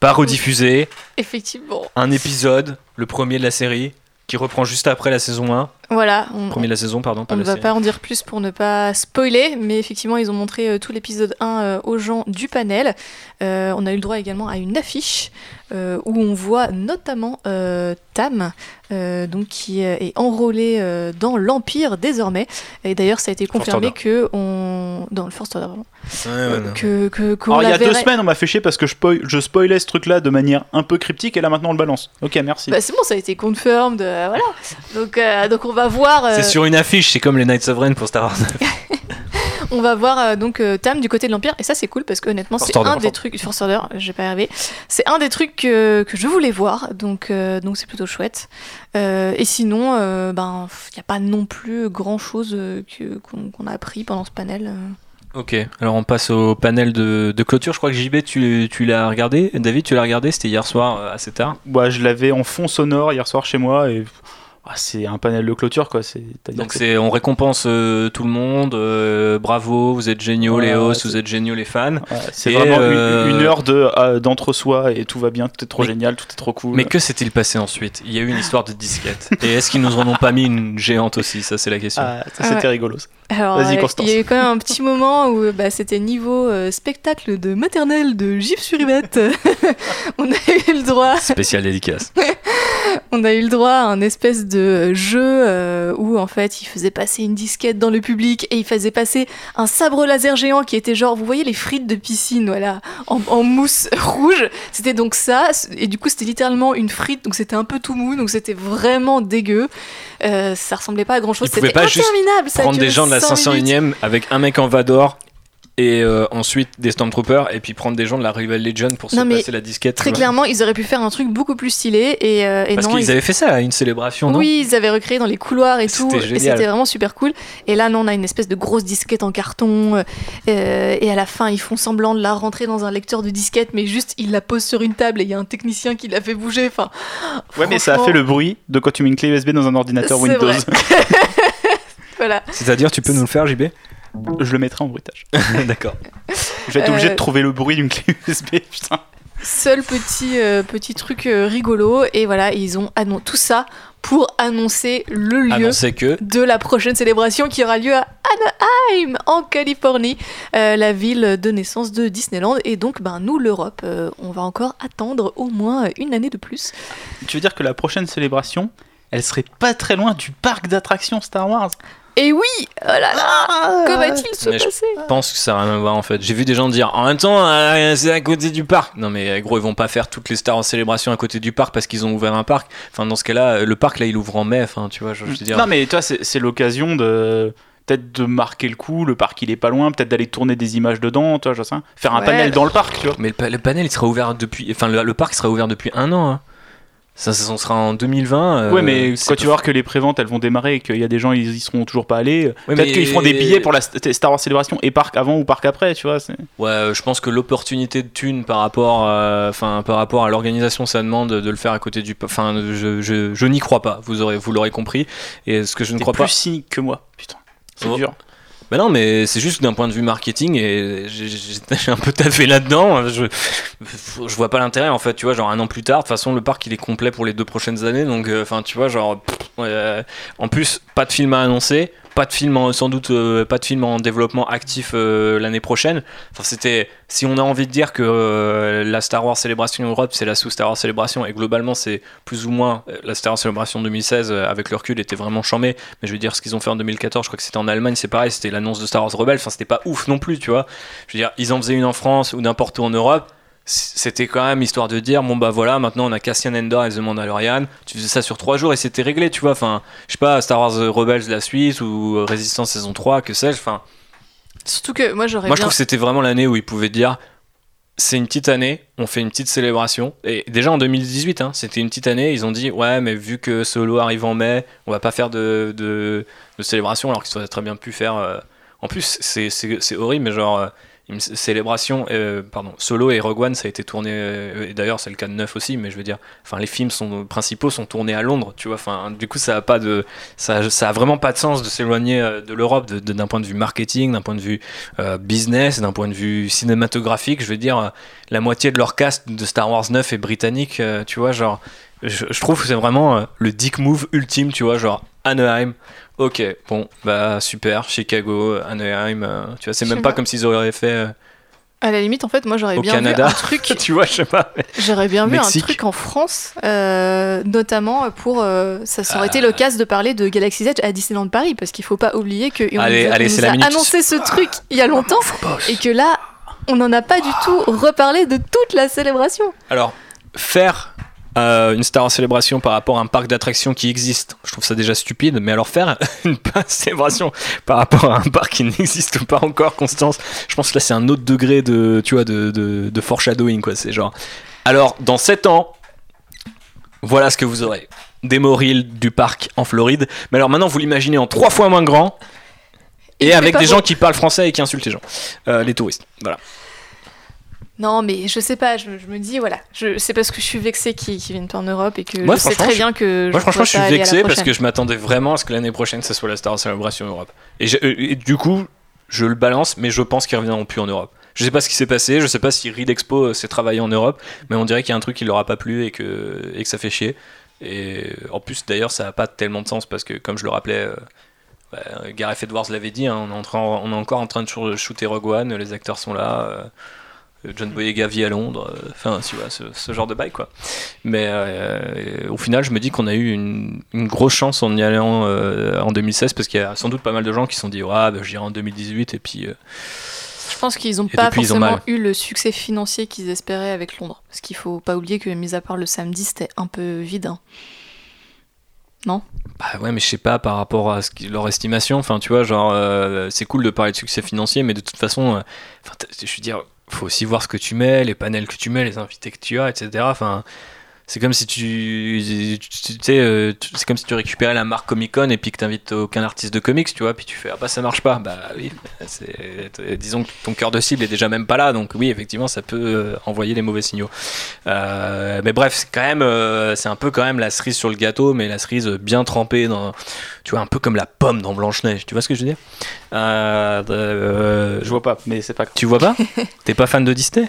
Pas rediffusé, Effectivement. un épisode, le premier de la série, qui reprend juste après la saison 1. Voilà, on, Premier de la saison, pardon, pas on ne va série. pas en dire plus pour ne pas spoiler, mais effectivement, ils ont montré euh, tout l'épisode 1 euh, aux gens du panel. Euh, on a eu le droit également à une affiche euh, où on voit notamment euh, Tam, euh, donc qui euh, est enrôlé euh, dans l'Empire désormais. Et d'ailleurs, ça a été confirmé que on dans le First Order, pardon. Ouais, ouais, non. que que qu'on Alors, il y a deux semaines, on m'a fait chier parce que je, spoil- je spoilais ce truc-là de manière un peu cryptique et là maintenant on le balance. Ok, merci. Bah, c'est bon, ça a été confirmed, euh, voilà. Donc, euh, donc on va voir. euh, C'est sur une affiche, c'est comme les Knights of Ren pour Star Wars. On va voir euh, donc euh, Tam du côté de l'Empire et ça c'est cool parce que honnêtement c'est un des trucs First Order, j'ai pas arrivé. C'est un des trucs que, que je voulais voir donc euh, donc c'est plutôt chouette. Euh, et sinon euh, ben il y a pas non plus grand chose qu'on qu'on a appris pendant ce panel. euh. Ok, alors on passe au panel de, de clôture. Je crois que JB, tu, tu l'as regardé. David, tu l'as regardé, c'était hier soir euh, assez tard. Bah, je l'avais en fond sonore hier soir chez moi et ah, c'est un panel de clôture quoi. C'est Donc c'est, on récompense euh, tout le monde. euh, bravo, vous êtes géniaux Ouais, les hosts, c'est- vous êtes géniaux les fans. Ouais, c'est Et, vraiment une- euh, une, heure de euh, d'entre-soi et tout va bien, tout est trop Mais- génial, tout est trop cool. Mais que s'est-il passé ensuite? Il y a eu une histoire de disquette. Et est-ce qu'ils nous en ont pas mis une géante aussi? Ça, c'est la question. Ah, ça Ah c'était ouais. rigolo. Vas-y, Constance. il y a eu quand même un petit moment où bah, c'était niveau euh, spectacle de maternelle de Gif sur Yvette. On a eu le droit Spécial dédicace. On a eu le droit à un espèce de jeu euh, où en fait il faisait passer une disquette dans le public et il faisait passer un sabre laser géant qui était genre, vous voyez les frites de piscine, voilà, en, en mousse rouge. C'était donc ça, et du coup c'était littéralement une frite, donc c'était un peu tout mou, donc c'était vraiment dégueu. Euh, ça ressemblait pas à grand chose, c'était pas juste interminable. ça Prendre des gens de la 5 minutes. 501ème avec un mec en Vador et euh, ensuite des Stormtroopers et puis prendre des gens de la Rival Legion pour se mais passer la disquette. Très clairement, ils auraient pu faire un truc beaucoup plus stylé et, euh, et Parce non, qu'ils ils- avaient fait ça à une célébration, non? Oui, ils avaient recréé dans les couloirs et tout, C'était et génial. c'était vraiment super cool. Et là, non, on a une espèce de grosse disquette en carton, euh, euh, et à la fin, ils font semblant de la rentrer dans un lecteur de disquette, mais juste ils la posent sur une table et il y a un technicien qui la fait bouger. Enfin, Ouais, mais ça a fait le bruit de quand tu mets une clé USB dans un ordinateur Windows. Voilà. C'est-à-dire, tu peux nous le faire, JB Je le mettrai en bruitage. D'accord. Je vais être obligé Euh, de trouver le bruit d'une clé USB. Putain. Seul petit, euh, petit truc euh, rigolo, et voilà, ils ont annon- tout ça pour annoncer le lieu. Annoncer que de la prochaine célébration qui aura lieu à Anaheim, en Californie, euh, la ville de naissance de Disneyland. Et donc, ben, nous, l'Europe, euh, on va encore attendre au moins une année de plus. Tu veux dire que la prochaine célébration, elle serait pas très loin du parc d'attractions Star Wars? Et oui, oh là là, que va-t-il se passer je pense que ça n'a rien à voir en fait. J'ai vu des gens dire en même temps, euh, c'est à côté du parc. Non mais gros, ils vont pas faire toutes les stars en célébration à côté du parc parce qu'ils ont ouvert un parc. Enfin, dans ce cas-là, euh, le parc là il ouvre en mai. Enfin, tu vois, je, je veux dire. Non, mais toi, c'est c'est l'occasion de peut-être de marquer le coup. Le parc, il est pas loin. Peut-être d'aller tourner des images dedans. Toi, je sais. Faire un Ouais. panel dans le parc, tu vois. Mais le panel il sera ouvert depuis. Enfin, le, le parc sera ouvert depuis un an. hein. Ça, ça, sera en 2020. euh, ouais, mais quand tu vas voir que les préventes elles vont démarrer et qu'il y a des gens ils y seront toujours pas allés, Ouais, peut-être qu'ils feront des billets pour la St- Star Wars Célébration et parc avant ou parc après, tu vois. Ouais, euh, je pense que l'opportunité de thune par rapport, euh, enfin par rapport à l'organisation, ça demande de le faire à côté du. Enfin, je, je, je n'y crois pas. Vous aurez, vous l'aurez compris. Et ce que je ne crois plus pas. cynique que moi, putain. C'est Oh. dur. Mais non, mais c'est juste d'un point de vue marketing et j'ai- un peu taffé là-dedans. Je, je vois pas l'intérêt en fait, tu vois, genre un an plus tard, de toute façon le parc il est complet pour les deux prochaines années, donc euh, enfin tu vois, genre euh, en plus pas de film à annoncer, pas de film en- sans doute euh, pas de film en développement actif euh, l'année prochaine. Enfin c'était si on a envie de dire que euh, la Star Wars Celebration Europe c'est la sous Star Wars Celebration et globalement c'est plus ou moins la Star Wars Celebration 2016 euh, avec le recul était vraiment chambé mais je veux dire ce qu'ils ont fait en 2014 je crois que c'était en Allemagne c'est pareil c'était l'annonce de Star Wars Rebelle enfin c'était pas ouf non plus tu vois. Je veux dire ils en faisaient une en France ou n'importe où en Europe c'était quand même histoire de dire bon bah voilà maintenant on a Cassian Endor et The Mandalorian tu faisais ça sur trois jours et c'était réglé tu vois enfin je sais pas Star Wars Rebels la suite ou Résistance saison 3 que sais-je enfin Surtout que moi, j'aurais moi, je trouve que c'était vraiment l'année où ils pouvaient dire c'est une petite année, on fait une petite célébration. Et déjà en 2018, hein, c'était une petite année, ils ont dit ouais, mais vu que Solo arrive en mai, on va pas faire de, de, de célébration alors qu'ils auraient très bien pu faire euh, En plus, c'est horrible, mais genre. Une célébration, euh, pardon, Solo et Rogue One, ça a été tourné, euh, et d'ailleurs c'est le cas de 9 aussi, mais je veux dire, enfin les films sont, principaux sont tournés à Londres, tu vois, enfin du coup ça a pas de, ça, ça a vraiment pas de sens de s'éloigner euh, de l'Europe d'un point de vue marketing, d'un point de vue business, d'un point de vue cinématographique, je veux dire, la moitié de leur cast de Star Wars 9 est britannique, tu vois, genre, je, trouve que c'est vraiment le dick move ultime, tu vois, genre Anaheim. Ok, bon, bah super, Chicago, Anaheim, euh, tu vois, c'est même pas pas. comme s'ils auraient fait euh, À la limite, en fait, moi j'aurais au bien Canada, vu un truc. tu vois, je sais pas. J'aurais bien vu Mexique. un truc en France, euh, notamment pour. euh, ça, aurait été Ah. l'occasion de parler de Galaxy's Edge à Disneyland Paris, parce qu'il faut pas oublier que on, Allez, nous a- allez, nous annoncé ce truc il y a longtemps, et que là, on n'en a pas du tout reparlé de toute la célébration. Alors, faire euh, une Star Wars célébration par rapport à un parc d'attractions qui existe, je trouve ça déjà stupide, mais alors faire une célébration par rapport à un parc qui n'existe pas encore, Constance, je pense que là c'est un autre degré de, tu vois, de, de, de foreshadowing, quoi. C'est genre. Alors, dans 7 ans, voilà ce que vous aurez. Des morilles du parc en Floride. Mais alors maintenant, vous l'imaginez en trois fois moins grand. Et avec des gens qui parlent français et qui insultent les gens, Euh, les touristes. Voilà. Non, mais je sais pas, je, je me dis, voilà, je- c'est parce que je suis vexée qu'ils qu'ils viennent pas en Europe et que Moi, je sais très bien que. Moi, franchement, je suis vexé parce que je m'attendais vraiment à ce que l'année prochaine, ce soit la Star Celebration Europe. Et, euh, et du coup, je le balance, mais je pense qu'ils reviendront plus en Europe. Je sais pas ce qui s'est passé, je sais pas si Reed Expo euh, s'est travaillé en Europe, mais on dirait qu'il y a un truc qui leur a pas plu et que, et que ça fait chier. Et en plus, d'ailleurs, ça a pas tellement de sens parce que, comme je le rappelais, euh, bah, Gareth Edwards l'avait dit, hein, on, est en train- on est encore en train de shoo- shooter Rogue One, les acteurs sont là. euh, John Boyega vit à Londres, euh, enfin, tu vois, ce, ce genre de bail, quoi. Mais euh, au final, je me dis qu'on a eu une, une grosse chance en y allant euh, en 2016 parce qu'il y a sans doute pas mal de gens qui se sont dit, ouais, bah, j'irai en 2018 et puis. Je pense qu'ils ont Et pas depuis, forcément eu le succès financier qu'ils espéraient avec Londres. Parce qu'il faut pas oublier que, mis à part le samedi, c'était un peu vide. hein. Bah ouais, mais je sais pas par rapport à ce qui- leur estimation. Enfin, tu vois, genre, c'est cool de parler de succès financier, mais de toute façon, je veux dire, faut aussi voir ce que tu mets, les panels que tu mets, les invités que tu as, etc. c'est comme si tu, tu, euh, tu- c'est comme si tu récupérais la marque Comic Con et puis que t'invites aucun artiste de comics, tu vois, puis tu fais ah bah ça marche pas. Bah oui, disons que ton cœur de cible est déjà même pas là, donc oui, effectivement, ça peut euh, envoyer les mauvais signaux. Euh, mais bref, c'est quand même, c'est un peu quand même la cerise sur le gâteau, mais la cerise bien trempée dans, tu vois, un peu comme la pomme dans Blanche Neige. Tu vois ce que je veux dire? Euh, Je vois pas, mais c'est pas. Tu vois pas? T'es pas fan de Disney?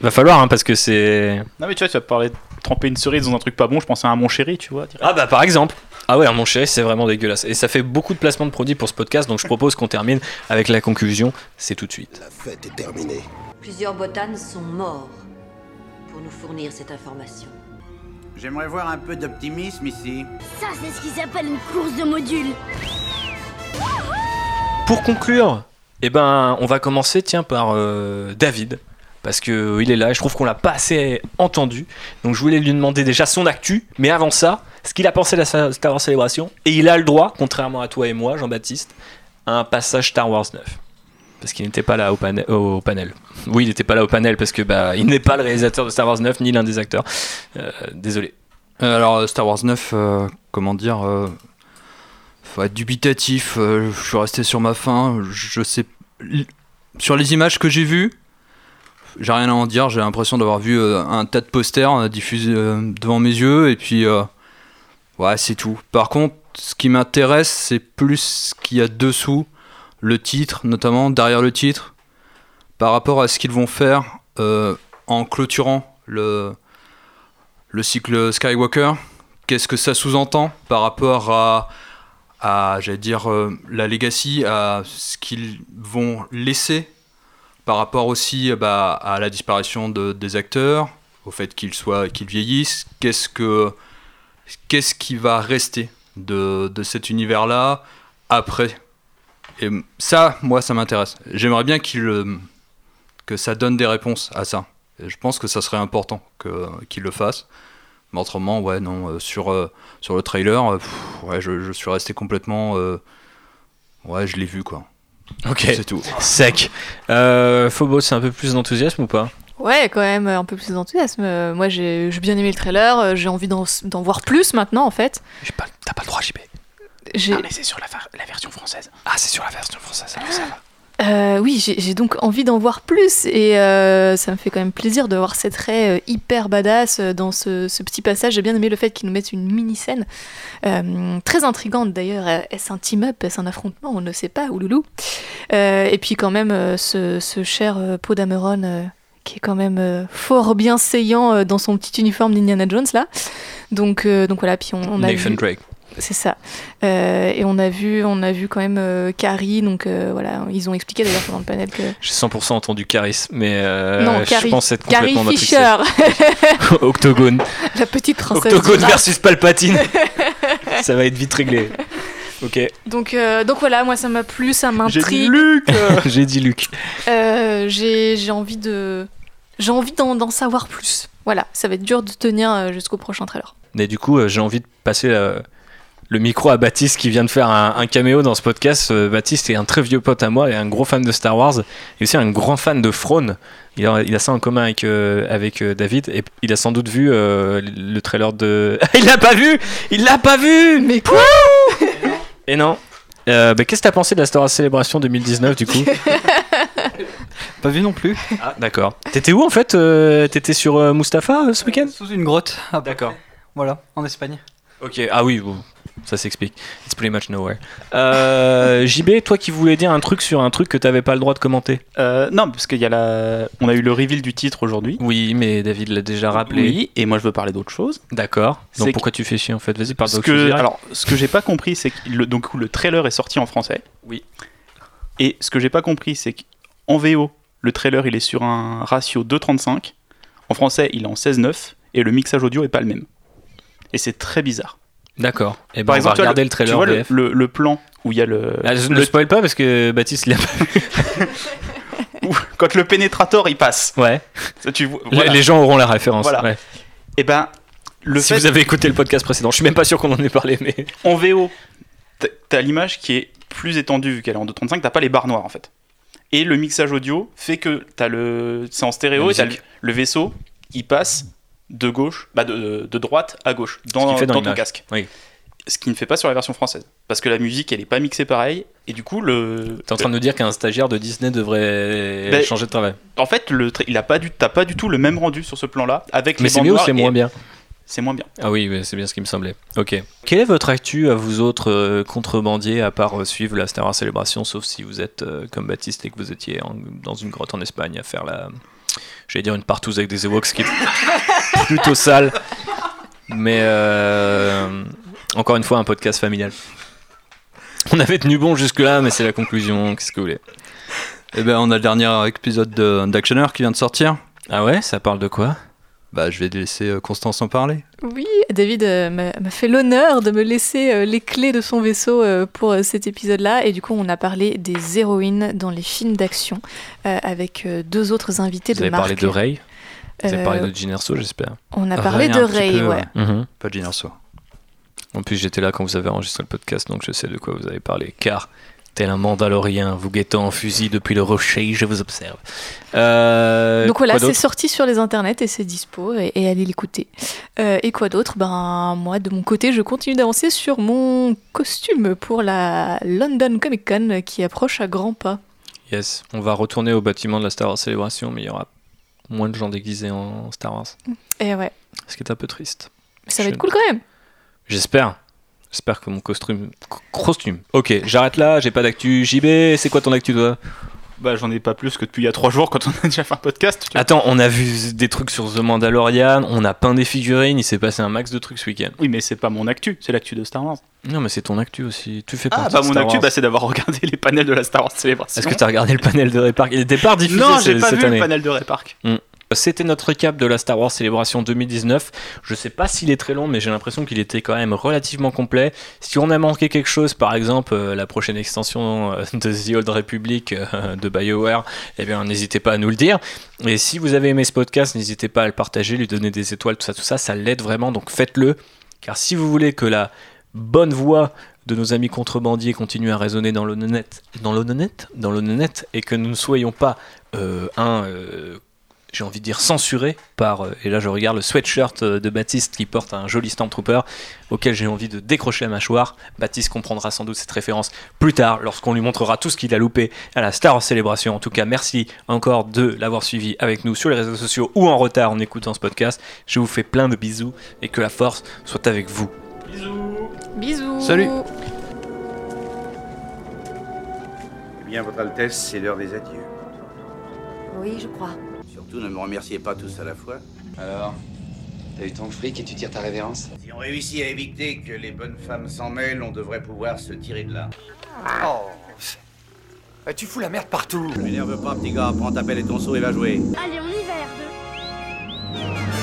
Va falloir, hein, parce que c'est. Non, mais tu vois, tu vas parler de tremper une cerise dans un truc pas bon, je pensais à un mon chéri, tu vois. direct. Ah bah par exemple. Ah ouais, mon chéri, c'est vraiment dégueulasse. Et ça fait beaucoup de placements de produits pour ce podcast, donc je propose qu'on termine avec la conclusion. C'est tout de suite. La fête est terminée. Plusieurs botanes sont morts pour nous fournir cette information. J'aimerais voir un peu d'optimisme ici. Ça, c'est ce qui s'appelle une course de modules. Pour conclure, eh ben, on va commencer tiens par euh, David. Parce que euh, il est là et je trouve qu'on l'a pas assez entendu. Donc je voulais lui demander déjà son actu, mais avant ça, ce qu'il a pensé de la Star Wars Célébration. Et il a le droit, contrairement à toi et moi, Jean-Baptiste, à un passage Star Wars 9. Parce qu'il n'était pas là au, pane- au panel. Oui, il n'était pas là au panel parce que bah, il n'est pas le réalisateur de Star Wars 9 ni l'un des acteurs. Euh, désolé. Euh, Alors, Star Wars 9, euh, comment dire Faut être dubitatif. je suis resté sur ma faim. Je sais. Sur les images que j'ai vues, j'ai rien à en dire. J'ai l'impression d'avoir vu euh, un tas de posters euh, diffusés euh, devant mes yeux. Et puis, ouais, c'est tout. Par contre, ce qui m'intéresse, c'est plus ce qu'il y a dessous. Le titre, notamment derrière le titre, par rapport à ce qu'ils vont faire en clôturant le le cycle Skywalker, qu'est-ce que ça sous-entend par rapport à, à j'allais dire, la legacy, à ce qu'ils vont laisser, par rapport aussi euh, bah, à la disparition de- des acteurs, au fait qu'ils soient, qu'ils vieillissent, qu'est-ce que, qu'est-ce qui va rester de, de cet univers-là après? Et ça, moi, ça m'intéresse. J'aimerais bien qu'il, euh, que ça donne des réponses à ça. Je pense que ça serait important que, qu'il le fasse. Mais autrement, ouais, non, euh, sur, sur le trailer, ouais, je, suis resté complètement. ouais, je l'ai vu, quoi. Ok. C'est tout. Sec. Euh, Phobos, c'est un peu plus d'enthousiasme ou pas Ouais, quand même, un peu plus d'enthousiasme. Euh, Moi, j'ai bien aimé le trailer, euh, j'ai envie d'en voir plus maintenant, en fait. T'as pas le droit, JB. j'ai- Ah, mais c'est sur la, version française. Ah, c'est sur la version française, alors ça va. Euh, oui, j'ai donc envie d'en voir plus et euh, ça me fait quand même plaisir de voir cette Rey euh, hyper badass dans ce, ce petit passage. J'ai bien aimé le fait qu'ils nous mettent une mini-scène euh, très intrigante d'ailleurs. Est-ce un team-up? Est-ce un affrontement? On ne sait pas, ouloulou. Et puis quand même ce, ce cher Poe Dameron qui est quand même fort bien saillant dans son petit uniforme d'Indiana Jones là. Donc, donc voilà, puis on, on a Nathan vu... Drake. C'est ça. Euh, et on a vu, on a vu quand même euh, Carrie. Donc euh, voilà, ils ont expliqué d'ailleurs pendant le panel que J'ai 100% entendu Caris, mais non, je Carrie, pense être Carrie complètement matrixé. Fisher, Octogone. la petite princesse. Octogone versus Palpatine. ça va être vite réglé. Ok, Donc donc voilà, moi ça m'a plu, ça J'ai dit m'intrigue. Luc j'ai dit Luc. J'ai j'ai envie de, j'ai envie d'en savoir plus. Voilà, ça va être dur de tenir jusqu'au prochain trailer. Mais du coup, j'ai envie de passer le micro à Baptiste qui vient de faire un, un caméo dans ce podcast. Euh, Baptiste est un très vieux pote à moi et un gros fan de Star Wars et aussi un grand fan de Throne. Il a, il a ça en commun avec, euh, avec euh, David et il a sans doute vu le trailer de. il l'a pas vu Il l'a pas vu Mais quoi? Et non. Bah, Qu'est-ce que t'as pensé de la Star Wars Célébration 2019 du coup? Pas vu non plus. Ah, d'accord. T'étais où en fait T'étais sur Mustapha ce week-end? Sous une grotte. Ah, D'accord. Voilà, en Espagne. Ok, ah oui, bon, ça s'explique. It's pretty much nowhere. Euh, JB, toi qui voulais dire un truc sur un truc que t'avais pas le droit de commenter. Euh, Non, parce qu'il y a la... On a eu le reveal du titre aujourd'hui. Oui, mais David l'a déjà rappelé. Oui, et moi je veux parler d'autre chose. D'accord. Donc C'est pourquoi tu fais chier en fait? Vas-y, parle d'autre chose. alors, ce que j'ai pas compris, c'est que le, donc, le trailer est sorti en français. Oui. Et ce que j'ai pas compris, c'est qu'en VO, le trailer il est sur un ratio 2.35. En français, il est en 16.9. Et le mixage audio est pas le même. Et c'est très bizarre. D'accord. Et ben, Par on exemple, va regarder le, le, trailer tu vois le, le- le plan où il y a le. Ah, je ne spoil pas parce que Baptiste l'a où- quand le pénétrateur il passe. Ouais. Ça, tu vois, Les- voilà. Les gens auront la référence. Voilà. ouais. Et ben, le si fait vous avez écouté le podcast précédent, je suis même pas sûr qu'on en ait parlé, mais. en VO, t'as- l'image qui est plus étendue vu qu'elle est en 2.35, t'as pas les barres noires en fait. Et le mixage audio fait que t'as le, c'est en stéréo et t'as le, musique. le vaisseau, il passe de gauche, bah de, de droite à gauche dans, dans dans ton casque. Oui. Ce qui ne fait pas sur la version française, parce que la musique elle est pas mixée pareil et du coup le. T'es en train de nous dire qu'un stagiaire de Disney devrait Ben, changer de travail. En fait, le, il a pas du, t'as pas du tout le même rendu sur ce plan-là avec Mais c'est mieux ou c'est moins bien C'est moins bien. Ah oui, c'est bien ce qui me semblait. Ok. Quelle est votre actu à vous autres euh, contrebandiers à part euh, suivre la Star Wars Célébration, sauf si vous êtes euh, comme Baptiste et que vous étiez en- dans une grotte en Espagne à faire la. J'allais dire une partouze avec des Ewoks, qui plutôt sale. Mais euh, encore une fois, un podcast familial. On avait tenu bon jusque-là, mais c'est la conclusion. Qu'est-ce que vous voulez? Eh ben, on a le dernier épisode de- d'Actioner qui vient de sortir. Ah ouais? Ça parle de quoi? Bah, je vais laisser euh, Constance en parler. Oui, David euh, m'a fait l'honneur de me laisser euh, les clés de son vaisseau euh, pour cet épisode-là. Et du coup, on a parlé des héroïnes dans les films d'action euh, avec euh, deux autres invités Vous de avez marque. parlé de Rey Vous avez Euh, parlé de Jyn Erso, j'espère. On a Ray, parlé de Ray, peu, ouais. Mhm. Pas de Ginerso. En plus, j'étais là quand vous avez enregistré le podcast, donc je sais de quoi vous avez parlé. Car, tel un mandalorien, vous guettant en fusil depuis le rocher, je vous observe. Euh, Donc voilà, c'est sorti sur les internets et c'est dispo et, et allez l'écouter. Euh, et quoi d'autre? Ben moi de mon côté, je continue d'avancer sur mon costume pour la London Comic Con qui approche à grands pas. Yes, on va retourner au bâtiment de la Star Wars Célébration, mais il y aura moins de gens déguisés en Star Wars. Et ouais, Ce qui est un peu triste. ça va Je- être cool quand même. J'espère. J'espère que mon costume. Costume. Ok, j'arrête là, j'ai pas d'actu. JB, c'est quoi ton actu, toi? Bah, j'en ai pas plus que depuis il y a trois jours quand on a déjà fait un podcast. Attends, on a vu des trucs sur The Mandalorian, on a peint des figurines, il s'est passé un max de trucs ce week-end. Oui, mais c'est pas mon actu, c'est l'actu de Star Wars. Non, mais c'est ton actu aussi. Tu fais Ah, partie bah de mon Star actu, Wars. bah, c'est d'avoir regardé les panels de la Star Wars Célébration. Est-ce que tu as regardé le panel de Repark Il était pas diffusé Non, j'ai pas cette vu année. le panel de Ray Park. C'était notre récap de la Star Wars Célébration 2019. Je sais pas s'il est très long, mais j'ai l'impression qu'il était quand même relativement complet. Si on a manqué quelque chose, par exemple euh, la prochaine extension euh, de The Old Republic euh, de BioWare, eh bien n'hésitez pas à nous le dire. Et si vous avez aimé ce podcast, n'hésitez pas à le partager, lui donner des étoiles, tout ça, tout ça, ça l'aide vraiment. Donc faites-le, car si vous voulez que la bonne voix de nos amis contrebandiers continue à résonner dans l'honnête, dans l'honnête, dans et que nous ne soyons pas un j'ai envie de dire censuré par, euh, et là je regarde le sweatshirt euh, de Baptiste qui porte un joli Stormtrooper auquel j'ai envie de décrocher la mâchoire. Baptiste comprendra sans doute cette référence plus tard lorsqu'on lui montrera tout ce qu'il a loupé à la Star Célébration. En tout cas, merci encore de l'avoir suivi avec nous sur les réseaux sociaux ou en retard en écoutant ce podcast. Je vous fais plein de bisous et que la force soit avec vous. Bisous. Salut. Eh bien, Votre Altesse, c'est l'heure des adieux. Oui, je crois ne me remerciez pas tous à la fois. Alors, T'as eu ton fric et tu tires ta révérence? Si on réussit à éviter que les bonnes femmes s'en mêlent, on devrait pouvoir se tirer de là. Oh eh, Tu fous la merde partout Je m'énerve pas, petit gars. Prends ta pelle et ton seau et va jouer. Allez, on y va, R2.